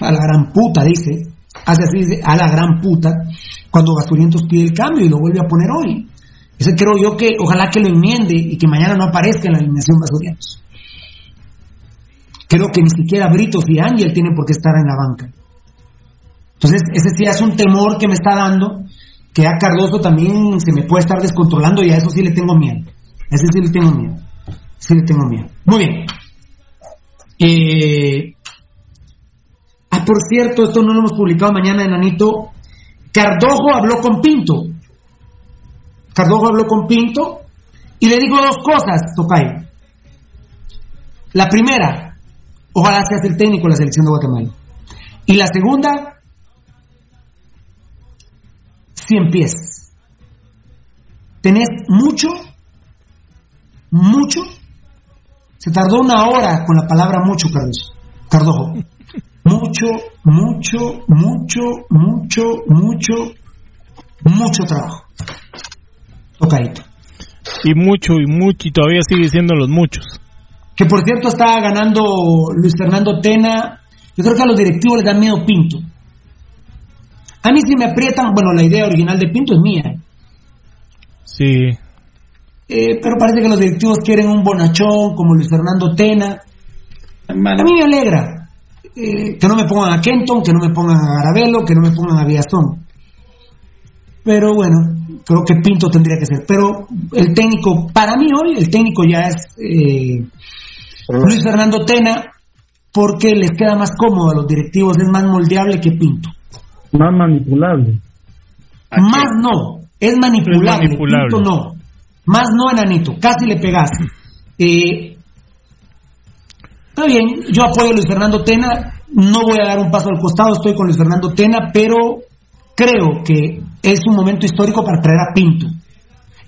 a la gran puta, dice, hace así, dice, a la gran puta, cuando Basurientos pide el cambio y lo vuelve a poner hoy. Ese creo yo que ojalá que lo enmiende y que mañana no aparezca en la alineación Basurientos. Creo que ni siquiera Britos y Ángel tienen por qué estar en la banca. Entonces, ese sí es un temor que me está dando, que a Cardoso también se me puede estar descontrolando y a eso sí le tengo miedo. A ese sí le tengo miedo. Sí le tengo miedo. Muy bien. Eh, ah, por cierto, esto no lo hemos publicado mañana en Anito. Cardojo habló con Pinto. Cardojo habló con Pinto y le digo dos cosas, Tocayo. La primera, ojalá seas el técnico de la selección de Guatemala. Y la segunda, si empiezas. Tenés mucho, mucho. Se tardó una hora con la palabra mucho, Carlos. Cardojo. Mucho, mucho, mucho, mucho, mucho, mucho trabajo. Tocadito. Y mucho, y mucho, y todavía sigue siendo los muchos. Que por cierto estaba ganando Luis Fernando Tena. Yo creo que a los directivos les da miedo Pinto. A mí si me aprietan, bueno, la idea original de Pinto es mía. Sí. Eh, pero parece que los directivos quieren un bonachón como Luis Fernando Tena. A mí me alegra eh, que no me pongan a Kenton, que no me pongan a Garabelo, que no me pongan a Villastón. Pero bueno, creo que Pinto tendría que ser. Pero el técnico, para mí hoy, el técnico ya es eh, Luis Fernando Tena, porque les queda más cómodo a los directivos, es más moldeable que Pinto. Más manipulable. Más no, es manipulable, Pinto no. Más no, enanito, casi le pegaste. Eh, está bien, yo apoyo a Luis Fernando Tena, no voy a dar un paso al costado, estoy con Luis Fernando Tena, pero creo que es un momento histórico para traer a Pinto.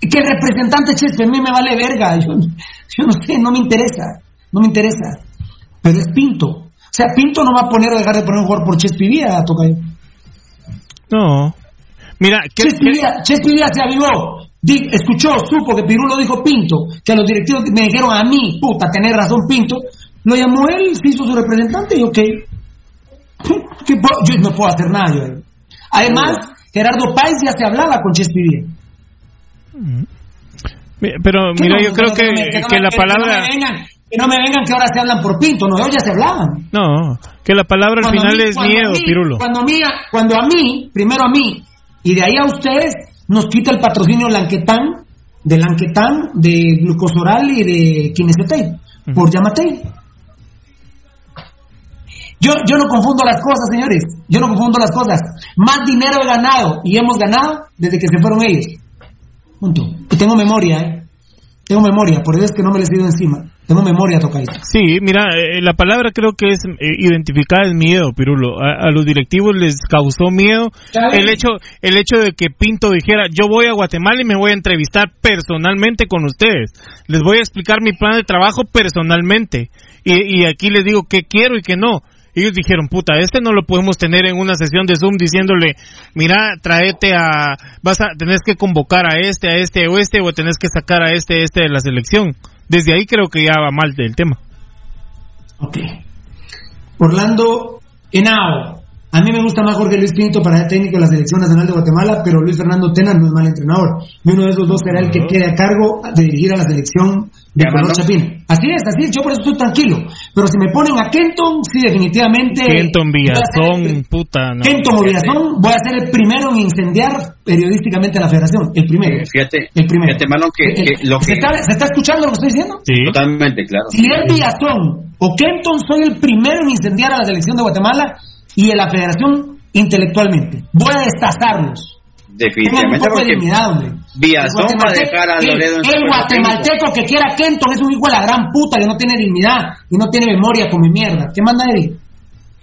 Y que el representante Chespe a mí me vale verga, yo, yo, no sé, no me interesa, no me interesa. Pero es Pinto. O sea, Pinto no va a poner o dejar de poner un jugador por Tocayo. No. Mira, ¿qué, Chespe, Vía, Chespe Vía se avivó. Di, escuchó, supo que Pirulo dijo Pinto, que a los directivos me dijeron a mí, puta, tener razón Pinto, lo llamó él, se hizo su representante y ok. ¿Qué, yo no puedo hacer nada yo. Además, Gerardo Páez ya se hablaba con Chespiría. Pero mira, yo creo que, que, que, la palabra... Que no, vengan, que no, me vengan que ahora se hablan por Pinto, no, ellos ya se hablaban. No, que la palabra al final mí, es miedo, mí, Pirulo. Cuando a, mí, cuando a mí, primero a mí, y de ahí a ustedes, nos quita el patrocinio Lanquetán, de Lanquetán, de Glucosoral y de uh -huh. por Yamatei. Yo, yo no confundo las cosas, señores. Yo no confundo las cosas. Más dinero he ganado y hemos ganado desde que se fueron ellos. Punto. Y tengo memoria, ¿eh? Tengo memoria, por eso es que no me les he ido encima. Tengo memoria, Tocayito. Sí, mira, eh, la palabra creo que es eh, identificada es miedo, Pirulo. A, a, los directivos les causó miedo el hecho, el hecho de que Pinto dijera, yo voy a Guatemala y me voy a entrevistar personalmente con ustedes. Les voy a explicar mi plan de trabajo personalmente. Y, y aquí les digo qué quiero y qué no ellos dijeron, puta, este no lo podemos tener en una sesión de Zoom diciéndole, mira, tráete a, vas a, tenés que convocar a este, a este o este, o tenés que sacar a este, este de la selección. Desde ahí creo que ya va mal del tema. Ok. Orlando Henao. A mí me gusta más Jorge Luis Pinto para el técnico de la Selección Nacional de Guatemala, pero Luis Fernando Tena no es mal entrenador. Y uno de esos dos será el que quede a cargo de dirigir a la selección de Color Chapín. Así es, así es, yo por eso estoy tranquilo. Pero si me ponen a Kenton, sí, definitivamente. Kenton Villazón, el, puta. No, Kenton o Villazón, voy a ser el primero en incendiar periodísticamente a la federación. El primero. Fíjate, el primero. Fíjate, Marlon, que, el, que lo que... ¿Se, está, ¿Se está escuchando lo que estoy diciendo? Sí. Totalmente, claro. Si es Villazón o Kenton, soy el primero en incendiar a la selección de Guatemala y a la federación intelectualmente. Voy a destazarlos. Definitivamente porque Villazón va a dejar a Loredo El, el guatemalteco que quiera Kenton es un hijo de la gran puta que no tiene dignidad y no tiene memoria como mierda. ¿Qué manda Eddie?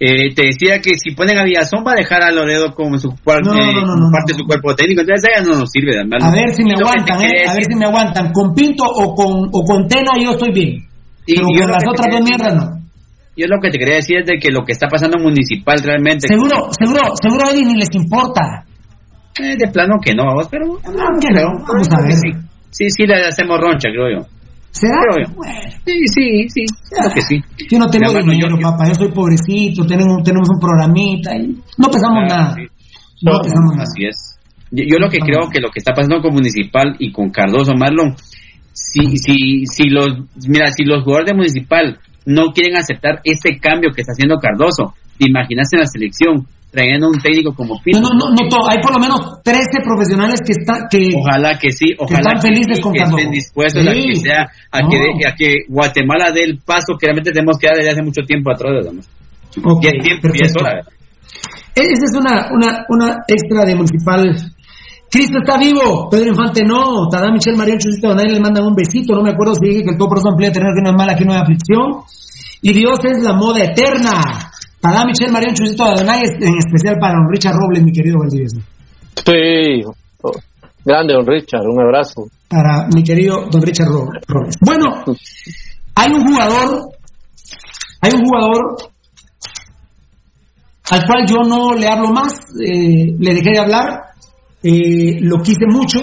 Eh, te decía que si ponen a Villazón va a dejar a Loredo como su parte, parte de su cuerpo técnico, entonces ella no nos sirve. A ver si me aguantan, eh, a ver si me aguantan. Con Pinto o con, o con Tena yo estoy bien. Y, pero con las otras dos mierdas no. Yo lo que te quería decir es de que lo que está pasando en municipal realmente... Seguro, seguro, seguro a ni les importa. Eh, de plano que no, vamos, pero... No, no, vamos a ver. Sí, sí, sí le hacemos roncha, creo yo. ¿Será? Sí, sí, sí, claro que sí. Yo no tengo dinero, yo, papá, yo soy pobrecito, tenemos, tenemos un programita y no pesamos nada. No, pesamos nada. Así es. Yo, lo que creo que lo que está pasando con Municipal y con Cardoso Marlon, si, si, si los, mira, si los jugadores de Municipal no quieren aceptar ese cambio que está haciendo Cardoso, te imaginas en la selección, trayendo un técnico como Pinto. No, no, no, hay por lo menos 13 profesionales que están que ojalá que sí, ojalá están felices con que estén dispuestos a que sea a que a que Guatemala dé el paso que realmente tenemos que dar desde hace mucho tiempo atrás, digamos. Okay, y tiempo, y es hora. E-, esa es una, una, una extra de municipal. Cristo está vivo, Pedro Infante no, Tadá Michel María Chusito nadie le mandan un besito, no me acuerdo si dije que el todo por amplía tener que no es mala, que no hay aflicción. Y Dios es la moda eterna. Para Michelle Marión Chusito Adonai, en especial para don Richard Robles, mi querido Valdivieso. Sí, grande don Richard, un abrazo. Para mi querido don Richard Robles. Bueno, hay un jugador, hay un jugador al cual yo no le hablo más, eh, le dejé de hablar, eh, lo quise mucho,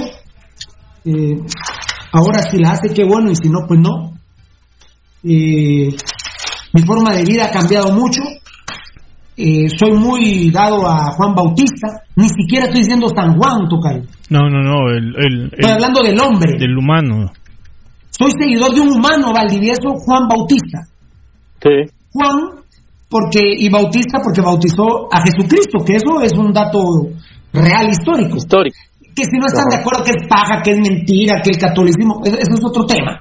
eh, ahora si la hace, qué bueno, y si no, pues no. mi forma de vida ha cambiado mucho, eh, soy muy dado a Juan Bautista, ni siquiera estoy diciendo San Juan, Tocayo. No, no, no, el, estoy hablando del hombre. Del humano. Soy seguidor de un humano valdivieso, Juan Bautista. Sí. Juan, porque, y Bautista porque bautizó a Jesucristo, que eso es un dato real histórico. Histórico. Que si no están de acuerdo que es paja, que es mentira, que el catolicismo, eso, es otro tema.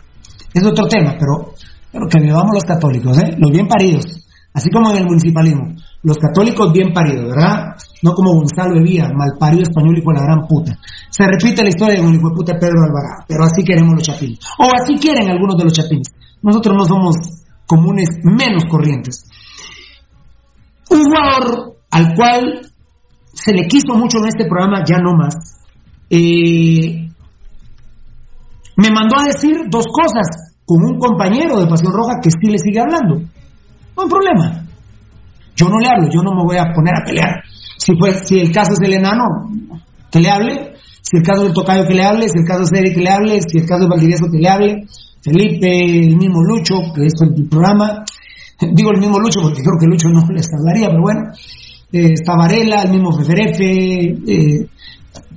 Es otro tema, pero, pero que vivamos los católicos, ¿eh? los bien paridos, así como en el municipalismo los católicos bien paridos, ¿verdad? No como Gonzalo Evía, mal parido español y con la gran puta. Se repite la historia de un hijo de puta Pedro Alvarado, pero así queremos los chapines. O así quieren algunos de los chapines. Nosotros no somos comunes menos corrientes. Un jugador al cual se le quiso mucho en este programa, ya no más, me mandó a decir dos cosas con un compañero de Pasión Roja que sí le sigue hablando. No hay problema. Yo no le hablo, yo no me voy a poner a pelear. Si, si el caso es el enano, que le hable. Si el caso es el tocayo, que le hable. Si el caso es Eric, que le hable. Si el caso es Valdivieso, que le hable. Felipe, el mismo Lucho, que es el programa. Digo el mismo Lucho porque creo que Lucho no les hablaría, pero bueno. Eh, está Varela, el mismo Feferefe. Eh,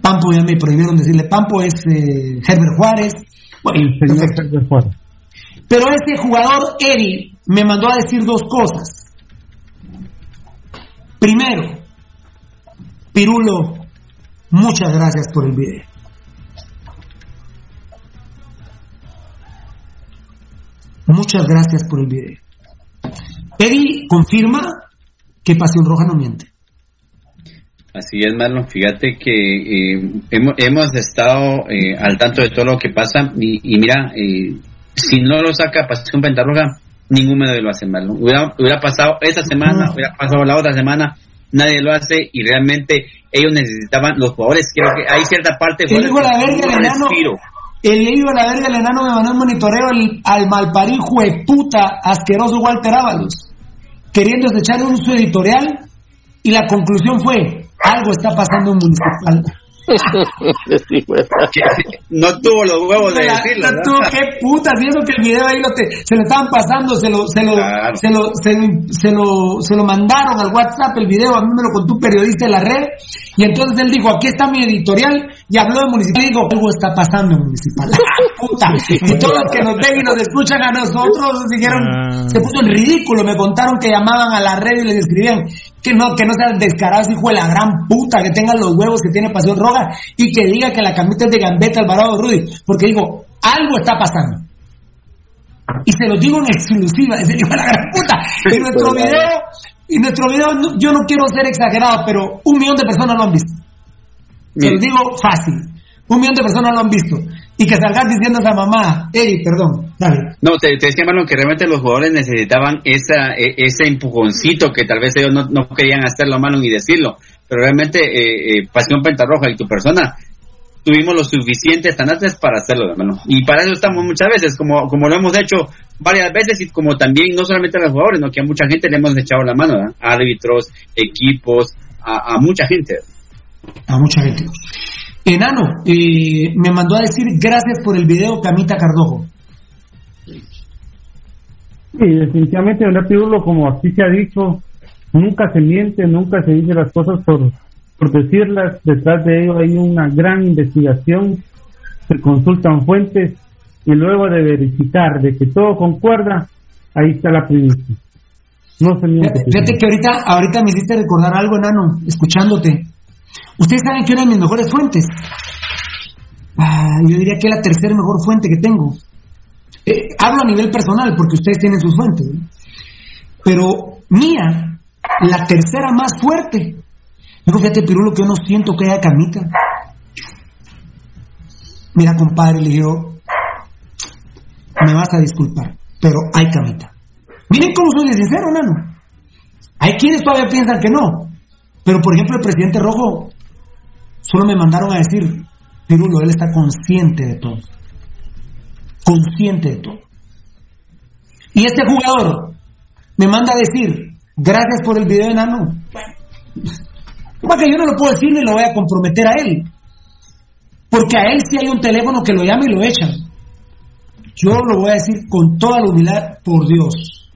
Pampo, ya me prohibieron decirle Pampo, es eh, Herbert Juárez. Bueno, Herbert Juárez. Pero este jugador, Eric, me mandó a decir dos cosas. Primero, Pirulo, muchas gracias por el video. Muchas gracias por el video. Eddie confirma que Pasión Roja no miente. Así es, Marlon. Fíjate que eh, hemos, estado eh, al tanto de todo lo que pasa y, mira, eh, si no lo saca Pasión Pentarroja, ningún medio lo hace mal. Hubiera, hubiera pasado esta semana, hubiera pasado la otra semana, nadie lo hace y realmente ellos necesitaban, los jugadores, creo que hay cierta parte... El hijo la verga el enano, el hijo la verga el enano me mandó un monitoreo al, al malparijo de puta asqueroso Walter Ábalos, queriendo echar un su editorial y la conclusión fue, algo está pasando en Municipal no tuvo los huevos de decirlo. No tuvo qué puta, viendo que el video ahí lo se lo estaban pasando, se lo, se lo, se lo, se, lo, se lo mandaron al WhatsApp el video, a mí me lo contó un periodista de la red, y entonces él dijo, aquí está mi editorial, y habló de municipal, y digo, algo está pasando en municipal. puta. Y todos los que nos ven y nos escuchan a nosotros dijeron, ah. se puso en ridículo, me contaron que llamaban a la red y les escribían, que no, que no sean descarados, hijo de la gran puta, que tengan los huevos que tiene Pasión Roja y que diga que la camita es de Gambetta Alvarado Rudy, porque digo, algo está pasando. Y se lo digo en exclusiva, es hijo de la gran puta. Y nuestro video, y nuestro video, yo no quiero ser exagerado, pero un millón de personas lo han visto. Se lo digo fácil. Un millón de personas lo han visto. Y que salgas diciendo a esa mamá, Eri, perdón, dale. No, te, te decía, Marlon, que realmente los jugadores necesitaban esa, e, ese empujoncito que tal vez ellos no, no querían hacerlo, Marlon, y decirlo. Pero realmente, eh, eh, Pasión Pentarroja y tu persona tuvimos los suficientes tanates para hacerlo, hermano. Y para eso estamos muchas veces, como, como lo hemos hecho varias veces y como también no solamente a los jugadores, sino que a mucha gente le hemos echado la mano, árbitros, equipos, a, a, mucha gente. A mucha gente. Enano, eh, me mandó a decir gracias por el video Camita Cardojo. Sí, definitivamente, Pirulo, como aquí se ha dicho, nunca se miente, nunca se dice las cosas por por decirlas, detrás de ello hay una gran investigación, se consultan fuentes y luego de verificar de que todo concuerda, ahí está la primicia. No se miente. Fíjate que ahorita, ahorita me hiciste recordar algo, enano, escuchándote. Ustedes saben que una de mis mejores fuentes, ah, yo diría que la tercera mejor fuente que tengo. Eh, hablo a nivel personal porque ustedes tienen sus fuentes, pero mía, la tercera más fuerte, Dijo, fíjate, Pirulo, que yo no siento que haya camita. Mira, compadre, le dijo, me vas a disculpar, pero hay camita. Miren cómo soy sincero, nano. Hay quienes todavía piensan que no. Pero, por ejemplo, el presidente Rojo solo me mandaron a decir, Pirulo, él está consciente de todo. Consciente de todo. Y este jugador me manda a decir, gracias por el video enano. Porque yo no lo puedo decir ni lo voy a comprometer a él. Porque a él sí hay un teléfono que lo llama y lo echan. Yo lo voy a decir con toda la humildad, por Dios.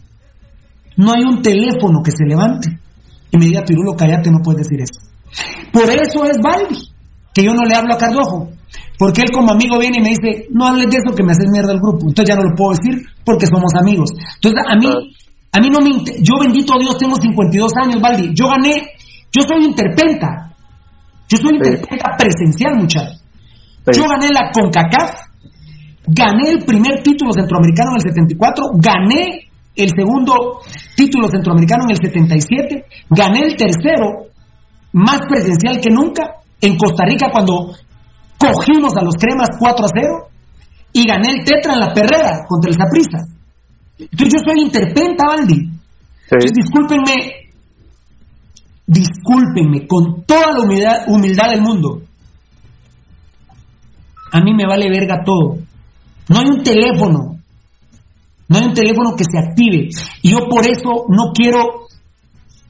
No hay un teléfono que se levante y me diga, Pirulo, cállate, no puedes decir eso. Por eso es Baldi, que yo no le hablo a Cardojo. Porque él como amigo viene y me dice, no hables de eso que me haces mierda el grupo. Entonces ya no lo puedo decir porque somos amigos. Entonces a mí, a mí no me... Yo bendito Dios tengo 52 años, Baldi. Yo gané yo soy interpenta. Yo soy interpenta presencial, muchachos. Yo gané la CONCACAF, gané el primer título centroamericano en el 74, gané el segundo título centroamericano en el 77, gané el tercero, más presencial que nunca, en Costa Rica cuando cogimos a los cremas 4 a 0 y gané el tetra en la perrera contra el Zaprisa. Entonces yo soy interpenta, Valdi. Discúlpenme discúlpenme con toda la humildad, humildad del mundo. A mí me vale verga todo. No hay un teléfono. No hay un teléfono que se active. Y yo por eso no quiero.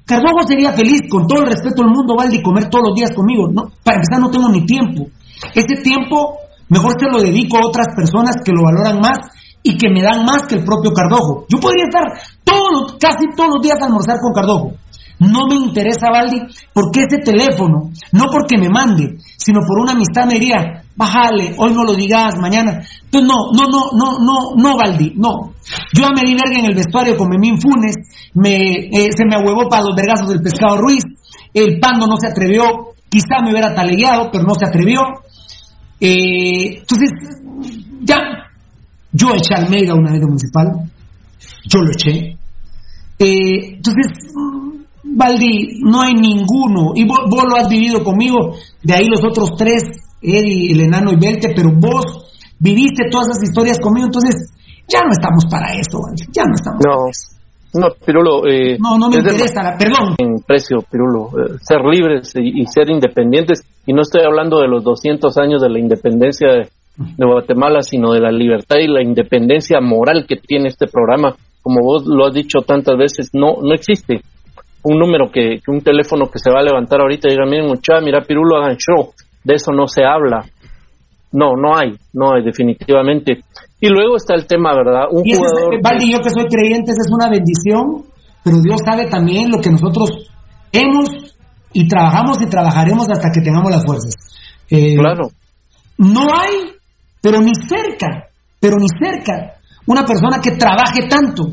Cardojo sería feliz, con todo el respeto del mundo, Valdi, comer todos los días conmigo. No, para empezar, no tengo ni tiempo. Ese tiempo, mejor se lo dedico a otras personas que lo valoran más y que me dan más que el propio Cardojo. Yo podría estar todos, casi todos los días a almorzar con Cardojo. No me interesa, Valdi, porque ese teléfono, no porque me mande, sino por una amistad me diría, bájale, hoy no lo digas, mañana. Entonces, no, no, no, no, no, no, Valdi, no. Yo ya me di verga en el vestuario con Memín Funes, me, eh, se me ahuevó para los vergazos del pescado Ruiz, el Pando no se atrevió, quizá me hubiera talegueado, pero no se atrevió. Eh, entonces, ya, yo eché al Almeida una vez de municipal, yo lo eché. Eh, entonces, Valdi, no hay ninguno, y vos, lo has vivido conmigo, de ahí los otros tres, Eddie, el enano y Belte, pero vos viviste todas esas historias conmigo, entonces ya no estamos para eso, ya no estamos no. No, Pirulo. Eh, no, no me interesa, perdón. En precio, Pirulo. Eh, ser libres y, ser independientes. Y no estoy hablando de los 200 años de la independencia de, de, Guatemala, sino de la libertad y la independencia moral que tiene este programa. Como vos lo has dicho tantas veces, no, no existe un número que, un teléfono que se va a levantar ahorita y diga, miren muchachos, mira Pirulo, hagan show. De eso no se habla. No, no hay, no hay, definitivamente. Y luego está el tema, ¿verdad? Un jugador. Valdi, yo que soy creyente, es una bendición, pero Dios sabe también lo que nosotros hemos y trabajamos y trabajaremos hasta que tengamos las fuerzas. Eh, claro. No hay, pero ni cerca, pero ni cerca, una persona que trabaje tanto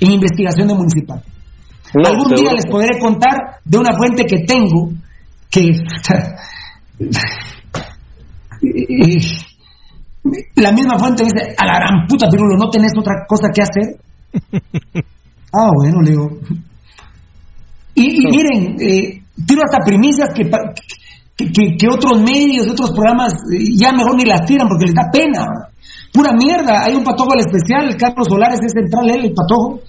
en investigación de municipal. Algún día les podré contar de una fuente que tengo que la misma fuente dice, a la gran puta Pirulo, ¿no tenés otra cosa que hacer? ah, bueno, le digo. Y, miren, eh, tiro hasta primicias que, que, otros medios, otros programas, eh, ya mejor ni las tiran porque les da pena. Pura mierda. Hay un patojo al especial, Carlos Solares es central, él, el patojo.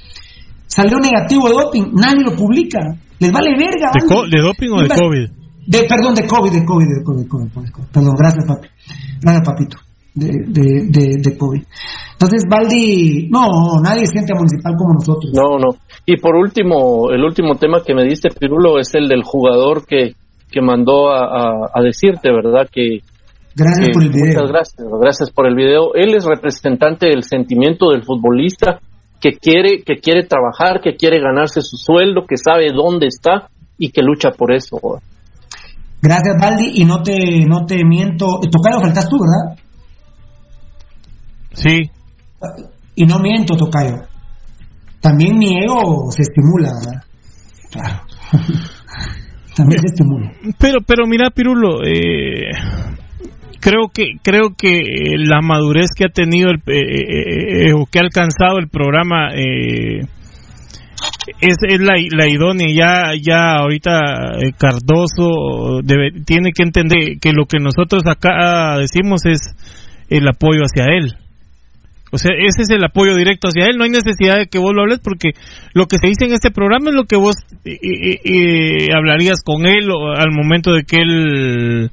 Salió negativo de doping, nadie lo publica. Les vale verga. ¿De, doping o de COVID? De, perdón, de COVID, de COVID, de COVID, COVID, Perdón, gracias, papi. Gracias, papito. De, de, de, COVID. Entonces, Valdi, no, nadie siente a municipal como nosotros. No, no. Y por último, el último tema que me diste, Pirulo, es el del jugador que, que mandó a, a, decirte, ¿verdad? Que, gracias por el video. Muchas gracias, gracias por el video. Él es representante del sentimiento del futbolista que quiere, que quiere trabajar, que quiere ganarse su sueldo, que sabe dónde está y que lucha por eso. Gracias, Baldi, y no te, no te miento. Tocayo, faltas tú, ¿verdad? Sí. Y no miento, Tocayo. También mi ego se estimula, ¿verdad? Claro. También se estimula. Pero, pero mira, Pirulo, eh, creo que creo que la madurez que ha tenido el, eh, eh, o que ha alcanzado el programa es, es la, la, idónea ya ya ahorita Cardoso debe, tiene que entender que lo que nosotros acá decimos es el apoyo hacia él o sea, ese es el apoyo directo hacia él. No hay necesidad de que vos lo hables porque lo que se dice en este programa es lo que vos eh, eh, eh, hablarías con él al momento de que él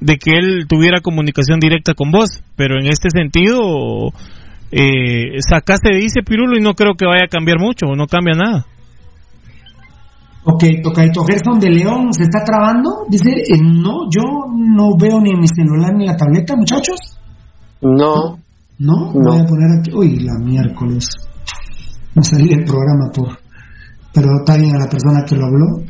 de que él tuviera comunicación directa con vos. Pero en este sentido, eh, sacaste dice Pirulo y no creo que vaya a cambiar mucho, no cambia nada. Ok, Tocaito Gerson de León se está trabando. Dice, no, yo no veo ni en mi celular ni la tableta, muchachos. No. ¿No? Voy a poner aquí. Uy, la miércoles. Me salí del programa por. Pero está bien a la persona que lo habló.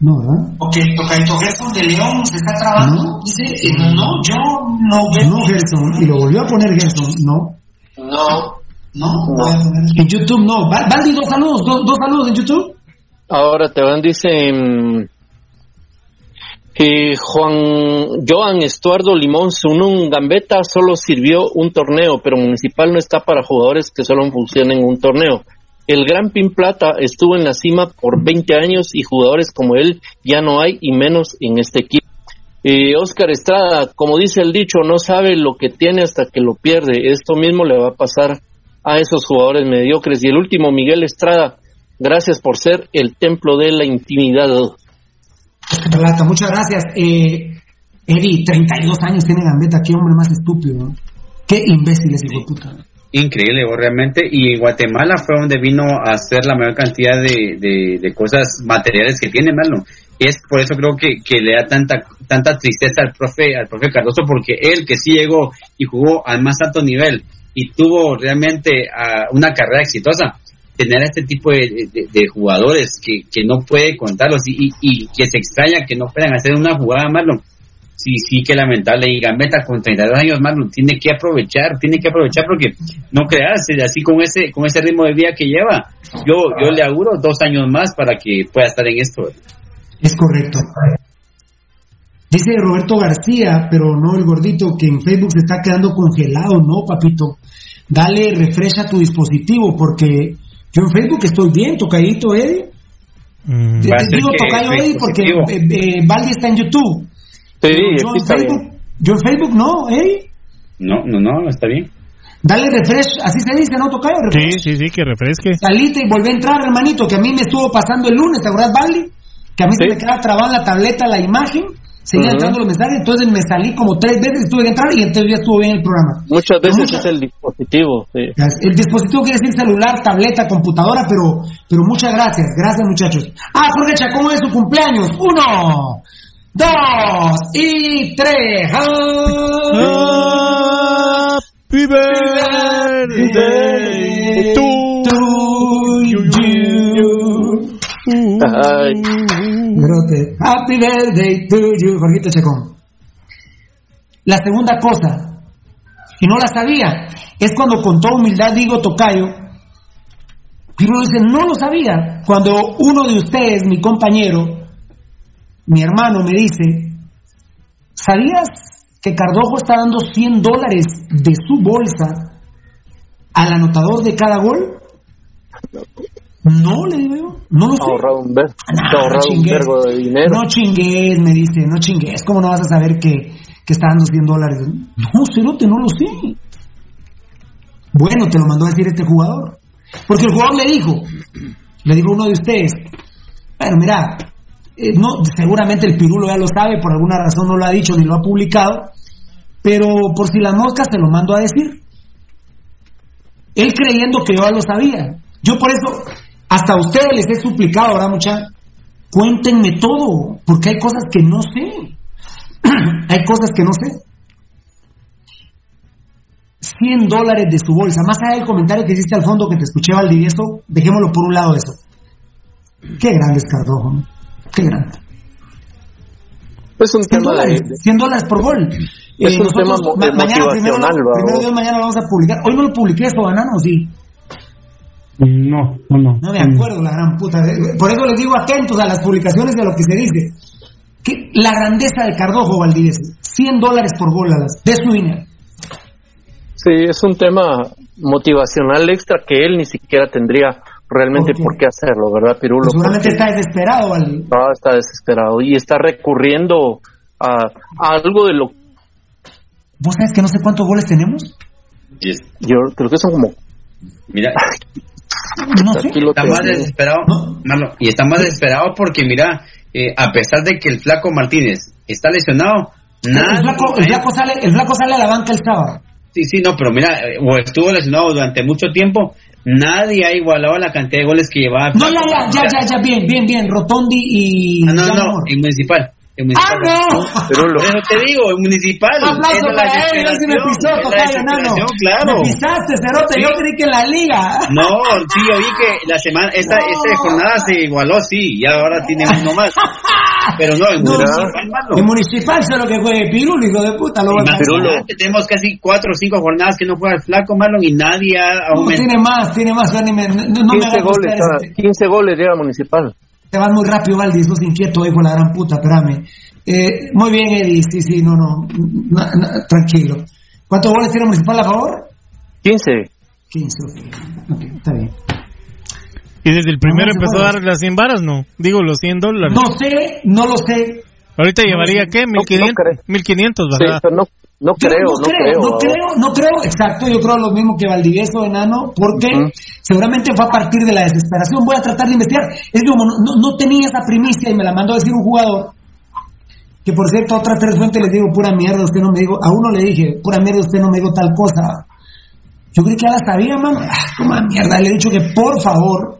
No, ¿verdad? Ok, Tocaito Gerson de León se está trabando. ¿No? Dice, eh, no, yo no veo. No, Gerson. Y lo volvió a poner Gerson. No. No. No, poner. En YouTube no. Valdi, dos saludos. Dos, dos saludos en YouTube. Ahora te van, dicen que Juan Joan Estuardo Limón Sunun Gambetta solo sirvió un torneo, pero Municipal no está para jugadores que solo funcionen un torneo. El Gran Pin Plata estuvo en la cima por 20 años y jugadores como él ya no hay y menos en este equipo. Eh, Oscar Estrada, como dice el dicho, no sabe lo que tiene hasta que lo pierde. Esto mismo le va a pasar a esos jugadores mediocres. Y el último, Miguel Estrada, gracias por ser el templo de la intimidad. Plata, muchas gracias. Eh, Eddie, 32 años tiene Gambetta, qué hombre más estúpido. Qué imbécil es hijo de puta. Increíble, realmente. Y Guatemala fue donde vino a hacer la mayor cantidad de, de, cosas materiales que tiene, Marlon. Y es por eso creo que, que, le da tanta tanta tristeza al profe al profe Cardoso, porque él que sí llegó y jugó al más alto nivel y tuvo realmente ah, una carrera exitosa, tener este tipo de, jugadores que, que, no puede contarlos y, y, que se extraña que no puedan hacer una jugada, Marlon. Sí, sí, que lamentable. Y Gambetta con 32 años, Marlon, tiene que aprovechar, tiene que aprovechar porque no creas, así con ese con ese ritmo de vida que lleva, yo yo le auguro dos años más para que pueda estar en esto. Es correcto. Dice Roberto García, pero no el gordito, que en Facebook se está quedando congelado, ¿no, papito? Dale refresca tu dispositivo porque yo en Facebook estoy bien, tocadito Eddie. Mm. Digo tocayo Eddie porque eh, eh está en YouTube. Sí, yo, en Facebook, yo en Facebook no, Eddie. No, no, no, está bien. Dale refresh, así se dice, ¿no, Tocayo? Sí, sí, sí, que refresque. Salite y volví a entrar, hermanito, que a mí me estuvo pasando el lunes, ¿te acuerdas, Valdi? Que a mí se me quedaba trabada la tableta la imagen seguía entrando los mensajes, entonces me salí como tres veces, tuve que entrar y entonces ya estuvo bien el programa. Muchas veces es el dispositivo. El dispositivo quiere decir celular, tableta, computadora, pero, pero muchas gracias, gracias muchachos. Ah, Jorge Chacón es su cumpleaños. Uno, dos y tres. Happy birthday to you. Happy birthday to you, Jorgito Chacón. La segunda cosa, y no la sabía, es cuando con toda humildad digo tocayo, y dice, no lo sabía. Cuando uno de ustedes, mi compañero, mi hermano, me dice, ¿sabías que Cardojo está dando 100 dólares de su bolsa al anotador de cada gol? No, le digo yo, no lo sé. Ahorrado un, ver, Nah, ahorrado no un vergo de dinero. No chingues, me dice, no chingues. ¿Cómo no vas a saber que, que está dando 100 dólares? No, cerote, no lo sé. Bueno, te lo mandó a decir este jugador. Porque el jugador le dijo, le dijo uno de ustedes, bueno, mira, eh, no, seguramente el pirulo ya lo sabe, por alguna razón no lo ha dicho ni lo ha publicado, pero por si las moscas te lo mando a decir. Él creyendo que yo ya lo sabía. Yo por eso, hasta a ustedes les he suplicado, ¿verdad, mucha? Cuéntenme todo, porque hay cosas que no sé. hay cosas que no sé. 100 dólares de su bolsa. Más allá del comentario que hiciste al fondo que te escuché, Valdivieso, dejémoslo por un lado eso. Qué grande es Cardojo, ¿no? Qué grande. Es un 100 tema de, dólares, 100 dólares por gol. Es un tema mo- ma- mañana, primero, primero Dios, mañana lo vamos a publicar. Hoy no lo publiqué esto, banano, sí. No, no, no. No me acuerdo, la gran puta. Por eso les digo atentos a las publicaciones de lo que se dice. Que la grandeza de Cardojo Valdivieso, 100 dólares por gol a las, de su dinero. Sí, es un tema motivacional extra que él ni siquiera tendría realmente por qué hacerlo, ¿verdad, Pirulo? Pues seguramente Porque- está desesperado. Ah, está desesperado y está recurriendo a, a algo de lo ¿Vos sabes que no sé cuántos goles tenemos? yo creo que son como Mira, No sé. Aquí lo está más desesperado, y está más desesperado porque mira, eh, a pesar de que el flaco Martínez está lesionado, nada. El flaco, el, flaco sale, el flaco sale a la banca el sábado. Sí, sí, no, pero mira, eh, o estuvo lesionado durante mucho tiempo, nadie ha igualado la cantidad de goles que llevaba. No, ya, ya, ya, ya, ya, bien, bien, bien. Rotondi y. Ah, no, no, en municipal. En ¡Ah, municipal. no! Pirulo. Por eso te digo, en municipal. Un aplauso es para él, yo sí me pisó, es enano. claro. Me pisaste, cerote, Sí. yo creí que en la liga. No, sí, yo vi que la semana, esta, No. esta jornada se igualó, sí, y ahora tiene uno más. Pero no, en No, municipal, Marlon. En municipal sé lo que juegue Pirulo, hijo de puta. Lo va a Imagínate, tenemos casi cuatro o cinco jornadas que no juega el flaco Marlon y nadie ha No, aumentado. tiene más, tiene más. no, no me 15 hagas goles, buscar ah, este. 15 goles llega Municipal. Te vas muy rápido, Valdi, sos inquieto, hijo de la gran puta, espérame. Eh, muy bien, Eddie, sí, sí, no, no, na- na- tranquilo. ¿Cuántos goles tiene Municipal a favor? 15. 15, ok, ok, está bien. Y desde el primero No, no empezó a dar las 100 varas, ¿no? Digo, los 100 dólares. No sé, no lo sé. Ahorita llevaría, ¿qué? no 1500, creo. 1500, Sí, ¿verdad? pero no, no creo, no, no creo, creo. no creo, no creo, exacto, yo creo lo mismo que Valdivieso, enano, porque seguramente fue a partir de la desesperación. Voy a tratar de investigar. Es como no, no- tenía esa primicia y me la mandó a decir un jugador. Que por cierto, a otras tres fuentes les digo pura mierda, usted no me dijo, a uno le dije, pura mierda, usted no me dijo tal cosa. Yo creí que ya la sabía, mano. Ah, mierda, le he dicho que por favor,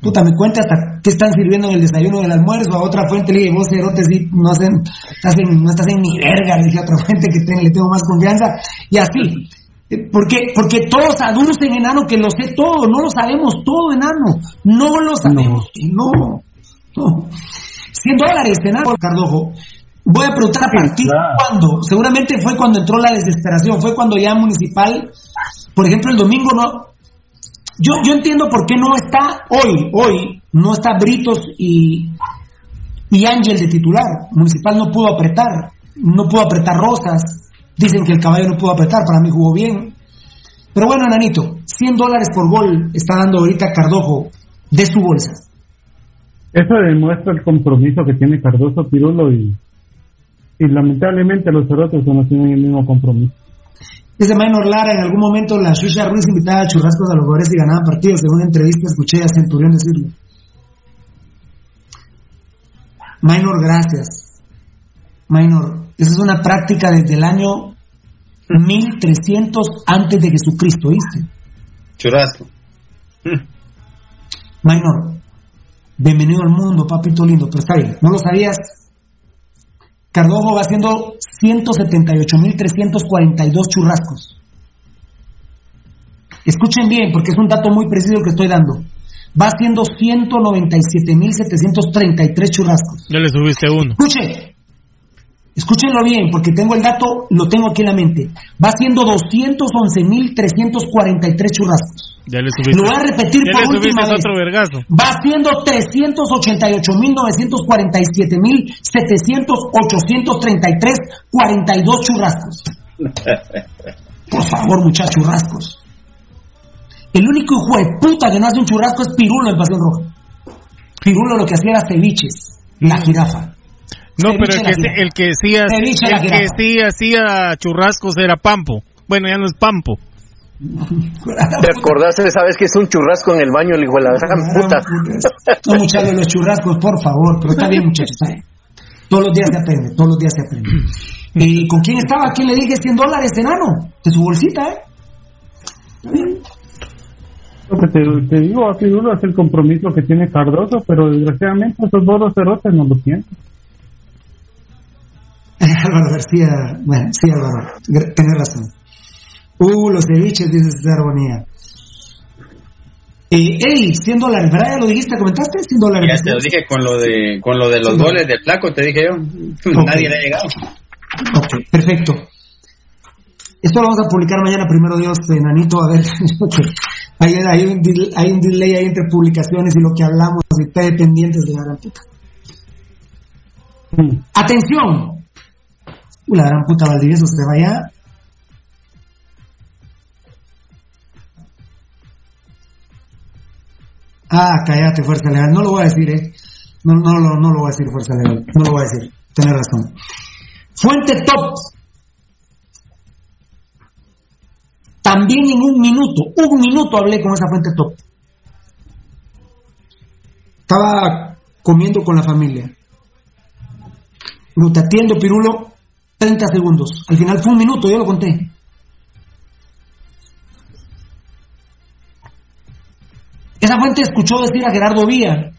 puta, me cuente hasta qué están sirviendo en el desayuno o en el almuerzo. A otra fuente le dije, vos, cerote, sí, no, hacen, estás en, no estás en ni verga, le dije a otra fuente que ten- le tengo más confianza. Y así. Eh, Porque, porque todos aducen, enano, que lo sé todo. No lo sabemos todo, enano. No lo sabemos. No. no. 100 dólares, enano, Cardojo. Voy a preguntar a partir de cuándo. Seguramente fue cuando entró la desesperación. Fue cuando ya municipal, por ejemplo, el domingo no. Yo, yo entiendo por qué no está hoy, hoy, no está Britos y, y Ángel de titular. Municipal no pudo apretar, no pudo apretar Rosas. Dicen que el caballo no pudo apretar, para mí jugó bien. Pero bueno, Nanito, 100 dólares por gol está dando ahorita Cardojo de su bolsa. Eso demuestra el compromiso que tiene Cardoso Pirulo y, y lamentablemente los cerotes no tienen el mismo compromiso. Dice Maynor Lara, en algún momento la Xuxa Ruiz invitaba a churrascos a los jugadores y ganaban partidos. En una entrevista escuché a Centurión decirlo. Maynor, gracias. Maynor, esa es una práctica desde el año 1300 antes de Jesucristo, ¿viste? Churrasco. Maynor, bienvenido al mundo, papito lindo, pero está bien, ¿no lo sabías? Cardojo va haciendo 178.342 churrascos. Escuchen bien, porque es un dato muy preciso el que estoy dando. Va haciendo 197.733 churrascos. Ya le subiste uno. Escuche, escúchenlo bien, porque tengo el dato, lo tengo aquí en la mente. Va haciendo 211.343 churrascos. Ya le subiste. Lo voy a repetir ya por le última vez. otro vergazo. Va haciendo 388.947.700.833 42 churrascos. Por favor, muchachos, churrascos. El único hijo de puta que no hace un churrasco es Pirulo en Pasión Roja. Pirulo lo que hacía era ceviches, la jirafa. No, pero el que, el que sí hacía, el que sí hacía churrascos era Pampo. Bueno, ya no es Pampo. ¿Te acordás esa vez que es un churrasco en el baño, el hijo de la gran puta? No, muchachos, los churrascos, por favor, pero está bien, muchachos. Todos los días se aprende, todos los días se aprende. ¿Y con quién estaba? ¿A quién le dije 100 dólares, enano? De su bolsita, ¿eh? Lo que te, te digo, aquí uno es el compromiso que tiene Cardoso, pero desgraciadamente esos dos cerotes no lo tienen. Álvaro García, bueno, sí, Álvaro, tenés razón. Uh, los ceviches, dice César Bonilla. Eh, ey, 100 dólares, ¿verdad? ¿Ya lo dijiste? ¿Comentaste? 100 dólares. Ya te lo dije con lo de, con lo de los goles del flaco, te dije yo. Nadie le ha llegado. Ok, perfecto. Esto lo vamos a publicar mañana, primero Dios, enanito, a ver. hay, hay, un, hay un delay ahí entre publicaciones y lo que hablamos, y ustedes pendientes de la gran puta. Mm. Atención. Uh, la gran puta Valdivieso se vaya. Ah, cállate, Fuerza Legal. No lo voy a decir, ¿eh? No, no, no, no lo voy a decir, Fuerza Legal. No lo voy a decir. Tienes razón. Fuente top. También en un minuto, un minuto hablé con esa fuente top. Estaba comiendo con la familia. No te atiendo, Pirulo, 30 segundos. Al final fue un minuto, yo lo conté. Esa fuente escuchó decir a Gerardo Vía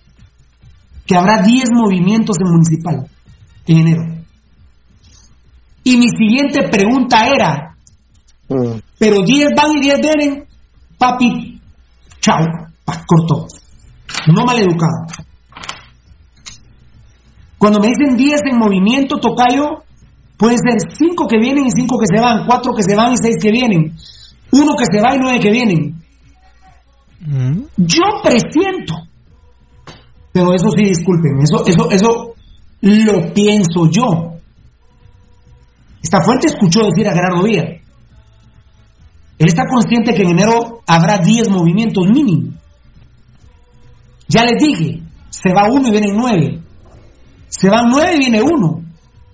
que habrá 10 movimientos en municipal en enero. Y mi siguiente pregunta era, mm. pero 10 van y 10 vienen, papi, chao, cortó. No mal educado. Cuando me dicen 10 en movimiento, tocayo, pueden ser 5 que vienen y 5 que se van, 4 que se van y 6 que vienen, 1 que se va y 9 que vienen. Yo presiento, pero eso sí, disculpen, eso, eso, eso lo pienso yo. Esta fuente escuchó decir a Gerardo Vía. Él está consciente que en enero habrá 10 movimientos mínimos. Ya les dije, se va uno y vienen nueve. Se van nueve y viene uno.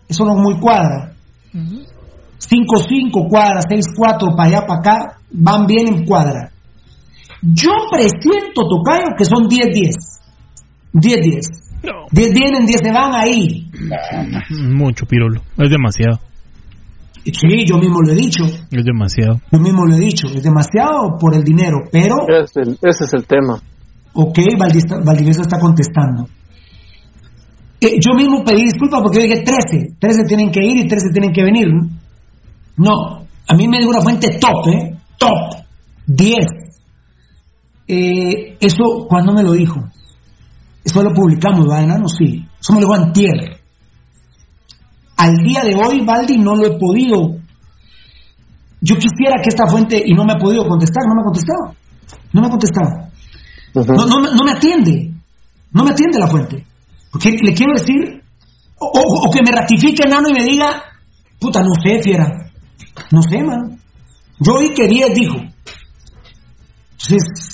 Eso no es muy cuadra. 5-5 cuadra, 6-4 para allá, para acá, van bien en cuadra. Yo presiento, Tocayo, que son 10-10. 10-10. 10 vienen, 10 se van ahí. Mucho pirolo. Es demasiado. Sí, yo mismo lo he dicho. Es demasiado. Yo mismo lo he dicho. Es demasiado por el dinero, pero... Ese, ese es el tema. Ok, Valdivieso está contestando. Eh, yo mismo pedí disculpas porque yo dije 13. 13 tienen que ir y 13 tienen que venir. No, a mí me dio una fuente top, ¿eh? Top. 10. Eh, eso, ¿cuándo me lo dijo? Eso lo publicamos, ¿verdad, no? Sí. Eso me lo antier. Al día de hoy, Valdi, no lo he podido. Yo quisiera que esta fuente, y no me ha podido contestar, no me ha contestado. No me ha contestado. no, no, no, me atiende. No me atiende la fuente. Porque le quiero decir, o, que me ratifique enano y me diga, puta, no sé, fiera. No sé, man. Yo oí que 10 dijo. Entonces,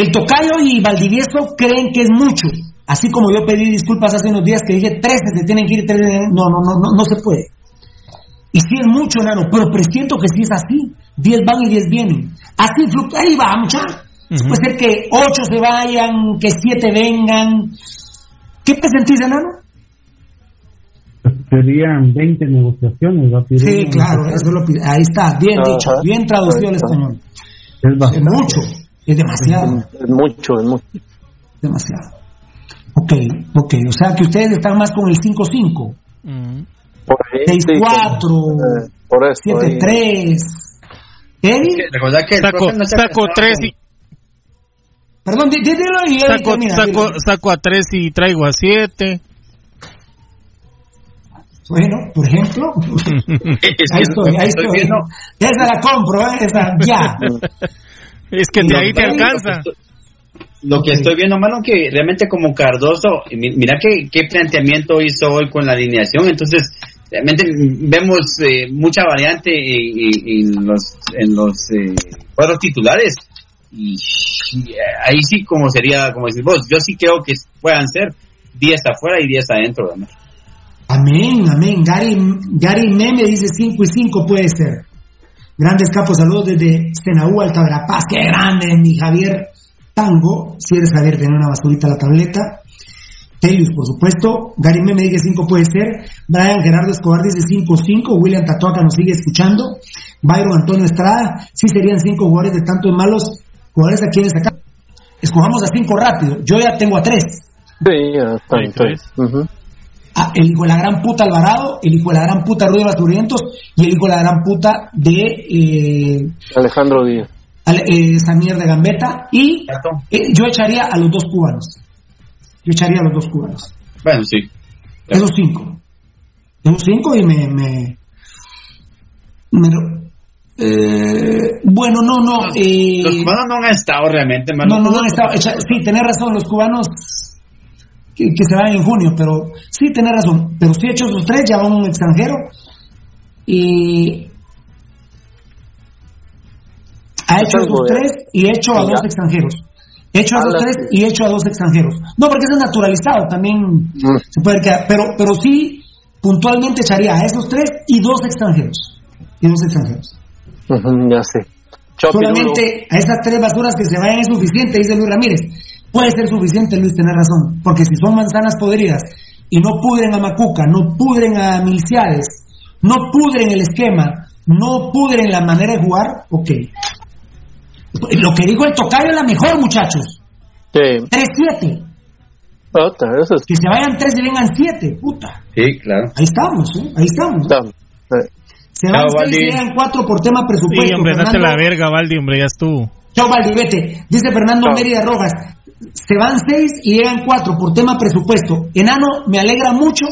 el Tocayo y Valdivieso creen que es mucho. Así como yo pedí disculpas hace unos días que dije 13 se tienen que ir, 13, no, no, no, no, no se puede. Y sí es mucho, enano, pero presiento que sí es así. 10 van y 10 vienen. Así ahí va, mucha. Puede ser que 8 se vayan, que 7 vengan. ¿Qué te sentís, enano? Serían 20 negociaciones. ¿va? Sí, claro, eso lo ahí está, bien dicho, bien traducido al español. Es, mucho. Es demasiado. Es mucho, es mucho. Demasiado. Ok, ok. O sea que ustedes están más con el 5-5. 6-4. 7-3. ¿Eddie? Recordad que saco, saco 3 y... Perdón, dídelo y saco, saco, saco a 3 y traigo a 7. Bueno, por ejemplo, ahí estoy, ahí estoy. Esa la compro, ¿eh? esa ya. Es que de ahí te alcanza. Lo que estoy viendo, mano, que realmente como Cardoso, mira qué, qué planteamiento hizo hoy con la alineación. Entonces, realmente vemos eh, mucha variante en, los, en los eh, cuadros titulares y, ahí sí como sería, como decís vos, yo sí creo que puedan ser 10 afuera y 10 adentro. Amén, amén. Gary, Gary Meme dice 5 y 5 puede ser. Grandes capos, saludos desde Senaú, Alta Verapaz. Qué grande, mi Javier Tango. Si eres Javier, tener una basurita a la tableta. Telius, por supuesto. Gary Meme dice 5 puede ser. Brian Gerardo Escobar dice 5-5. William Tatuaca nos sigue escuchando. Byron Antonio Estrada. Sí serían 5 jugadores de tanto de malos jugadores a quienes acá. Escojamos a 5 rápido. Yo ya tengo a 3. Sí, ya está en 3. Ah, el hijo de la gran puta Alvarado, el hijo de la gran puta Rudy Basurientos y el hijo de la gran puta de eh, Alejandro Díaz. Eh, Samier de Gambetta y eh, yo echaría a los dos cubanos. Yo echaría a los dos cubanos. Bueno, sí. Esos cinco. Esos cinco y me... me, bueno, no, no. los cubanos no han estado realmente, No, no, no han estado. sí, tenés razón, los cubanos que, se van en junio, pero sí, tenés razón. Pero sí he hecho esos tres, ya va un extranjero. Y ha hecho esos tres y he hecho a dos extranjeros. He hecho a esos tres y he hecho a dos extranjeros. No, porque es naturalizado, también mm. se puede quedar. Pero, pero sí, puntualmente echaría a esos tres y dos extranjeros. Y dos extranjeros. ya sé. Solamente a esas tres basuras que se vayan es suficiente, dice Luis Ramírez. Puede ser suficiente, Luis, tener razón, porque si son manzanas podridas y no pudren a Macuca, no pudren a Milciades, no pudren el esquema, no pudren la manera de jugar, ok. Lo que digo el tocayo es la mejor, muchachos. Sí. 3-7. Que se vayan 3 y vengan 7, puta. Sí, claro. Ahí estamos, ¿eh? Ahí estamos. Se van 6 y vengan 4 por tema presupuesto. Sí, hombre, date la verga, Valdi, hombre, ya estuvo. Chao, Valdi, vete. Dice Fernando Mérida Rojas, se van seis y llegan cuatro por tema presupuesto. Enano, me alegra mucho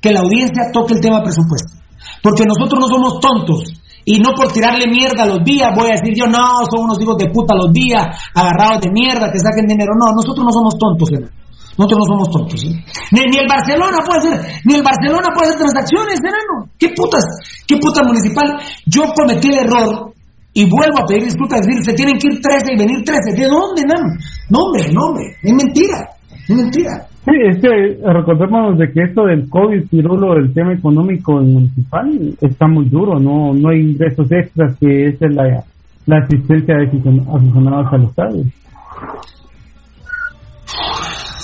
que la audiencia toque el tema presupuesto. Porque nosotros no somos tontos. Y no por tirarle mierda a los días, voy a decir yo, no, son unos hijos de puta los días, agarrados de mierda, que saquen dinero. No, nosotros no somos tontos, enano. Nosotros no somos tontos. Ni, el Barcelona puede hacer, ni el Barcelona puede hacer transacciones, enano. ¿Qué putas? ¿Qué puta municipal? Yo cometí el error y vuelvo a pedir disculpas, decir, se tienen que ir 13 y venir 13. ¿De dónde, no? No, hombre, no, hombre, es mentira, es mentira. Sí, es que recordemos de que esto del COVID, Pirulo, el tema económico municipal, está muy duro, no no hay ingresos extras, que es la, la asistencia de aficionados al estadio.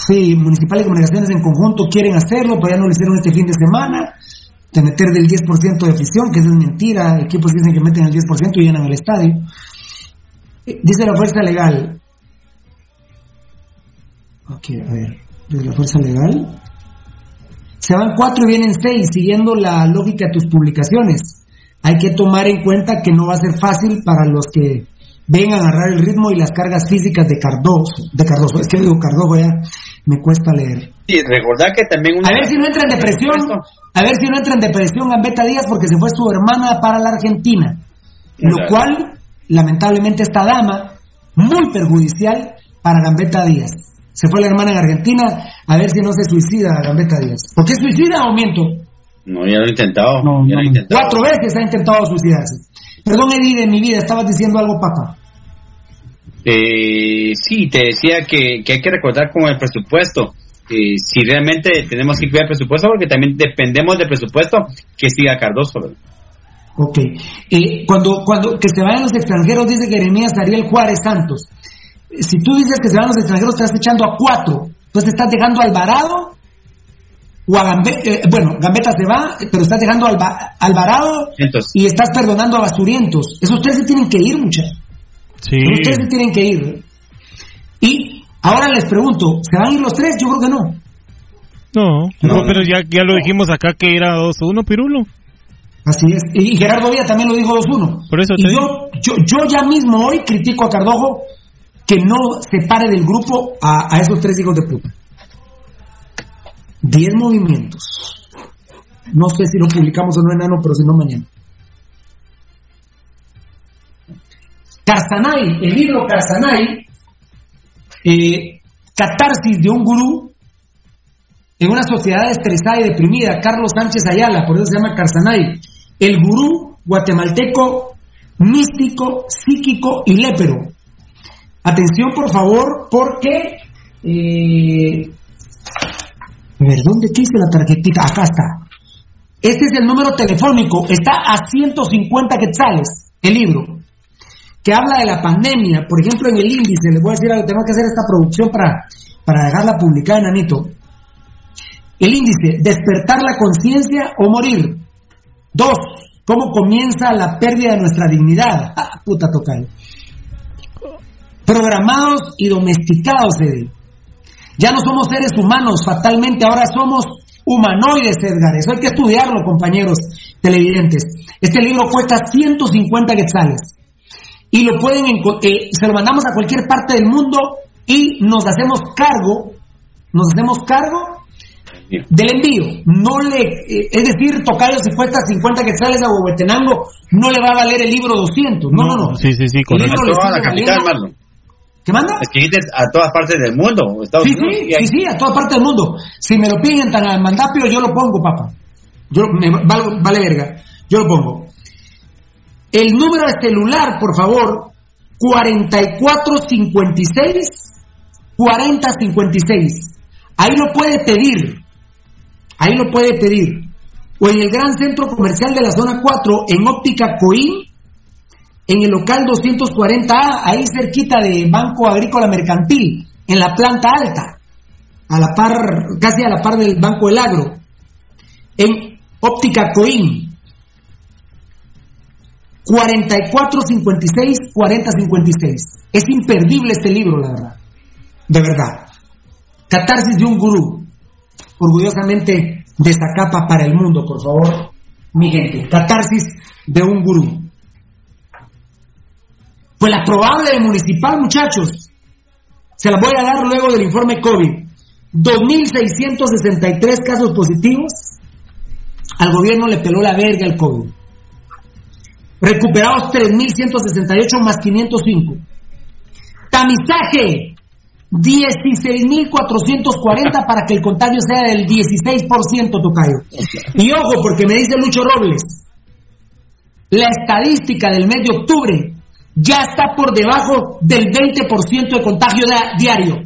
Sí, Municipal y Comunicaciones en conjunto quieren hacerlo, pero ya no lo hicieron este fin de semana de meter del 10% de afición, que es mentira, equipos dicen que meten el 10% y llenan el estadio. Eh, dice la fuerza legal. Ok, a ver, dice la fuerza legal. Se van cuatro y vienen seis, siguiendo la lógica de tus publicaciones. Hay que tomar en cuenta que no va a ser fácil para los que vengan a agarrar el ritmo y las cargas físicas de Cardoso. De Cardoso, es que digo Cardoso ya me cuesta leer. Sí, recordar que también A ver si no entra en depresión, a ver si no entra en depresión Gambetta Díaz porque se fue su hermana para la Argentina. Lo cual, lamentablemente, esta dama, muy perjudicial para Gambetta Díaz. Se fue la hermana en Argentina, a ver si no se suicida Gambetta Díaz. ¿Por qué suicida o miento? No, ya lo he intentado. Cuatro veces ha intentado suicidarse. Perdón, Eddie, de mi vida, estabas diciendo algo, papá. Eh, sí, te decía que, hay que recordar con el presupuesto. Eh, si realmente tenemos que cuidar el presupuesto, porque también dependemos del presupuesto que siga Cardoso. Ok. Eh, cuando, cuando que se vayan los extranjeros, dice Jeremías Ariel Juárez Santos. Si tú dices que se van los extranjeros, estás echando a cuatro. Entonces estás dejando a Alvarado o a Gambetta. Eh, bueno, Gambetta se va, pero estás dejando a Alvarado y estás perdonando a Basturientos. Esos tres se tienen que ir, muchachos. Sí. ustedes se tienen que ir. Y ahora les pregunto, ¿se van a ir los tres? Yo creo que no. No, no, pero ya, ya lo dijimos acá que era 2-1, Pirulo. Así es. Y Gerardo Villa también lo dijo 2-1. Por eso y yo, yo, yo ya mismo hoy critico a Cardojo que no separe del grupo a, a esos tres hijos de puta. Diez movimientos. No sé si lo publicamos o no, enano, pero si no, mañana. Carsanay, el libro Carsanay, eh, Catarsis de un gurú, en una sociedad estresada y deprimida, Carlos Sánchez Ayala, por eso se llama Carsanay, el gurú guatemalteco místico, psíquico y lépero. Atención, por favor, porque... Eh, ver, ¿dónde quise la tarjetita? Acá está. Este es el número telefónico. Está a 150 quetzales el libro. Que habla de la pandemia. Por ejemplo, en el índice, les voy a decir algo. Tengo que hacer esta producción para, para dejarla publicada en Anito. El índice, despertar la conciencia o morir. Dos, cómo comienza la pérdida de nuestra dignidad. Ah, puta tocal. Programados y domesticados, Edith. Ya no somos seres humanos, fatalmente, ahora somos humanoides, Edgar. Eso hay que estudiarlo, compañeros televidentes. Este libro cuesta 150 quetzales. Y lo pueden, eh, se lo mandamos a cualquier parte del mundo y nos hacemos cargo, nos hacemos cargo del envío. No le, eh, es decir, Tocayo si cuesta 50 quetzales a Huehuetenango, no le va a valer el libro 200. No, no, no. Sí, sí, sí, con la capital, Marlon. ¿Qué manda? Escribiste a todas partes del mundo. Estados sí, Unidos, sí, sí, sí, a todas partes del mundo. Si me lo piden tan al mandapio, yo lo pongo, papá. Yo, me, vale, vale verga. Yo lo pongo. El número de celular, por favor, 4456 4056. Ahí lo puede pedir. Ahí lo puede pedir. O en el gran centro comercial de la zona 4, en óptica Coín, en el local 240A, ahí cerquita de Banco Agrícola Mercantil, en la planta alta, a la par, casi a la par del Banco del Agro, en óptica Coín. 4456-4056. Es imperdible este libro, la verdad. De verdad. Catarsis de un gurú orgullosamente de para el mundo, por favor, mi gente. Catarsis de un gurú. Pues la probable municipal, muchachos, se la voy a dar luego del informe COVID. 2.663 casos positivos. Al gobierno le peló la verga el COVID. Recuperados 3.168 más 505. Tamizaje 16.440 para que el contagio sea del 16%, Tocayo. Y ojo, porque me dice Lucho Robles, la estadística del mes de octubre ya está por debajo del 20% de contagio diario.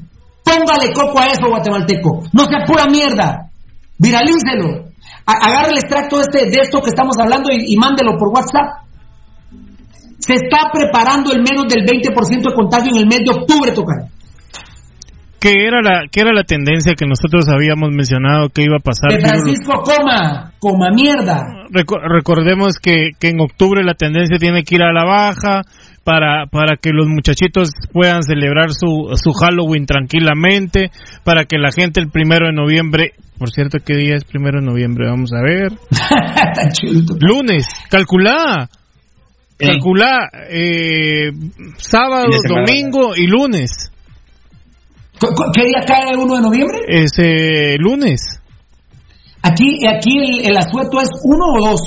Póngale coco a eso, guatemalteco. No sea pura mierda. Viralícelo. Agarre el extracto este, de esto que estamos hablando y, y mándelo por WhatsApp. Se está preparando el menos del 20% de contagio en el mes de octubre, Tocayo que era la que era la tendencia que nosotros habíamos mencionado que iba a pasar. Que Francisco coma, coma mierda. recordemos que, que en octubre la tendencia tiene que ir a la baja para, para que los muchachitos puedan celebrar su, su Halloween tranquilamente, para que la gente el primero de noviembre, por cierto, ¿qué día es primero de noviembre? Vamos a ver. Lunes, calculá. Calculá eh, sábado, domingo y lunes. ¿Qué día cae el 1 de noviembre? Ese lunes. Aquí, aquí el, el asueto es 1 o 2?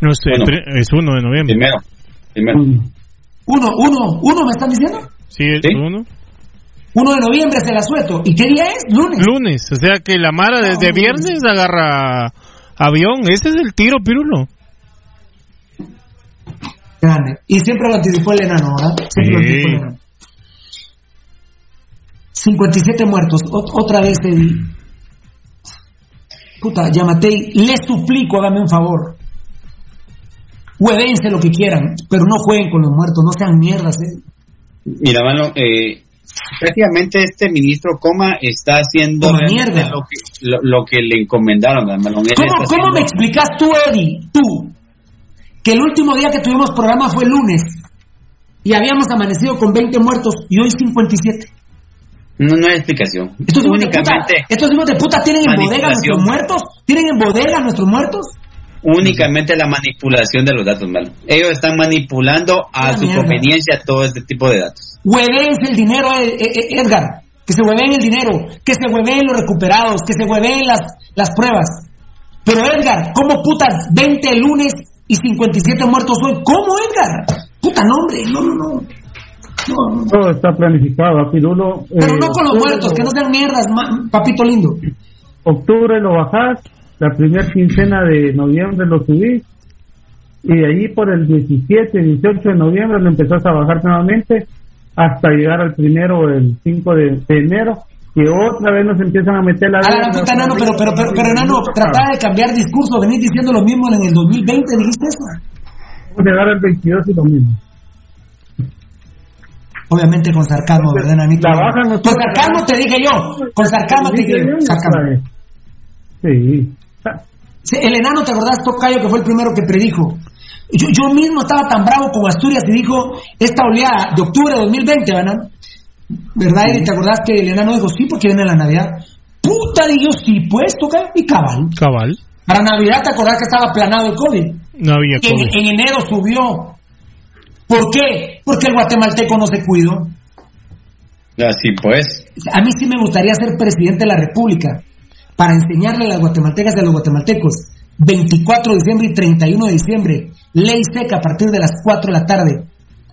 No sé, es 1 de noviembre. Primero. Primero. Uno, uno, uno, ¿me están diciendo? Sí, es uno. Uno de noviembre es el asueto. ¿Y qué día es? Lunes. Lunes, o sea que la Mara desde viernes agarra avión. Ese es el tiro, Pirulo. Grande. Y siempre lo anticipó el enano, ¿verdad? Siempre lo anticipó el enano. 57 muertos. otra vez te di. Puta, Yamatei, les suplico, hágame un favor. Huevense lo que quieran, pero no jueguen con los muertos, no sean mierdas. ¿eh? Mira, mano, eh, prácticamente este ministro Coma está haciendo mierda. Lo, que, lo, que le encomendaron. ¿Cómo, ¿cómo me explicas tú, Eddie, tú, que el último día que tuvimos programa fue el lunes y habíamos amanecido con 20 muertos y hoy 57? No, no hay explicación. Estos estos hijos de puta tienen en bodega nuestros muertos. ¿Tienen en bodega nuestros muertos? Únicamente la manipulación de los datos, mal. Ellos están manipulando a su conveniencia todo este tipo de datos. Hueven el dinero, eh, eh, eh, Edgar. Que se hueveen el dinero, que se hueveen los recuperados, que se hueveen las, las pruebas. Pero Edgar, ¿cómo putas 20 lunes y 57 muertos hoy? ¿Cómo, Edgar? Puta nombre, no, no, no. Todo está planificado, Pirulo. Pero no con los muertos, que no sean mierdas, papito lindo. octubre lo bajás, la primera quincena de noviembre lo subís, y de ahí por el 17, 18 de noviembre lo empezás a bajar nuevamente hasta llegar al primero, el 5 de, enero, que otra vez nos empiezan a meter la... Ah, puta, Nano, pero, pero, pero, pero, Nano, trataba de cambiar discurso, venís diciendo lo mismo en el 2020, dijiste eso. Vamos a llegar al 22 y lo mismo. Obviamente con sarcasmo, ¿verdad, Nanito? con sarcasmo te dije yo, con sarcasmo te dije yo. Sí. El enano, ¿te acordás, Tocayo, que fue el primero que predijo? Yo, yo mismo estaba tan bravo con Asturias y dijo esta oleada de octubre de 2020, ¿verdad? ¿Verdad, Eri? ¿Te acordás que el enano dijo sí porque viene la Navidad? Puta, digo sí, pues, toca y cabal. Cabal. Para Navidad, ¿te acordás que estaba planado el COVID? No había COVID. En, en enero subió. ¿Por qué? Porque el guatemalteco no se cuidó. Así pues. A mí sí me gustaría ser presidente de la República para enseñarle a las guatemaltecas y a los guatemaltecos 24 de diciembre y 31 de diciembre, ley seca a partir de las 4 de la tarde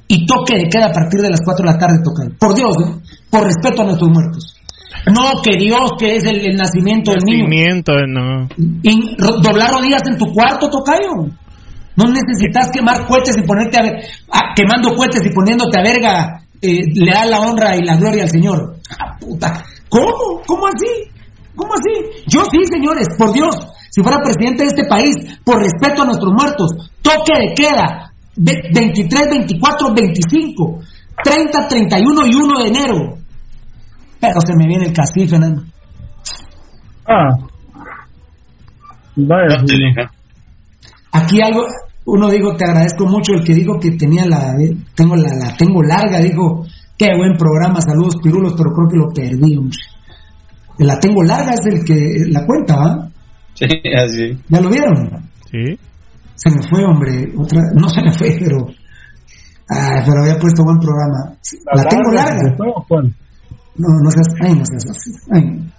y toque de queda a partir de las 4 de la tarde tocan. Por Dios, ¿eh? por respeto a nuestros muertos. No, que Dios, que es el, nacimiento del niño. Nacimiento, no. Y doblar rodillas en tu cuarto, tocayo. No necesitas quemar cohetes y ponerte a ver, quemando cohetes y poniéndote a verga, eh, le da la honra y la gloria al Señor. Ah, puta. ¿Cómo? ¿Cómo así? ¿Cómo así? Yo sí, señores, por Dios, si fuera presidente de este país, por respeto a nuestros muertos, toque de queda, 23, 24, 25, 30, 31 y 1 de enero. Pero se me viene el castigo, Fernando. Ah. Vaya. Aquí algo, uno dijo, te agradezco mucho, el que dijo que tenía la, tengo la, la tengo larga, dijo, qué buen programa, saludos pirulos, pero creo que lo perdí, hombre. La tengo larga es el que la cuenta, ¿ah? Sí, así. ¿Ya lo vieron? Sí. Se me fue, hombre. Otra, no se me fue, pero. Ah, pero había puesto buen programa. La, tengo larga. No, no seas. Ay, no seas así. Ay,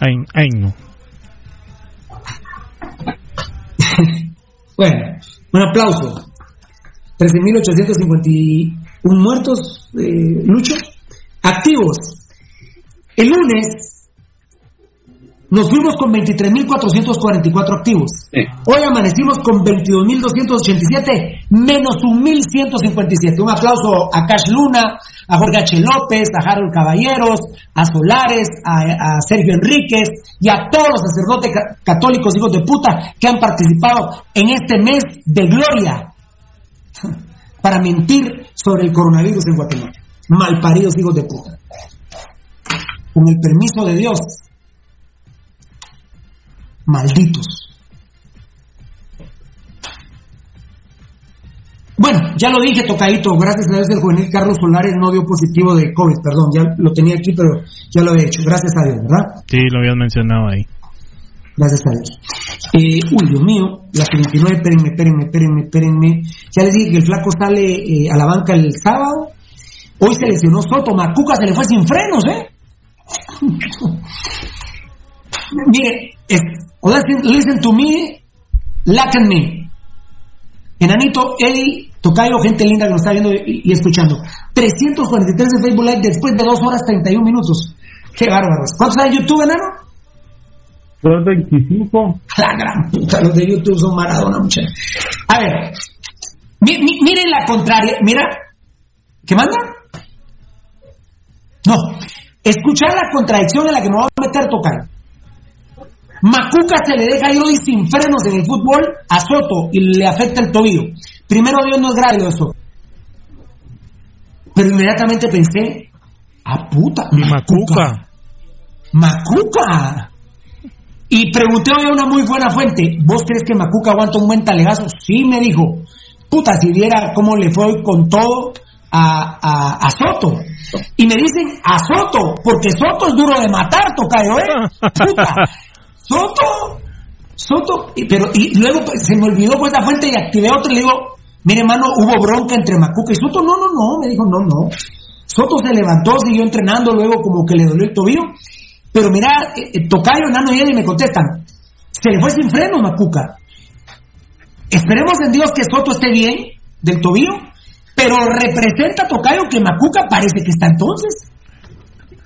ay, ay no. bueno, un aplauso. 13.851 muertos, eh, Lucho. Activos. El lunes nos fuimos con 23.444 activos. Hoy amanecimos con 22.287, menos 1.157. Un aplauso a Cash Luna, a Jorge H. López, a Harold Caballeros, a Solares, a, Sergio Enríquez y a todos los sacerdotes católicos, hijos de puta, que han participado en este mes de gloria para mentir sobre el coronavirus en Guatemala. Malparidos hijos de puta. Con el permiso de Dios, malditos. Bueno, ya lo dije, tocadito, gracias a Dios el juvenil Carlos Solares no dio positivo de COVID, perdón, ya lo tenía aquí, pero ya lo he hecho, gracias a Dios, ¿verdad? Sí, lo habías mencionado ahí. Gracias a Dios. Eh, uy, Dios mío, la 39, espérenme, espérenme, espérenme, espérenme. Ya les dije que el flaco sale eh, a la banca el sábado. Hoy se lesionó Soto, Macuca se le fue sin frenos, ¿eh? Mire, Listen, listen to me, like me. Enanito, Eddie, Tocayo, gente linda que nos está viendo y, escuchando. 343 de Facebook Live después de 2 horas 31 minutos. Qué bárbaros. ¿Cuántos hay en YouTube, enano? 225. La gran puta, los de YouTube son Maradona, muchachos. A ver, miren la contraria. Mira, ¿qué manda? No, escuchar la contradicción en la que me voy a meter tocar. Macuca se le deja ir hoy sin frenos en el fútbol a Soto y le afecta el tobillo. Primero Dios no es grave lo de Pero inmediatamente pensé, a puta, Macuca. Macuca. Y pregunté hoy a una muy buena fuente, ¿vos crees que Macuca aguanta un buen talegazo? Sí, me dijo. Puta, si viera cómo le fue con todo a, a, Soto. Y me dicen, a Soto, porque Soto es duro de matar, tocayo, ¿eh? Puta. Soto, Soto, pero y luego pues, se me olvidó pues la fuente y activé otro y le digo, mire hermano, hubo bronca entre Macuca y Soto, no, no, no, me dijo, no, no. Soto se levantó, siguió entrenando, luego como que le dolió el tobillo, pero mira, eh, eh, Tocayo, Nano y él y me contestan, se le fue sin freno Macuca. Esperemos en Dios que Soto esté bien del tobillo, pero representa Tocayo que Macuca parece que está entonces.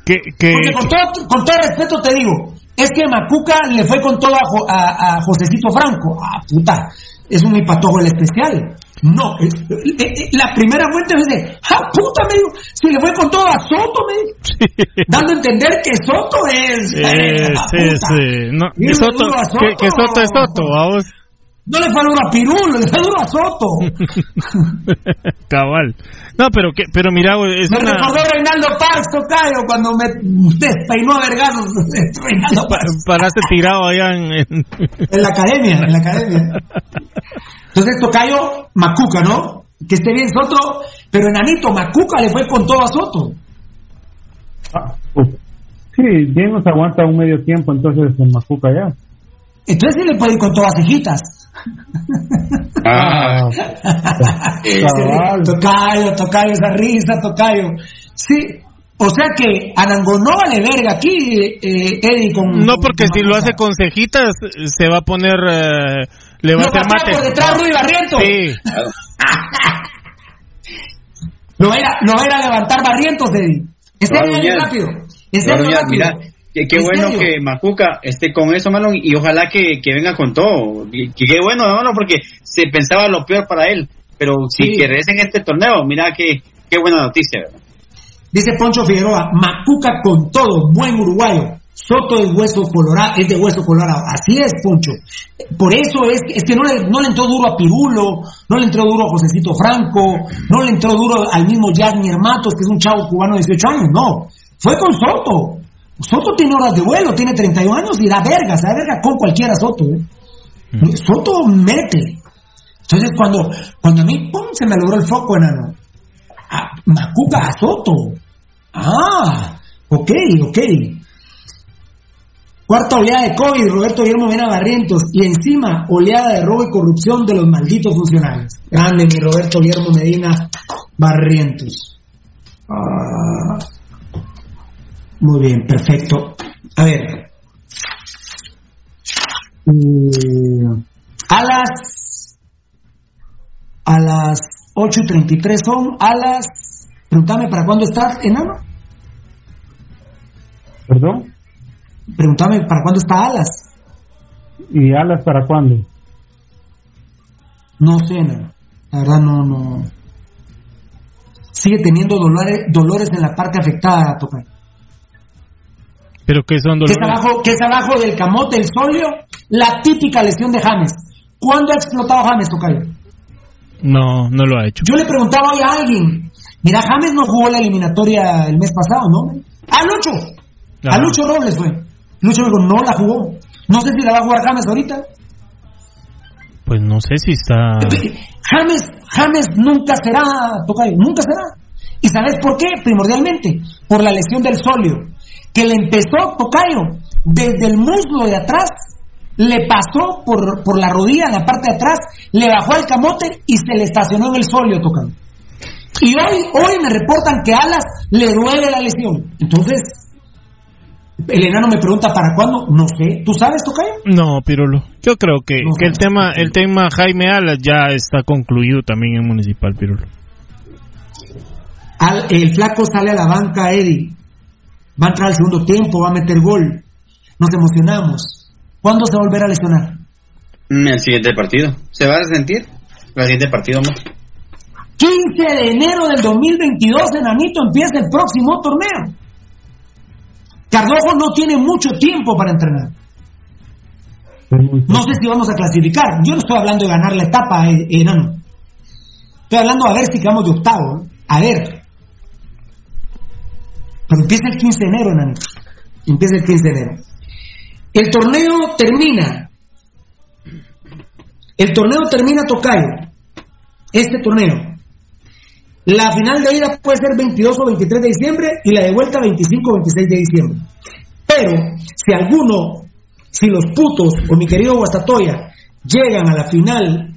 Que, Porque con todo, con todo respeto te digo, es que Macuca le fue con todo a, a, Josecito Franco. Ah, puta, es un hipatojo el especial. No, eh, eh, eh, la primera fuente dice, ¡ah, puta! Me dijo, si le fue con todo a Soto, me dijo, dando a entender que Soto es. sí, sí, No, que, Soto, que, Soto es Soto, vamos. No le fue duro a Pirulo, le fue duro a Soto. Cabal. No, pero que, pero mira, es Me recordó Reinaldo Parks, tocayo, cuando me despeinó a vergados. Reinaldo Parks. Paraste tirado allá en, en... la academia, en la academia. Entonces, tocayo, Macuca, ¿no? Que esté bien Soto, pero enanito, Macuca le fue con todo a Soto. Ah, sí, bien nos aguanta un medio tiempo, entonces en Macuca ya. Entonces sí le puede ir con todas cejitas. Ah. tocayo, tocayo, esa risa, tocayo. Sí, o sea que Anango no vale verga aquí, eh, Eddie, con... No, porque si lo hace con cejitas, se va a poner... Eh, le va a hacer mate. por detrás Rui Barriento. Sí. no, va a ir a, no va a, ir a levantar Barrientos, Eddie. Este año rápido. Este año rápido. Mira, Qué, bueno que Macuca esté con eso, mano, y ojalá que, venga con todo. Qué bueno, mano, porque se pensaba lo peor para él. Pero si sí. querés en este torneo, mira qué, qué buena noticia, Dice Poncho Figueroa, Macuca con todo, buen uruguayo. Soto es hueso colorado, es de hueso colorado. Así es, Poncho. Por eso es, es que no le, no le entró duro a Pirulo, no le entró duro a Josecito Franco, no le entró duro al mismo Jagnier Matos, que es un chavo cubano de 18 años, no. Fue con Soto. Soto tiene horas de vuelo, tiene 31 años y da verga, se da verga con cualquiera Soto. ¿eh? Mm. Soto mete. Entonces cuando, cuando a mí pum, se me logró el foco, enano. Ah, Macuca a Soto. Ah, ok, ok. Cuarta oleada de COVID, Roberto Guillermo Mena Barrientos. Y encima, oleada de robo y corrupción de los malditos funcionarios. Grande mi Roberto Guillermo Medina Barrientos. Ah. Muy bien, perfecto. A ver. Eh, a las a las 8.33 son a las... Pregúntame, ¿para cuándo está enano? ¿Perdón? Pregúntame, ¿para cuándo está Alas? ¿Y Alas para cuándo? No sé, enano. La verdad no, no... Sigue teniendo dolores, dolores en la parte afectada, tocar. ¿Pero qué son dolores? Que es abajo, que es abajo del camote, el solio, la típica lesión de James. ¿Cuándo ha explotado James, Tocayo? No, no lo ha hecho. Yo le preguntaba hoy a alguien, mira, James no jugó la eliminatoria el mes pasado, ¿no? A Lucho, a Lucho Robles fue. Lucho me dijo, no la jugó. No sé si la va a jugar James ahorita. Pues no sé si está... James, James nunca será, Tocayo, nunca será. ¿Y sabes por qué? Primordialmente, por la lesión del solio que le empezó Tocayo desde el muslo de atrás, le pasó por, por la rodilla en la parte de atrás, le bajó al camote y se le estacionó en el solio Tocayo. Y hoy, hoy me reportan que Alas le duele la lesión. Entonces, el enano me pregunta para cuándo, no sé, ¿tú sabes Tocayo? No, Pirulo. Yo creo que, que el tema, el tema Jaime Alas ya está concluido también en Municipal Pirulo. el flaco sale a la banca, Eddie va a entrar al segundo tiempo, va a meter gol. Nos emocionamos. ¿Cuándo se va a volver a lesionar? Mm, el siguiente partido. ¿Se va a sentir? El siguiente partido más. 15 de enero del 2022, Enanito, empieza el próximo torneo. Cardojo no tiene mucho tiempo para entrenar. No sé si vamos a clasificar. Yo no estoy hablando de ganar la etapa, eh, enano. Estoy hablando a ver si quedamos de octavo. A ver, pero empieza el 15 de enero, Nani. Empieza el 15 de enero. El torneo termina. El torneo termina Tocayo. Este torneo. La final de ida puede ser 22 o 23 de diciembre y la de vuelta 25 o 26 de diciembre. Pero si alguno, si los putos o mi querido Guastatoya llegan a la final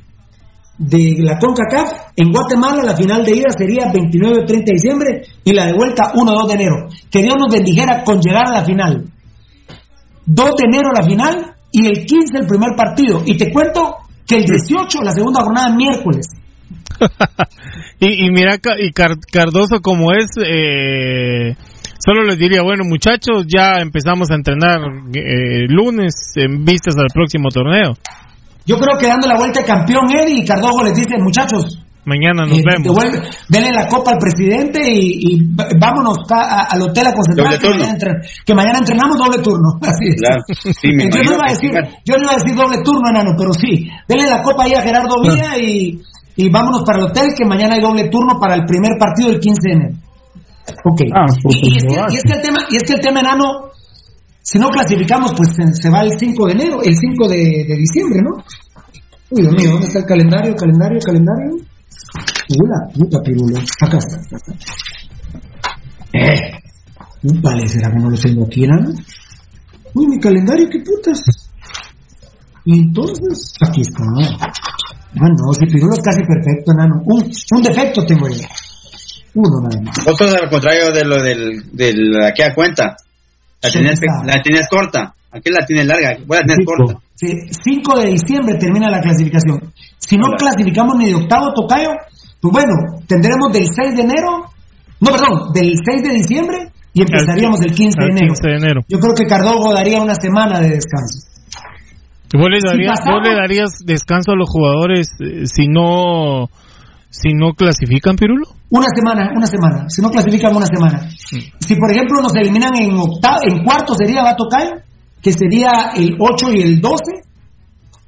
de la CONCACAF, en Guatemala la final de ida sería 29 30 de diciembre y la de vuelta 1-2 de enero. Que Dios nos bendijera con llegar a la final. 2 de enero la final y el 15 el primer partido. Y te cuento que el 18 la segunda jornada miércoles. y, y, mira, y Cardoso como es... Eh Solo les diría, bueno muchachos, ya empezamos a entrenar eh, lunes en vistas al próximo torneo. Yo creo que dando la vuelta de campeón Eddie y Cardojo les dice, muchachos, Mañana nos eh, vemos. devuelve- denle la copa al presidente y, vámonos a- al hotel a concentrar Doble que turno. mañana, entren- que mañana entrenamos doble turno. Así es. Claro. Sí, yo, no iba a que decir, yo no iba a decir doble turno, enano, pero sí. Denle la copa ahí a Gerardo Villa y, y vámonos para el hotel que mañana hay doble turno para el primer partido del 15 de enero. Ok. Ah, pues, y, y es que, pues, y es que el tema, y es que el tema enano, si no clasificamos, pues se, va el 5 de enero, el 5 de, diciembre, ¿no? Uy, Dios mío, ¿dónde está el calendario? ¿Calendario? ¿Calendario? Uy, la puta pirulo. Acá está. acá. Eh. Vale, ¿será que no lo tengo aquí, enano? Uy, mi calendario, qué putas. Entonces, aquí está. Ah, no, si pirulo es casi perfecto, enano. Un, un defecto tengo yo. Uno nada más. Vos sos al contrario de lo del, de la que cuenta. La está. la tienes corta. Aquí la tienes larga. Vos la tienes corta. Sí, 5 de diciembre termina la clasificación. Si no Hola. clasificamos ni de octavo tocayo, pues bueno, tendremos del 6 de enero, no, perdón, del 6 de diciembre y empezaríamos el 15 de enero. 15 de enero. Yo creo que Cardogo daría una semana de descanso. ¿Vos le darías, pasamos- vos le darías descanso a los jugadores eh, si no si no clasifican, Pirulo? Una semana, una semana. Si no clasifican, una semana. Si por ejemplo nos eliminan en octavo, en cuarto sería va tocayo, que sería el 8 y el 12,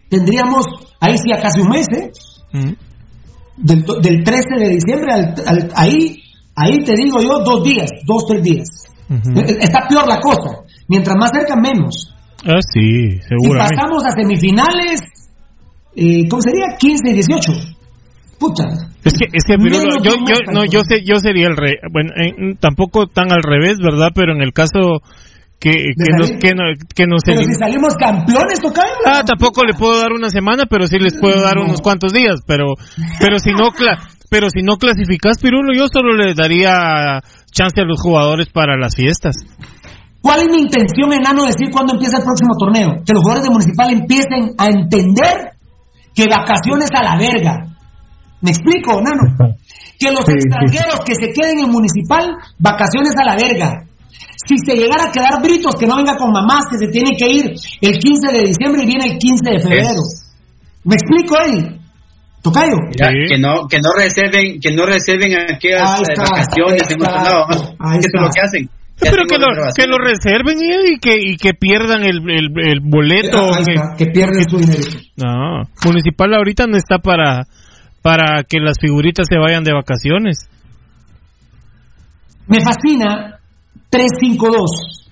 tendríamos ahí sí a casi un mes, ¿eh? del, do- del 13 de diciembre al, al- ahí, ahí te digo yo dos días, dos, tres días. Eh, Está peor la cosa. Mientras más cerca, menos. Ah, sí, Si seguramente. pasamos a semifinales, eh, ¿cómo sería? 15 y 18. Puta. Es que, es que Pirulo, yo, yo, no, yo, sé, yo sería el rey. Bueno, eh, tampoco tan al revés, ¿verdad? Pero en el caso que, que, nos, que, no- que nos Pero elim- si salimos campeones, tocayo. Ah, tampoco le puedo dar una semana, pero sí les puedo dar No. unos cuantos días. Pero, pero si no, cla- pero si no clasificas, Pirulo, yo solo les daría chance a los jugadores para las fiestas. ¿Cuál es mi intención, enano, decir cuándo empieza el próximo torneo? Que los jugadores de Municipal empiecen a entender que vacaciones a la verga. ¿Me explico, enano? Que los Sí, sí. extranjeros que se queden en Municipal, vacaciones a la verga. Si se llegara a quedar britos, que no venga con mamás, que se tiene que ir el 15 de diciembre y viene el 15 de febrero. ¿Me explico ahí? Tocayo. Mira, que no que no reserven que no reserven aquellas Ahí eh, está, vacaciones ahí en otro está, lado. Eso es lo que hacen. Ya Pero que lo, que lo reserven y, y que, y que pierdan el, el, el boleto. Ahí que- que pierden su dinero. No, Municipal ahorita no está para, para que las figuritas se vayan de vacaciones. Me fascina 352.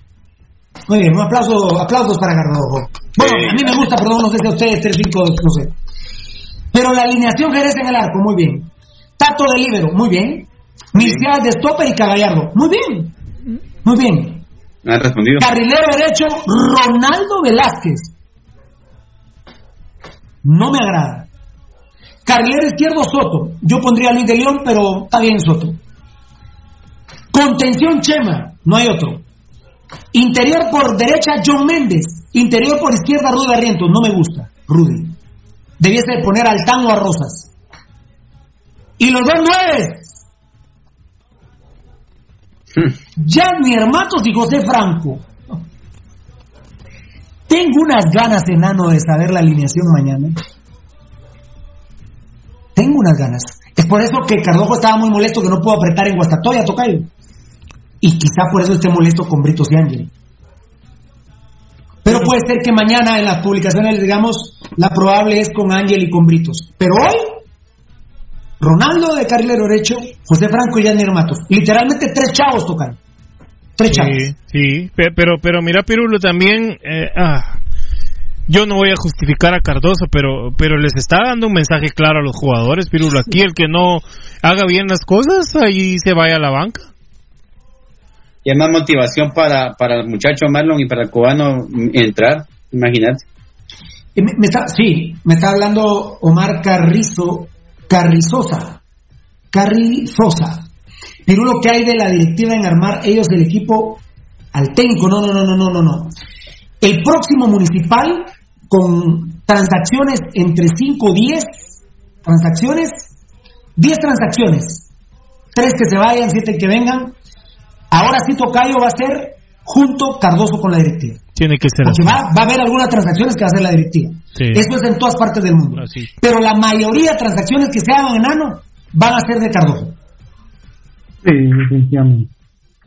Muy bien, un aplauso, aplausos para Gardojo. Bueno, a mí me gusta, perdón, no sé si a ustedes 352, no sé. Pero la alineación Jerez en el arco, muy bien. Tato de líbero, muy bien. Milcial de stopper y Cagallardo, muy bien. Muy bien. Han respondido. Carrilero derecho, Ronaldo Velázquez. No me agrada. Carrilero izquierdo, Soto. Yo pondría a Luis de León, pero está bien Soto. Contención Chema, no hay otro. Interior por derecha, John Méndez. Interior por izquierda, Rudy Barrientos. No me gusta, Rudy. Debiese de poner al Tan o a Rosas. Y los dos nueve. Gianni Matos y José Franco. Tengo unas ganas, enano, de saber la alineación mañana. Tengo unas ganas. Es por eso que Cardojo estaba muy molesto que no pudo apretar en Guastatoya, Tocayo. Y quizá por eso esté molesto con Britos y Ángel. Pero puede ser que mañana en las publicaciones, digamos, la probable es con Ángel y con Britos. Pero hoy, Ronaldo de carrilero derecho, José Franco y Gianni Matos. Literalmente tres chavos tocan. Tres chavos. Sí, sí, pe- pero, pero mira, Pirulo, también, eh, ah, yo no voy a justificar a Cardoso, pero, pero les está dando un mensaje claro a los jugadores, Pirulo. Aquí el que no haga bien las cosas, ahí se vaya a la banca. Y hay más motivación para, para el muchacho Marlon y para el cubano entrar, imagínate. Me- me está- sí, me está hablando Omar Carrizo, Carrizosa. Carrizosa. Pirulo, ¿qué hay de la directiva en armar ellos del equipo al técnico? No, no, no, no, no, no, no. El próximo municipal, con transacciones entre 5 o 10 transacciones, 10 transacciones, 3 que se vayan, 7 que vengan, ahora sí Tocayo va a ser junto Cardoso con la directiva. Tiene que ser Porque así. va, va a haber algunas transacciones que va a hacer la directiva. Sí. Eso es en todas partes del mundo. Así. Pero la mayoría de transacciones que se hagan en ANO van a ser de Cardoso. Sí, definitivamente.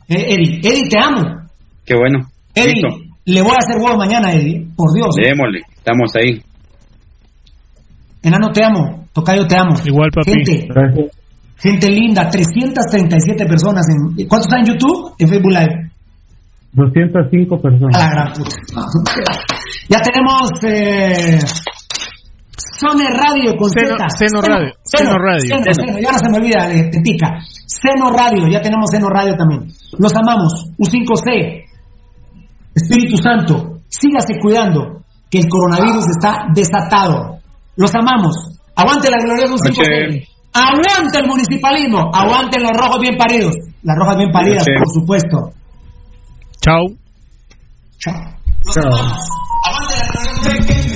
Eh, Eddie, Eddie, te amo. Qué bueno. Eddie, Listo. Le voy a hacer huevo mañana, Eddie. Por Dios. Démosle. Estamos ahí. Enano, te amo. Tocayo, te amo. Igual, papi. Gente, gente linda. 337 personas. En, ¿Cuántos están en YouTube? En Facebook Live. 205 A personas. la gran puta. Ya tenemos eh, Sone Radio con Seno- Radio, Seno Radio. Seno, Seno. Seno, ya no se me olvida, eh, Tetica. Seno Radio, ya tenemos Seno Radio también. Los amamos. U5C. Espíritu Santo, sígase cuidando, que el coronavirus está desatado. Los amamos. Aguante la gloriosa U5C. Noche. Aguante el municipalismo. Aguanten los rojos bien paridos. Las rojas bien paridas, Noche. por supuesto. Chao. Chao. Chao. Aguante la gloriosa U5C.